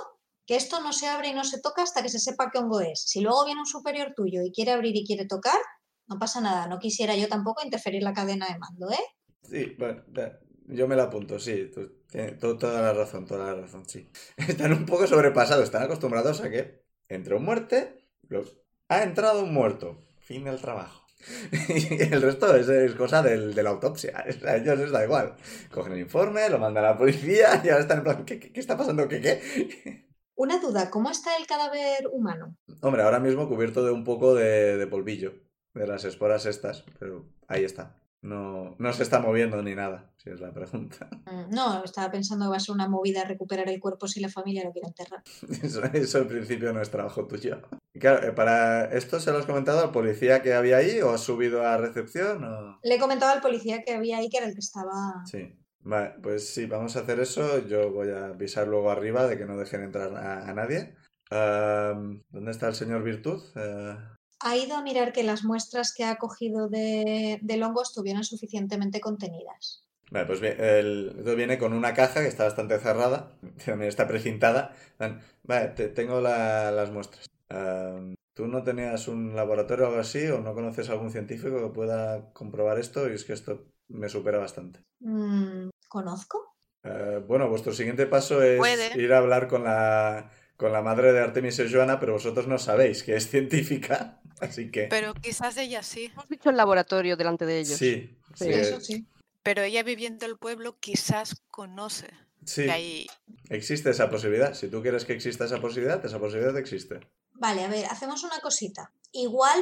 que esto no se abre y no se toca hasta que se sepa qué hongo es. Si luego viene un superior tuyo y quiere abrir y quiere tocar, no pasa nada. No quisiera yo tampoco interferir la cadena de mando, ¿eh? Sí, bueno, yo me lo apunto, sí. tú- tiene to- toda la razón, toda la razón, sí. Están un poco sobrepasados, están acostumbrados a que entre un muerte, ha entrado un muerto, fin del trabajo. Y el resto es, es cosa del- de la autopsia, a ellos les da igual. Cogen el informe, lo mandan a la policía y ahora están en plan, ¿qué, qué- qué está pasando? ¿Qué, qué? Una duda, ¿cómo está el cadáver humano? Hombre, ahora mismo cubierto de un poco de, de polvillo, de las esporas estas, pero ahí está. No, no se está moviendo ni nada, si es la pregunta. Mm, No, estaba pensando que va a ser una movida recuperar el cuerpo si la familia lo quiere enterrar. Eso, eso al principio no es trabajo tuyo. Claro, eh, para esto se lo has comentado al policía que había ahí o has subido a recepción o... Le he comentado al policía que había ahí que era el que estaba... Sí. Vale, pues sí, vamos a hacer eso. Yo voy a avisar luego arriba de que no dejen entrar a, a nadie. Am, ¿Dónde está el señor Virtud? Eh, Ha ido a mirar que las muestras que ha cogido de, del hongo estuvieran suficientemente contenidas. Vale, pues el, esto viene con una caja que está bastante cerrada, también está precintada. Vale, te- tengo la- las muestras. ¿Tú no tenías un laboratorio o algo así o no conoces a algún científico que pueda comprobar esto? Y es que esto me supera bastante. Mm, ¿Conozco? Eh, bueno, vuestro siguiente paso es Puede. ir a hablar con la, con la madre de Artemis y Joana, pero vosotros no sabéis que es científica, así que... Pero quizás ella sí. Hemos dicho el laboratorio delante de ellos. Sí, sí, Sí, Eso sí. Pero ella viviendo el pueblo quizás conoce sí, que hay... existe esa posibilidad. Si tú quieres que exista esa posibilidad, esa posibilidad existe. Vale, a ver, hacemos una cosita. Igual,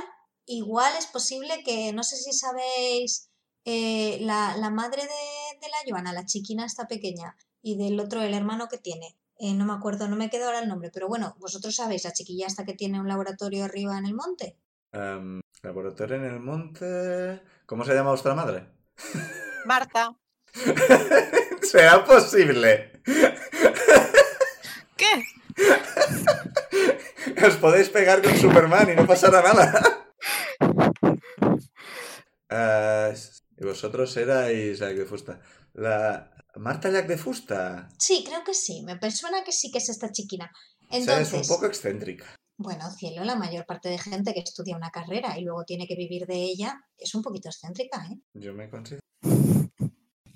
igual es posible que, no sé si sabéis, eh, la, la madre de, de la Joana, la chiquina esta pequeña, y del otro, el hermano que tiene. eh, no me acuerdo, no me queda ahora el nombre, pero bueno, vosotros sabéis, la chiquilla esta que tiene un laboratorio arriba en el monte. Am, laboratorio en el monte... ¿Cómo se llama vuestra madre? Marta, ¿Será posible? ¿qué? Os podéis pegar con Superman y no pasará nada. Ah, y vosotros erais Jack de Fusta. La Marta Jack de Fusta. Sí, creo que sí, me suena que sí que es esta chiquina. O sea, es Entonces, un poco excéntrica. Bueno, cielo, la mayor parte de gente que estudia una carrera y luego tiene que vivir de ella es un poquito excéntrica, ¿eh? Yo me considero.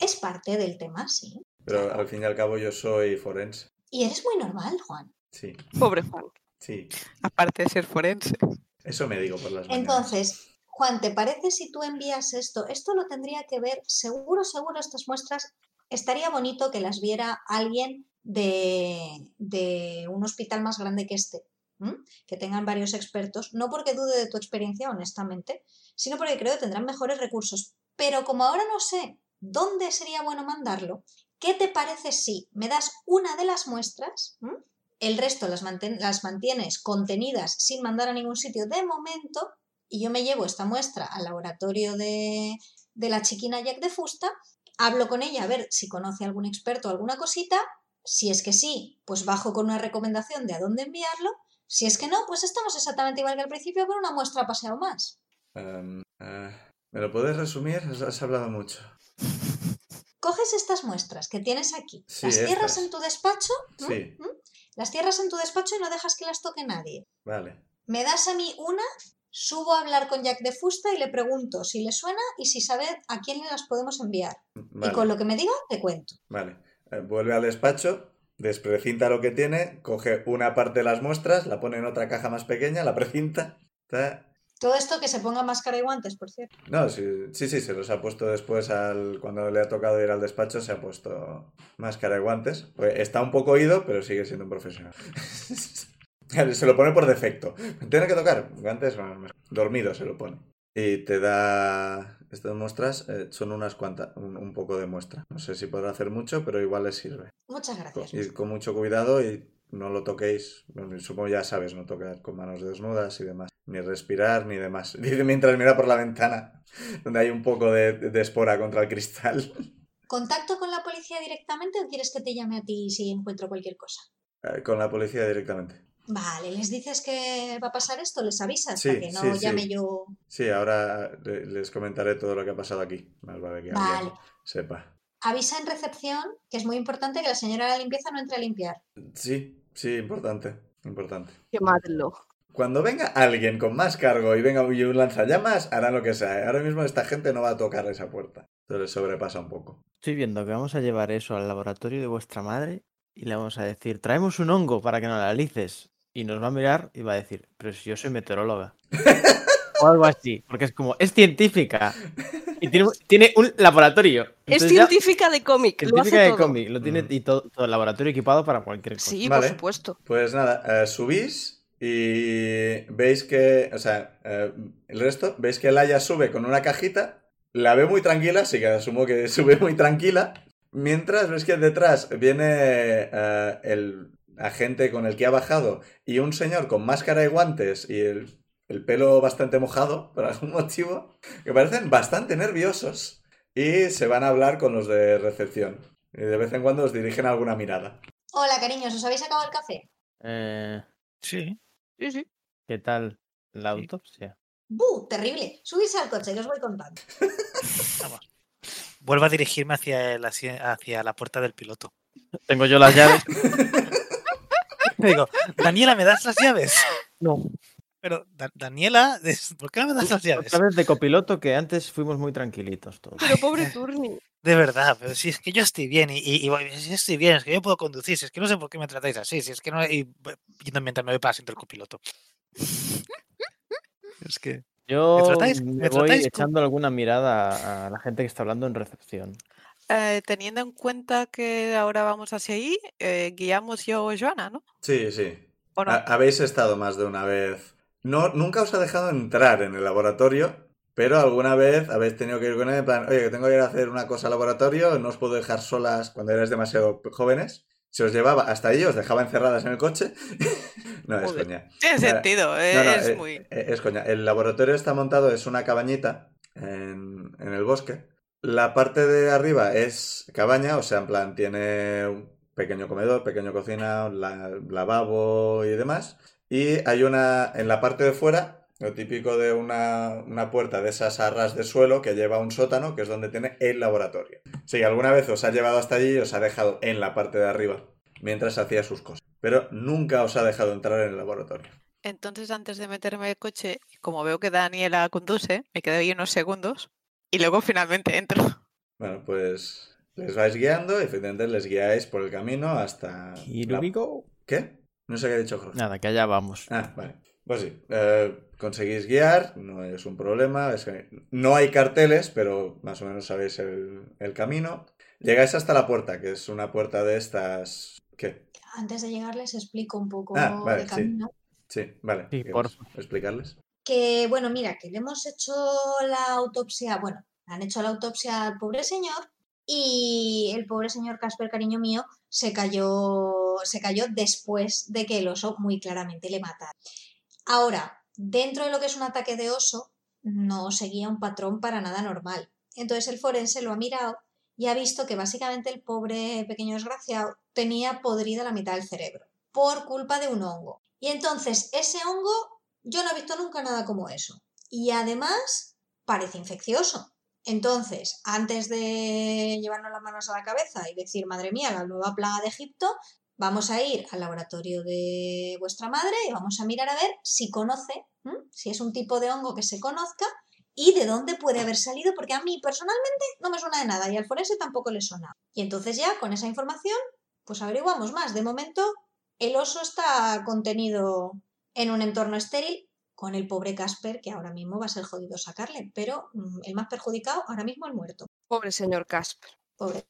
Es parte del tema, sí. Pero al fin y al cabo yo soy forense. Y eres muy normal, Juan. Sí, Pobre Juan. sí. Aparte de ser forense. Eso me digo por las mañanas. Entonces, Juan, ¿te parece si tú envías esto? Esto lo tendría que ver, seguro, seguro, estas muestras, estaría bonito que las viera alguien de, de un hospital más grande que este, que tengan varios expertos, no porque dude de tu experiencia, honestamente, sino porque creo que tendrán mejores recursos. Pero como ahora no sé dónde sería bueno mandarlo, ¿qué te parece si me das una de las muestras? ¿m? El resto las, las mantienes contenidas sin mandar a ningún sitio de momento y yo me llevo esta muestra al laboratorio de, de la chiquina Jack de Fusta, hablo con ella a ver si conoce algún experto o alguna cosita, si es que sí, pues bajo con una recomendación de a dónde enviarlo, si es que no, pues estamos exactamente igual que al principio con una muestra paseo más. Em, eh, ¿Me lo puedes resumir? Has, has hablado mucho. Coges estas muestras que tienes aquí, Sí, las cierras estas. en tu despacho, ¿m? Sí, ¿m? las cierras en tu despacho y no dejas que las toque nadie. vale. Me das a mí una, subo a hablar con Jack de Fusta y le pregunto si le suena y si sabe a quién le las podemos enviar. Y con Vale, lo que me diga, te cuento. vale. Eh, vuelve al despacho, desprecinta lo que tiene, coge una parte de las muestras, la pone en otra caja más pequeña, la precinta. ta- Todo esto que se ponga máscara y guantes, por cierto. No, sí, sí, sí, se los ha puesto después al, cuando le ha tocado ir al despacho, se ha puesto máscara y guantes. Pues está un poco oído, pero sigue siendo un profesional. Se lo pone por defecto. Tiene que tocar guantes, dormido se lo pone. Y te da estas muestras, eh, son unas cuantas, un, un poco de muestra. No sé si podrá hacer mucho, pero igual les sirve. Muchas gracias. Y con mucho cuidado y no lo toquéis. Bueno, Supongo ya sabes, no tocar con manos desnudas y demás. Ni respirar ni demás. Dice mientras mira por la ventana, donde hay un poco de, de espora contra el cristal. ¿Contacto con la policía directamente o quieres que te llame a ti si encuentro cualquier cosa? Eh, Con la policía directamente. Vale, ¿les dices que va a pasar esto? ¿Les avisas? Sí, para que no sí, sí. llame yo. Sí, ahora le- les comentaré todo lo que ha pasado aquí. Más vale que alguien Vale. sepa. Avisa en recepción que es muy importante que la señora de la limpieza no entre a limpiar. Sí, sí, importante. Importante. Quemadlo. Cuando venga alguien con más cargo y venga y un lanzallamas, harán lo que sea. Ahora mismo esta gente no va a tocar esa puerta. Esto les sobrepasa un poco. Estoy viendo que vamos a llevar eso al laboratorio de vuestra madre y le vamos a decir, traemos un hongo para que nos la lices. Y nos va a mirar y va a decir, pero si yo soy meteoróloga. o algo así, porque es como, es científica. Y tiene, tiene un laboratorio. Es ya- científica de cómic. Lo científica hace de todo. cómic, lo tiene Mm. y todo, todo el laboratorio equipado para cualquier cosa. Sí, Vale. por supuesto. Pues nada, eh, subís y veis que, o sea, eh, el resto, veis que Laia sube con una cajita, la ve muy tranquila, así que asumo que sube muy tranquila, mientras ves que detrás viene eh, el agente con el que ha bajado y un señor con máscara y guantes y el, el pelo bastante mojado, por algún motivo, que parecen bastante nerviosos y se van a hablar con los de recepción. Y de vez en cuando os dirigen alguna mirada. Hola, cariños, ¿os habéis acabado el café? Eh, Sí. Sí, sí. ¿Qué tal la autopsia? ¡Buh! Terrible. Subirse al coche, que os voy contando. Vamos. Vuelvo a dirigirme hacia, el hacia la puerta del piloto. Tengo yo las llaves. Le digo, Daniela, ¿me das las llaves? No. Pero, Da- Daniela, ¿por qué no me das las llaves? Otra vez de copiloto que antes fuimos muy tranquilitos todos. Pero pobre Turni. De verdad, pero si es que yo estoy bien y, y, y voy- si estoy bien, es que yo puedo conducir, si es que no sé por qué me tratáis así, si es que no... Y, yendo mientras me voy para asiento el copiloto. Es que... Yo ¿Me tratáis- me me voy tratáis echando alguna mirada a la gente que está hablando en recepción. Eh, teniendo en cuenta que ahora vamos hacia ahí, eh, guiamos yo o Joana, ¿no? Sí, sí. ¿O no? Ha- Habéis estado más de una vez. No, nunca os ha dejado entrar en el laboratorio, pero alguna vez habéis tenido que ir con él en plan, oye, que tengo que ir a hacer una cosa al laboratorio, no os puedo dejar solas cuando erais demasiado jóvenes. Se os llevaba hasta allí, os dejaba encerradas en el coche. no, es coña. Tiene sentido, eh, No, no, es eh, muy... es coña. El laboratorio está montado, es una cabañita en, en el bosque. La parte de arriba es cabaña, o sea, en plan, tiene un pequeño comedor, pequeño cocina, la- lavabo y demás. Y hay una, en la parte de fuera, lo típico de una, una puerta de esas arras de suelo que lleva un sótano, que es donde tiene el laboratorio. Si alguna vez os ha llevado hasta allí, os ha dejado en la parte de arriba, mientras hacía sus cosas. Pero nunca os ha dejado entrar en el laboratorio. Entonces, antes de meterme el coche, como veo que Daniela conduce, me quedo ahí unos segundos y luego finalmente entro. Bueno, pues les vais guiando y efectivamente les guiáis por el camino hasta... ¿Y la- Rubico? ¿Qué? No sé qué ha dicho Jorge. Nada, que allá vamos. Ah, vale. Pues sí, eh, conseguís guiar, no es un problema, es que no hay carteles, pero más o menos sabéis el, el camino. Llegáis hasta la puerta, que es una puerta de estas... ¿Qué? Antes de llegar les explico un poco Ah, vale, de sí. camino. Sí, vale. Sí, ¿quieres porfa. explicarles? Que bueno, mira, que le hemos hecho la autopsia, bueno, han hecho la autopsia al pobre señor y el pobre señor Casper, cariño mío, se cayó, se cayó después de que el oso muy claramente le matara. Ahora, dentro de lo que es un ataque de oso, no seguía un patrón para nada normal. Entonces el forense lo ha mirado y ha visto que básicamente el pobre pequeño desgraciado tenía podrida la mitad del cerebro por culpa de un hongo. Y entonces ese hongo yo no he visto nunca nada como eso. Y además parece infeccioso. Entonces, antes de llevarnos las manos a la cabeza y decir, madre mía, la nueva plaga de Egipto, vamos a ir al laboratorio de vuestra madre y vamos a mirar a ver si conoce, si es un tipo de hongo que se conozca y de dónde puede haber salido, porque a mí personalmente no me suena de nada y al forense tampoco le suena. Y entonces ya con esa información, pues averiguamos más. De momento, el oso está contenido en un entorno estéril con el pobre Casper, que ahora mismo va a ser jodido sacarle, pero mm, el más perjudicado ahora mismo el muerto. Pobre señor Casper. Pobre.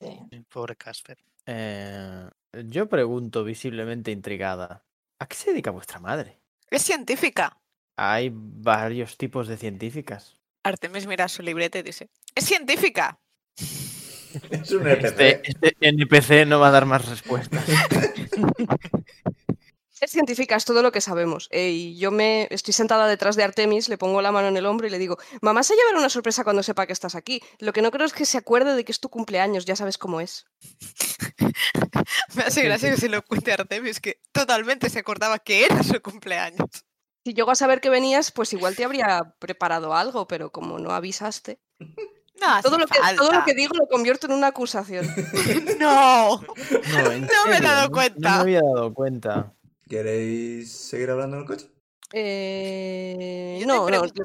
Pobre Casper. Eh, yo pregunto visiblemente intrigada. ¿A qué se dedica vuestra madre? Es científica. Hay varios tipos de científicas. Artemis mira su libreta y dice, es científica. Es un NPC. Este, este NPC no va a dar más respuestas. Ser científica es todo lo que sabemos. eh, y yo me estoy sentada detrás de Artemis, le pongo la mano en el hombro y le digo, mamá se llevará una sorpresa cuando sepa que estás aquí. Lo que no creo es que se acuerde de que es tu cumpleaños, ya sabes cómo es. Me hace gracia que se lo cuente a Artemis, que totalmente se acordaba que era su cumpleaños. Si llego a saber que venías, pues igual te habría preparado algo, pero como no avisaste. No Todo lo, que, todo lo que digo lo convierto en una acusación. No. No, No me he dado cuenta. No me había dado cuenta. ¿Queréis seguir hablando en el coche? Eh, no, no. pregunto,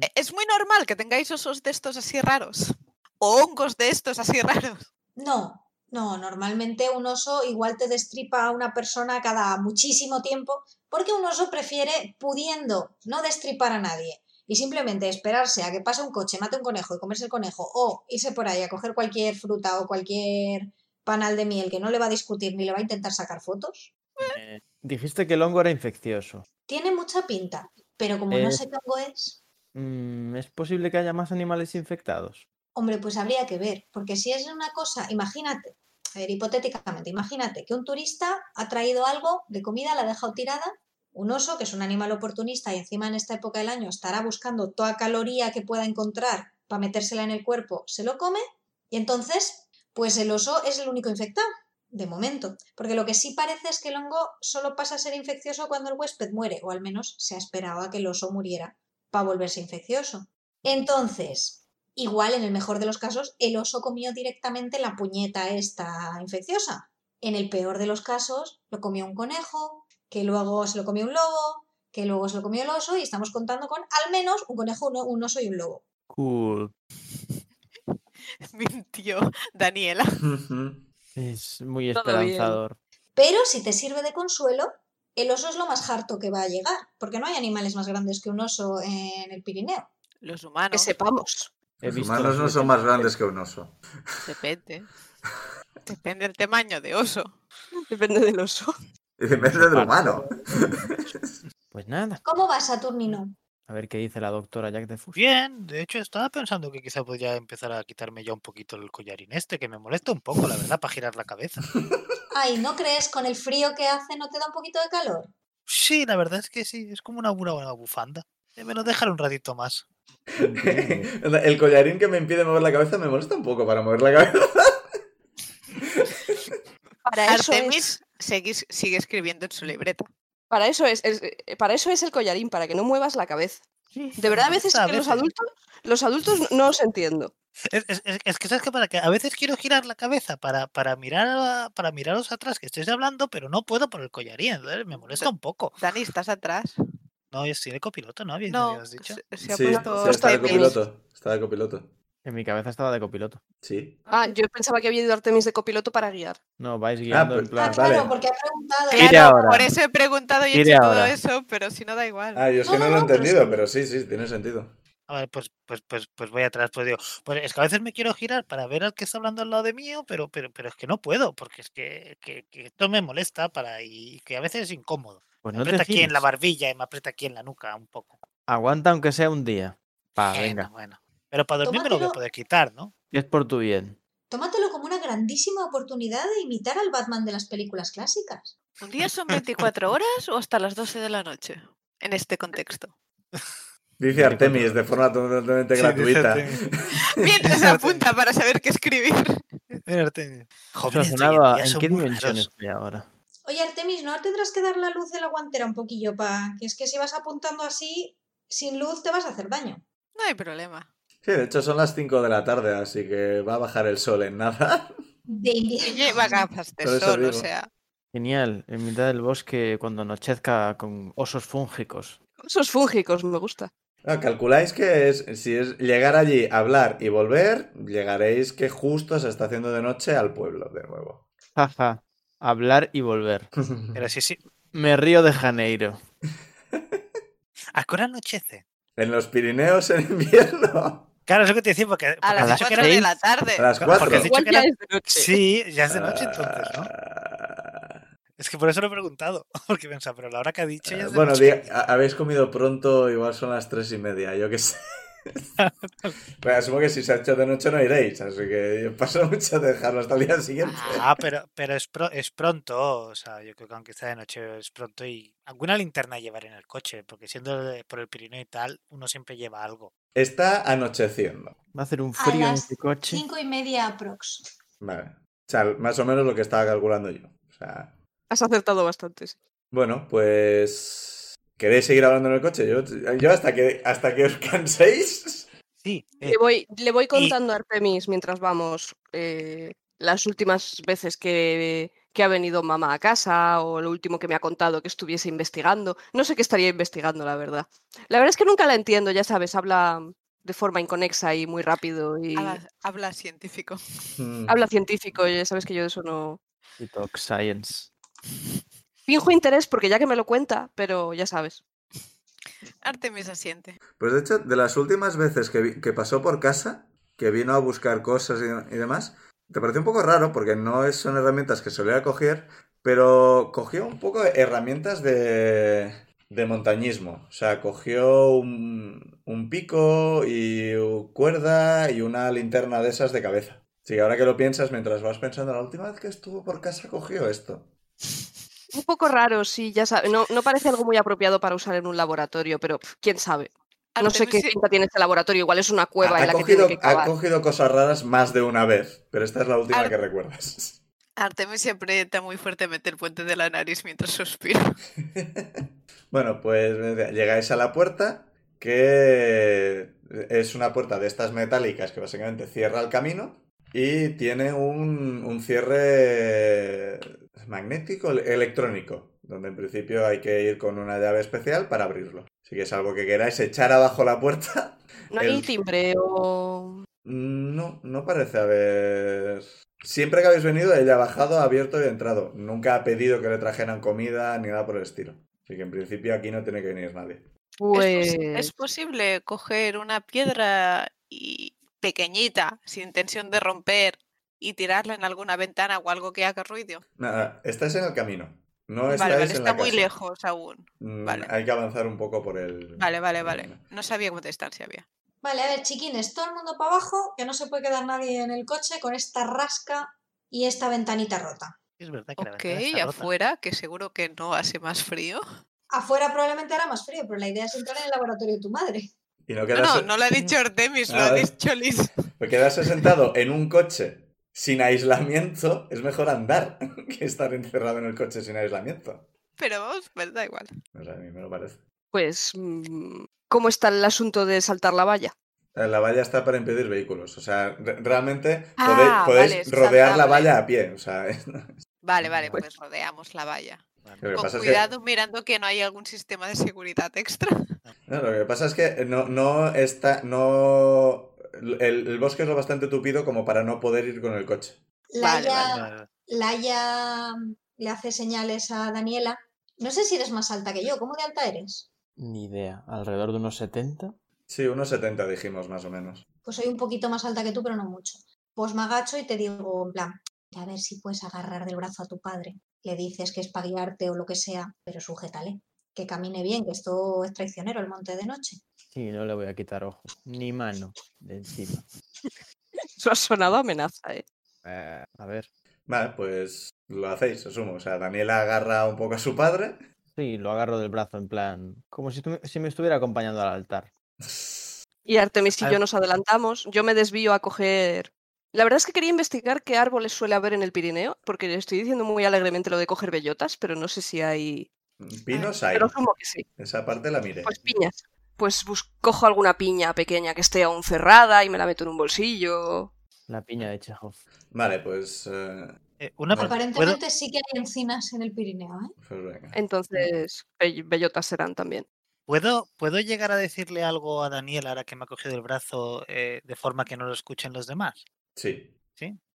¿e- ¿Es muy normal que tengáis osos de estos así raros? ¿O hongos de estos así raros? No, no, normalmente un oso igual te destripa a una persona cada muchísimo tiempo, porque un oso prefiere, pudiendo no destripar a nadie y simplemente esperarse a que pase un coche, mate un conejo y comerse el conejo, o irse por ahí a coger cualquier fruta o cualquier panal de miel que no le va a discutir ni le va a intentar sacar fotos, Eh, dijiste que el hongo era infeccioso. tiene mucha pinta, pero como no sé qué hongo es, Mm, ¿Es posible que haya más animales infectados? Hombre, pues habría que ver, porque si es una cosa, imagínate, a ver, hipotéticamente, imagínate que un turista ha traído algo de comida, la ha dejado tirada, un oso, que es un animal oportunista y encima en esta época del año estará buscando toda caloría que pueda encontrar para metérsela en el cuerpo, se lo come y entonces, pues el oso es el único infectado, de momento, porque lo que sí parece es que el hongo solo pasa a ser infeccioso cuando el huésped muere, o al menos se ha esperado a que el oso muriera para volverse infeccioso. Entonces, Igual, en el mejor de los casos, el oso comió directamente la puñeta esta infecciosa. En el peor de los casos, lo comió un conejo, que luego se lo comió un lobo, que luego se lo comió el oso, y estamos contando con al menos un conejo, un, un oso y un lobo. Cool. Mintió Daniela. Es muy esperanzador. Pero si te sirve de consuelo, el oso es lo más harto que va a llegar, porque no hay animales más grandes que un oso en el Pirineo. Los Que humanos. sepamos. He Los humanos no son más grandes que un oso. Depende. Depende del tamaño de oso. Depende del oso. Y depende del humano. Pues nada, ¿Cómo va Saturnino? A ver qué dice la doctora Jack de Fus. Bien, de hecho estaba pensando que quizá podría empezar a quitarme ya un poquito el collarín este, que me molesta un poco, la verdad, para girar la cabeza. Ay, ¿no crees con el frío que hace no te da un poquito de calor? Sí, la verdad es que sí, es como una buena, buena bufanda. Eh, Me lo dejaré un ratito más. El collarín que me impide mover la cabeza me molesta un poco para mover la cabeza. Para eso, es, Artemis seguís- sigue escribiendo en su libreta. Para, eso es, es- eh, para eso es el collarín, para que no muevas la cabeza. De verdad, a veces A que los adultos, los adultos no os entiendo. Es, es- es- es que sabes que para que a veces quiero girar la cabeza para, para mirar a- para miraros atrás que estéis hablando, pero no puedo por el collarín, entonces me molesta un poco. Dani, ¿estás atrás? No, yo estoy de copiloto, ¿no? ¿Habéis, me No, habías dicho? se, se ha Sí, puesto sí, está de copiloto. Está de copiloto. En mi cabeza estaba de copiloto. Sí. Ah, yo pensaba que había ido Artemis de copiloto para guiar. No, vais guiando pues- en plan. Ah, claro, vale. porque ha preguntado. Tire Claro, ahora. por eso he preguntado y he hecho todo eso, pero si no da igual. Ah, yo es que No, no, no, lo he entendido, sí. pero sí, sí, tiene sentido. A ver, pues, pues, pues, pues voy atrás, pues digo, pues es que a veces me quiero girar para ver al que está hablando al lado de mío, pero, pero, pero es que no puedo, porque es que, que, que esto me molesta para y que a veces es incómodo. Pues Me no te aprieta aquí en la barbilla y me aprieta aquí en la nuca un poco. Aguanta aunque sea un día. Pa, Bueno, venga. bueno. Pero para dormir me lo voy a Tómatelo. poder quitar, ¿no? Y es por tu bien. Tómatelo como una grandísima oportunidad de imitar al Batman de las películas clásicas. ¿Un día son 24 horas o hasta las 12 de la noche? En este contexto. Dice Artemis de forma totalmente Sí, gratuita. Mientras apunta para saber qué escribir. Mira, Artemis. Hoy en sonaba- día ¿En son qué raros. estoy ahora? Oye, Artemis, ¿no tendrás que dar la luz de la guantera un poquillo para que es que si vas apuntando así, sin luz te vas a hacer daño? No hay problema. Sí, de hecho son las 5 de la tarde, así que va a bajar el sol en nada. Lleva gafas de sol, o sea. Genial. En mitad del bosque cuando anochezca con osos fúngicos. Esos fúngicos me gusta. Ah, calculáis que es, si es llegar allí, hablar y volver, llegaréis que justo se está haciendo de noche al pueblo de nuevo. Jaja. Hablar y volver. Pero sí, sí. Me río de Janeiro. ¿A qué hora anochece? en los Pirineos en invierno. Claro, es lo que te decía, porque, A porque las las dicho que 4 era... de la tarde. A las Porque has 4. dicho Igual que ya era- es de noche. Sí, ya es de noche entonces, ¿no? Ah, Es que por eso lo he preguntado, porque pensaba, pero la hora que ha dicho ya es de Bueno, noche. habéis comido pronto, igual son las tres y media, yo qué sé. Pero asumo que si se ha hecho de noche no iréis, así que pasa mucho de dejarlo hasta el día siguiente. Ah, pero, pero es, pro- es pronto, o sea, yo creo que aunque sea de noche es pronto y alguna linterna llevaré en el coche, porque siendo de- por el Pirineo y tal, uno siempre lleva algo. Está anocheciendo. Va a hacer un A frío en este coche. Cinco y media aprox. Vale. O sea, más o menos lo que estaba calculando yo. O sea, Has acertado bastante. sí. bueno, pues... ¿Queréis seguir hablando en el coche? Yo, yo hasta, que, hasta que os canséis. Sí, eh, Le voy, le voy contando a Artemis mientras vamos eh, las últimas veces que, que ha venido mamá a casa o lo último que me ha contado que estuviese investigando. No sé qué estaría investigando, la verdad. La verdad es que nunca la entiendo, ya sabes, habla de forma inconexa y muy rápido y Habla, habla científico. Mm, habla científico, ya sabes que yo de eso no... Y Talk Science. Finjo interés porque ya que me lo cuenta, pero ya sabes. Artemis asiente. Pues de hecho, de las últimas veces que, vi- que pasó por casa, que vino a buscar cosas y, y demás, te pareció un poco raro porque no es- son herramientas que solía coger, pero cogió un poco herramientas de, de montañismo. O sea, cogió un, un pico y cuerda y una linterna de esas de cabeza. Sí, ahora que lo piensas, mientras vas pensando, la última vez que estuvo por casa cogió esto. Un poco raro, sí, ya sabes. No, no parece algo muy apropiado para usar en un laboratorio, pero quién sabe. No sé qué pinta tiene este laboratorio, igual es una cueva Ha, en la que cogido, tiene que ha cogido cosas raras más de una vez, pero esta es la última Ar- que recuerdas. Artemis se aprieta muy fuertemente el puente de la nariz mientras suspira. Bueno, pues llegáis a la puerta, que es una puerta de estas metálicas que básicamente cierra el camino y tiene un, un cierre magnético ele- electrónico, donde en principio hay que ir con una llave especial para abrirlo. Si que es algo que queráis echar abajo la puerta, No hay el- timbre o... no, no parece haber... Siempre que habéis venido, ella ha bajado, ha abierto y ha entrado. Nunca ha pedido que le trajeran comida ni nada por el estilo. Así que en principio aquí no tiene que venir nadie. ¿Es, Pues... pos- es posible coger una piedra y pequeñita, sin intención de romper, y tirarla en alguna ventana o algo que haga ruido? Nada, estáis en el camino. No vale, vale, en está la muy casa. lejos aún. Mm, vale. Hay que avanzar un poco por el... Vale, vale, vale. No sabía cuánta distancia había. Vale, a ver, chiquines, todo el mundo para abajo, que no se puede quedar nadie en el coche con esta rasca y esta ventanita rota. es verdad que la Ok, ventana está rota. afuera, que seguro que no hace más frío. Afuera probablemente hará más frío, pero la idea es entrar en el laboratorio de tu madre. Y no No, no, no lo ha dicho Artemis, lo ha dicho Liz. pues quedarse sentado en un coche sin aislamiento es mejor andar que estar encerrado en el coche sin aislamiento. Pero vamos, pues da igual. O sea, a mí me lo parece. Pues... mm, ¿Cómo está el asunto de saltar la valla? Eh, La valla está para impedir vehículos. O sea, re- realmente Ah, podéis, podéis vale, es rodear la valla a pie. O sea, es- Vale, vale, Pues- pues rodeamos la valla. Vale. lo que Con pasa es que- cuidado, mirando que no hay algún sistema de seguridad extra. No, lo que pasa es que no, no está. No. El, el bosque es lo bastante tupido como para no poder ir con el coche. Vale, Laia, vale. Laia le hace señales a Daniela. No sé si eres más alta que yo. ¿Cómo de alta eres? Ni idea. ¿Alrededor de unos 70? Sí, unos 70 dijimos más o menos. Pues soy un poquito más alta que tú, pero no mucho. Pues me agacho y te digo, en plan, a ver si puedes agarrar del brazo a tu padre. Le dices que es para guiarte o lo que sea, pero sujétale. Que camine bien, que esto es traicionero el monte de noche. Sí, no le voy a quitar ojo. Ni mano de encima. Eso ha sonado amenaza, ¿eh? Eh, a ver. Vale, pues lo hacéis, asumo. O sea, Daniela agarra un poco a su padre. Sí, lo agarro del brazo en plan. Como si, si me estuviera acompañando al altar. Y Artemis y yo nos adelantamos. Yo me desvío a coger. La verdad es que quería investigar qué árboles suele haber en el Pirineo, porque estoy diciendo muy alegremente lo de coger bellotas, pero no sé si hay. Pinos hay. Pero asumo que sí. Esa parte la miré. Pues piñas. Pues bus- cojo alguna piña pequeña que esté aún cerrada y me la meto en un bolsillo. La piña de Chekhov. Vale, pues, Eh, una Vale. pregunta, ¿puedo- Aparentemente sí que hay encinas en el Pirineo, ¿eh? pues venga. Entonces, be- bellotas serán también. ¿Puedo, ¿Puedo llegar a decirle algo a Daniel ahora que me ha cogido el brazo eh, de forma que no lo escuchen los demás? Sí.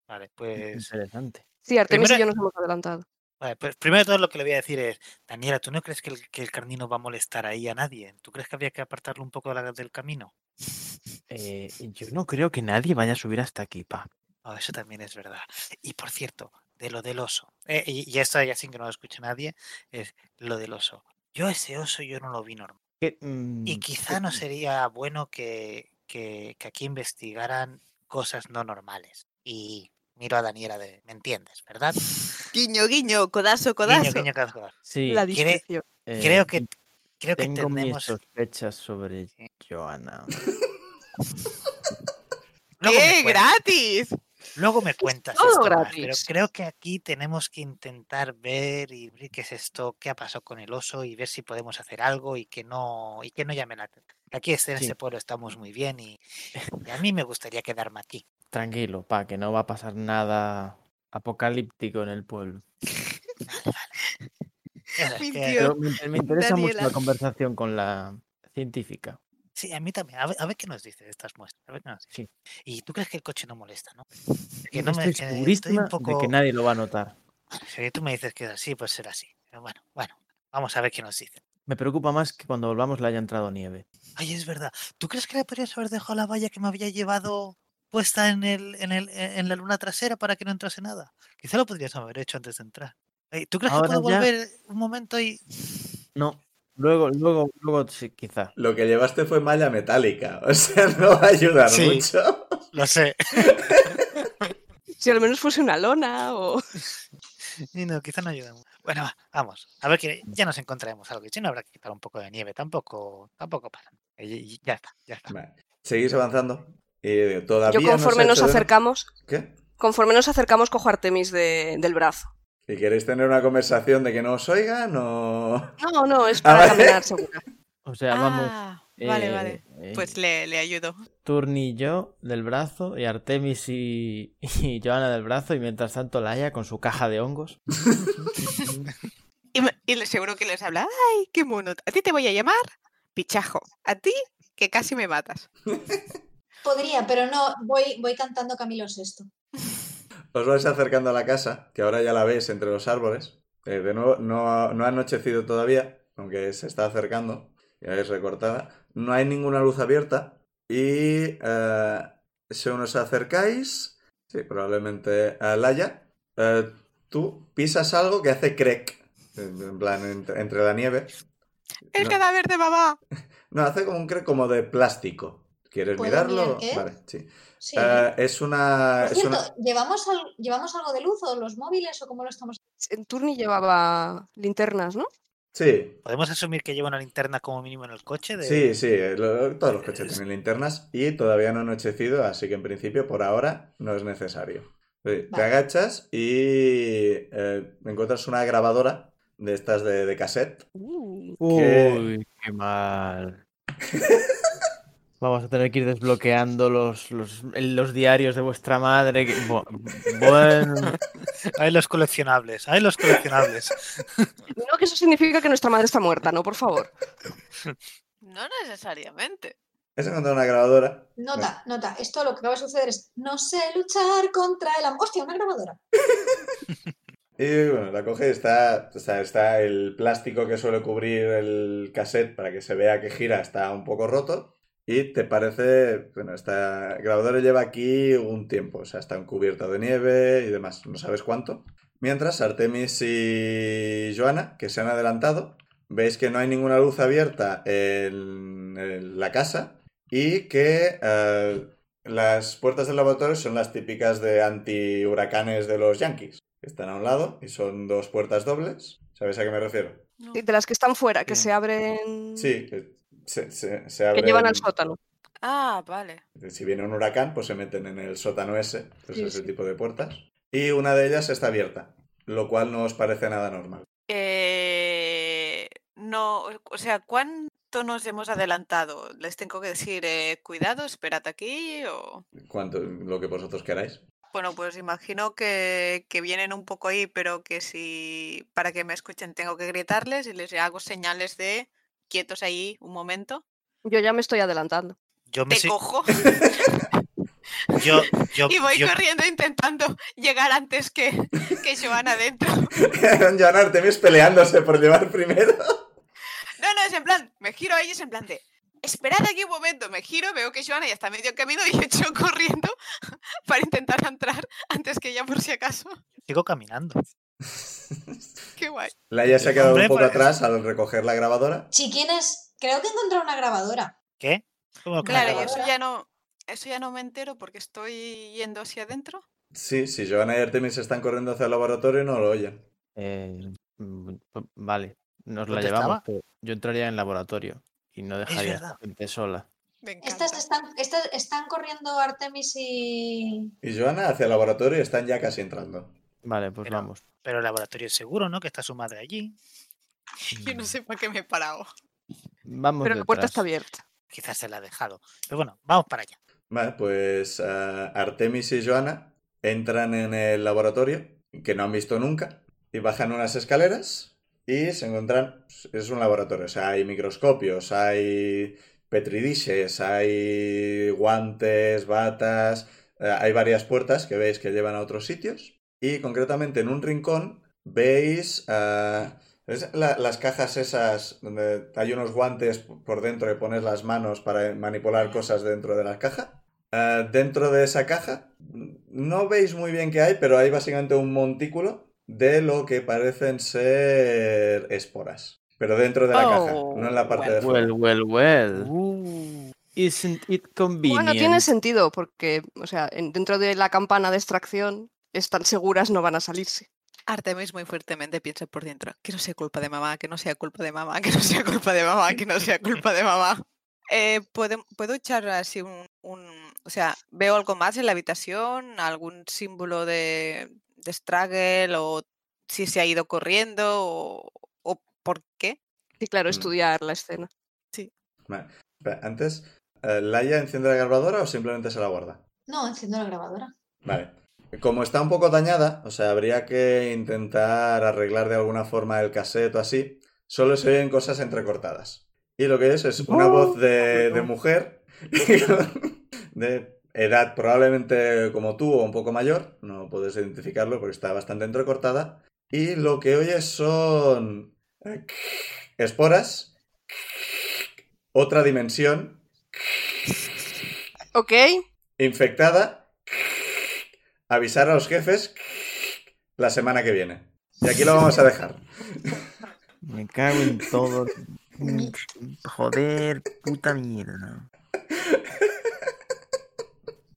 Vale, pues, Interesante. Sí, Artemis Primero- y yo nos hemos adelantado. Vale, pues primero de todo lo que le voy a decir es, Daniela, ¿tú no crees que el, que el carnino va a molestar ahí a nadie? ¿Tú crees que había que apartarlo un poco de la- del camino? Eh, yo no creo que nadie vaya a subir hasta aquí, pa. Oh, eso también es verdad. Y por cierto, de lo del oso, eh, y, y esto ya sin que no lo escuche nadie, es lo del oso. Yo ese oso yo no lo vi normal. ¿Qué, mm, Y quizá no sería bueno que, que, que aquí investigaran cosas no normales. Y miro a Daniela de, ¿me entiendes, verdad? Guiño, guiño, codazo, codazo. guiño, codazo, codazo. Sí, La discreción. eh, Creo que, creo que tengo mis tenemos... sospechas sobre Sí. Joana. ¡Qué gratis! luego me cuentas todo esto más, pero gratis. creo que aquí tenemos que intentar ver y ver qué es esto, qué ha pasado con el oso y ver si podemos hacer algo y que no y que no llame la atención. Aquí este- en Sí. este pueblo estamos muy bien y, y a mí me gustaría quedarme aquí. Tranquilo, pa, que no va a pasar nada apocalíptico en el pueblo. Mintió. Pero me, me interesa mucho la conversación con la científica. Sí, a mí también. A ver, a ver qué nos dice de estas muestras. A ver qué nos dice. Sí. Y tú crees que el coche no molesta, ¿no? Que no me- Estoy que un poco... de que nadie lo va a notar. Si tú me dices que es así, pues será así. Pero bueno, bueno, vamos a ver qué nos dice. Me preocupa más que cuando volvamos le haya entrado nieve. Ay, es verdad. ¿Tú crees que le podrías haber dejado la valla que me había llevado puesta en, el, en, el, en la luna trasera para que no entrase nada? Quizá lo podrías haber hecho antes de entrar. ¿Tú crees Ahora que puedo ya- volver un momento y...? No, luego, luego, luego sí, quizá. Lo que llevaste fue malla metálica. O sea, no va a ayudar Sí. mucho. Lo sé. Si al menos fuese una lona o... Y no, quizá no ayuda mucho. Bueno, va, vamos. A ver que ya nos encontraremos algo. Si no habrá que quitar un poco de nieve. Tampoco, tampoco y ya está, ya está. Vale. Seguís avanzando. Y todavía Yo conforme nos de- acercamos, ¿Qué? conforme nos acercamos cojo a Artemis de- del brazo. ¿Y queréis tener una conversación de que no os oigan o...? No, no, es Ah, para vale. caminar segura. O sea, vamos. Ah, vale, eh, vale. eh, Pues le, le ayudo. Turni y yo del brazo y Artemis y, y Joana del brazo y mientras tanto Laia con su caja de hongos. Y, y le- seguro que les habla. ¡Ay, qué mono! A ti te voy a llamar Pichajo. A ti, que casi me matas. Podría, pero no, voy, voy cantando Camilo VI. Os vais acercando a la casa, que ahora ya la veis entre los árboles. Eh, de nuevo, no, no ha anochecido todavía, aunque se está acercando. Ya veis recortada. No hay ninguna luz abierta. Y eh, si os acercáis, sí, probablemente a Laia, eh, tú pisas algo que hace crec. En en plan, entre, entre la nieve. ¡El No. cadáver de mamá! No, hace como un crec como de plástico. ¿Quieres ¿Puedo mirarlo? mirar? Vale, sí. Sí. Eh, es una. Por es una- cierto, ¿llevamos, al- ¿llevamos algo de luz o los móviles o cómo lo estamos En Turni llevaba linternas, ¿no? Sí, ¿Podemos asumir que lleva una linterna como mínimo en el coche? De... Sí, sí, lo- todos los coches tienen linternas y todavía no ha anochecido, así que en principio por ahora no es necesario. Sí, Te agachas y eh, encuentras una grabadora de estas de, de cassette. Uh. Uy, qué mal. Vamos a tener que ir desbloqueando los, los, los diarios de vuestra madre. que- bu- Bueno, Hay los coleccionables, hay los coleccionables. no, que eso significa que nuestra madre está muerta, ¿no? Por favor. No necesariamente. Es encontrar una grabadora. Nota, nota, esto lo que acaba de suceder es no sé luchar contra el amor. ¡Hostia, una grabadora! Y bueno, la coge y está, o sea, está el plástico que suele cubrir el cassette para que se vea que gira, está un poco roto. Y te parece, bueno, esta grabadora lleva aquí un tiempo, o sea, está cubierta de nieve y demás, no sabes cuánto. Mientras Artemis y Joana, que se han adelantado, veis que no hay ninguna luz abierta en, en la casa y que eh, las puertas del laboratorio son las típicas de anti-huracanes de los Yankees, están a un lado y son dos puertas dobles. ¿Sabéis a qué me refiero? No. Y de las que están fuera, que Sí. se abren. Sí, que se, se, se Que llevan al sótano. Ah, vale. Si viene un huracán, pues se meten en el sótano ese, pues Sí, ese sí. tipo de puertas. Y una de ellas está abierta, lo cual no os parece nada normal. Eh, no, o sea, ¿cuánto nos hemos adelantado? ¿Les tengo que decir, eh, cuidado, esperad aquí? O... Cuanto, lo que vosotros queráis. Bueno, pues imagino que, que vienen un poco ahí, pero que si para que me escuchen tengo que gritarles y les hago señales de quietos ahí un momento. Yo ya me estoy adelantando. Yo me Te si- cojo yo, yo, y voy yo- corriendo intentando llegar antes que, que Joana adentro. Joan Artemis peleándose por llevar primero. No, no, es en plan, me giro a ellos en plan de, esperad aquí un momento, me giro, veo que Joana ya está medio camino y echo corriendo para intentar entrar antes que ella por si acaso. sigo caminando. Qué guay. Laia se ha quedado Hombre, un poco pues- atrás al recoger la grabadora. Chiquines, creo que he encontrado una grabadora. ¿Qué? ¿Cómo que una Claro, y grabadora? eso ya no, eso ya no me entero porque estoy yendo hacia adentro. Sí, si Joana y Artemis están corriendo hacia el laboratorio no lo oyen. Eh, mm, p- vale, nos la ¿Dónde llevamos. pero yo entraría en el laboratorio y no dejaría a gente sola. Estas están, estas están corriendo Artemis y. Y Joana hacia el laboratorio y están ya casi entrando. Vale, pues Pero- vamos. Pero el laboratorio es seguro, ¿no? Que está su madre allí. Yo no sé para qué me he parado. Vamos Pero la puerta está abierta. Quizás se la ha dejado. Pero bueno, vamos para allá. Vale, pues eh, Artemis y Joana entran en el laboratorio, que no han visto nunca, y bajan unas escaleras y se encuentran... Es un laboratorio, o sea, hay microscopios, hay petridishes, hay guantes, batas, eh, hay varias puertas que veis que llevan a otros sitios. Y concretamente en un rincón veis... eh, ¿ves la- las cajas esas donde hay unos guantes por dentro que pones las manos para manipular cosas dentro de la caja? Eh, dentro de esa caja no veis muy bien qué hay, pero hay básicamente un montículo de lo que parecen ser esporas. Pero dentro de la caja, Oh, no en la parte de fuera. Well, well, well. Uh, Isn't it convenient? Bueno, tiene sentido, porque, o sea, en- dentro de la campana de extracción están seguras, no van a salirse. Artemis muy fuertemente piensa por dentro. Que no sea culpa de mamá, que no sea culpa de mamá, que no sea culpa de mamá, que no sea culpa de mamá. Eh, ¿puedo, ¿Puedo echar así un, un- O sea, ¿veo algo más en la habitación? ¿Algún símbolo de, de struggle? ¿O si se ha ido corriendo? ¿O, o por qué? Y claro, Mm. estudiar la escena. Vale. Espera, Antes, eh, ¿Laia enciende la grabadora o simplemente se la guarda? No, enciendo la grabadora. Vale. Como está un poco dañada, o sea, habría que intentar arreglar de alguna forma el cassette o así. Solo se oyen cosas entrecortadas. Y lo que es es una Oh, voz de, de mujer de edad probablemente como tú o un poco mayor. No puedes identificarlo porque está bastante entrecortada. Y lo que oyes son esporas, otra dimensión Ok, infectada, avisar a los jefes la semana que viene. Y aquí lo vamos a dejar. Me cago en todo. Joder, puta mierda.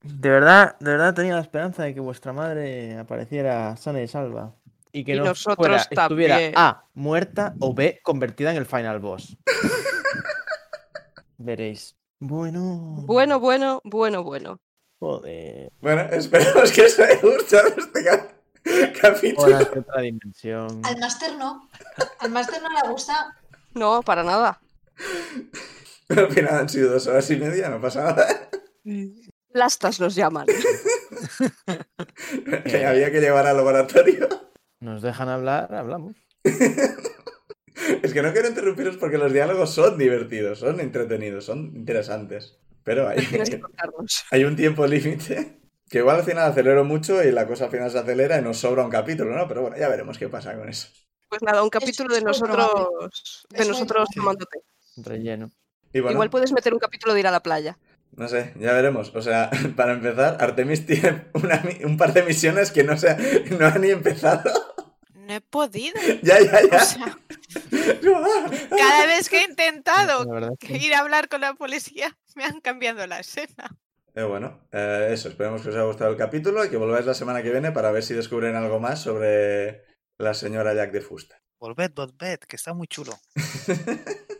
De verdad, de verdad tenía la esperanza de que vuestra madre apareciera sana y salva. Y que Y no nosotros fuera, estuviera. A, muerta o B, convertida en el final boss. Veréis. Bueno. bueno, bueno, bueno, bueno. Joder. Bueno, esperemos que os haya gustado este cap- capítulo. Otra dimensión. Al máster no. Al máster no le gusta. No, para nada. Al final han sido dos horas y media, no pasa nada. Plastas nos llaman. Que había que llevar al laboratorio. Nos dejan hablar, hablamos. Es que no quiero interrumpiros porque los diálogos son divertidos, son entretenidos, son interesantes. Pero hay, Tienes que contarnos. hay un tiempo límite que igual al final acelero mucho y la cosa al final se acelera y nos sobra un capítulo, ¿no? Pero bueno, ya veremos qué pasa con eso. Pues nada, un capítulo de nosotros, de nosotros tomándote. Relleno. Y bueno, Igual puedes meter un capítulo de ir a la playa. no sé, ya veremos. O sea, para empezar, Artemis tiene una un par de misiones que no, se, no han ni empezado. No he podido. ya, ya, O ya. sea, cada vez que he intentado que- ir a hablar con la policía, me han cambiado la escena. Eh, bueno, eh, eso, esperemos que os haya gustado el capítulo y que volváis la semana que viene para ver si descubren algo más sobre la señora Jack de Fusta. Volved, volved, que está muy chulo.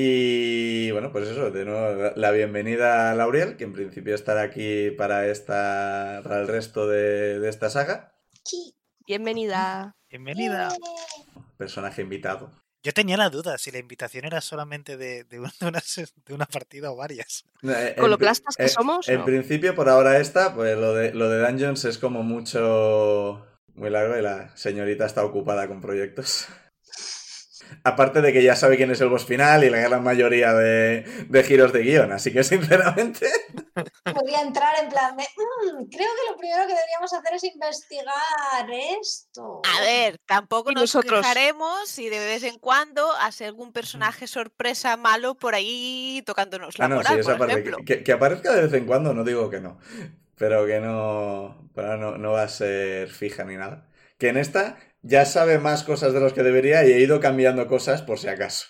Y bueno, pues eso, de nuevo la bienvenida a Lauriel, que en principio estará aquí para esta para el resto de, de esta saga. Sí. Bienvenida. Bienvenida. Personaje invitado. Yo tenía la duda si la invitación era solamente de, de una, de una partida o varias. Eh, Con en lo plastas que eh, somos, En no. principio, por ahora esta, pues lo de, lo de Dungeons es como mucho... Muy largo y la señorita está ocupada con proyectos. Aparte de que ya sabe quién es el boss final y la gran mayoría de, de giros de guion, así que sinceramente... Podría entrar en plan de, "Mm, creo que lo primero que deberíamos hacer es investigar esto. A ver, tampoco Y nos nosotros. quejaremos si de vez en cuando hace algún personaje sorpresa malo por ahí tocándonos la Ah, no, moral, sí, esa por parte. ejemplo. Que, que aparezca de vez en cuando, no digo que no. Pero que no, pero no, no va a ser fija ni nada. Que en esta ya sabe más cosas de los que debería y he ido cambiando cosas por si acaso.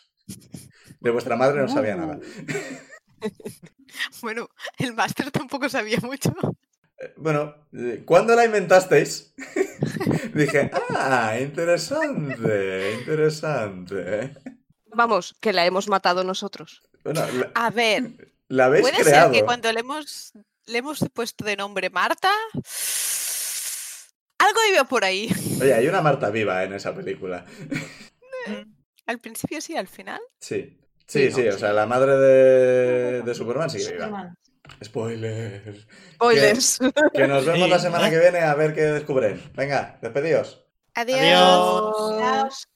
De vuestra madre no sabía nada. Bueno, el máster tampoco sabía mucho. Eh, Bueno, eh, ¿cuándo la inventasteis? Dije, ah, interesante, interesante. Vamos, que la hemos matado nosotros. Bueno, la, A ver, la habéis puede creado. ser que cuando le hemos, le hemos puesto de nombre Marta, algo iba por ahí. Oye, hay una Marta viva en esa película. Al principio sí, al final. Sí. Sí, Sí, sí, no, o sea, la madre de, de Superman sigue viva. Superman. Spoiler. Spoilers. Que nos vemos Sí. la semana que viene a ver qué descubren. Venga, despedidos. Adiós. Adiós. Adiós.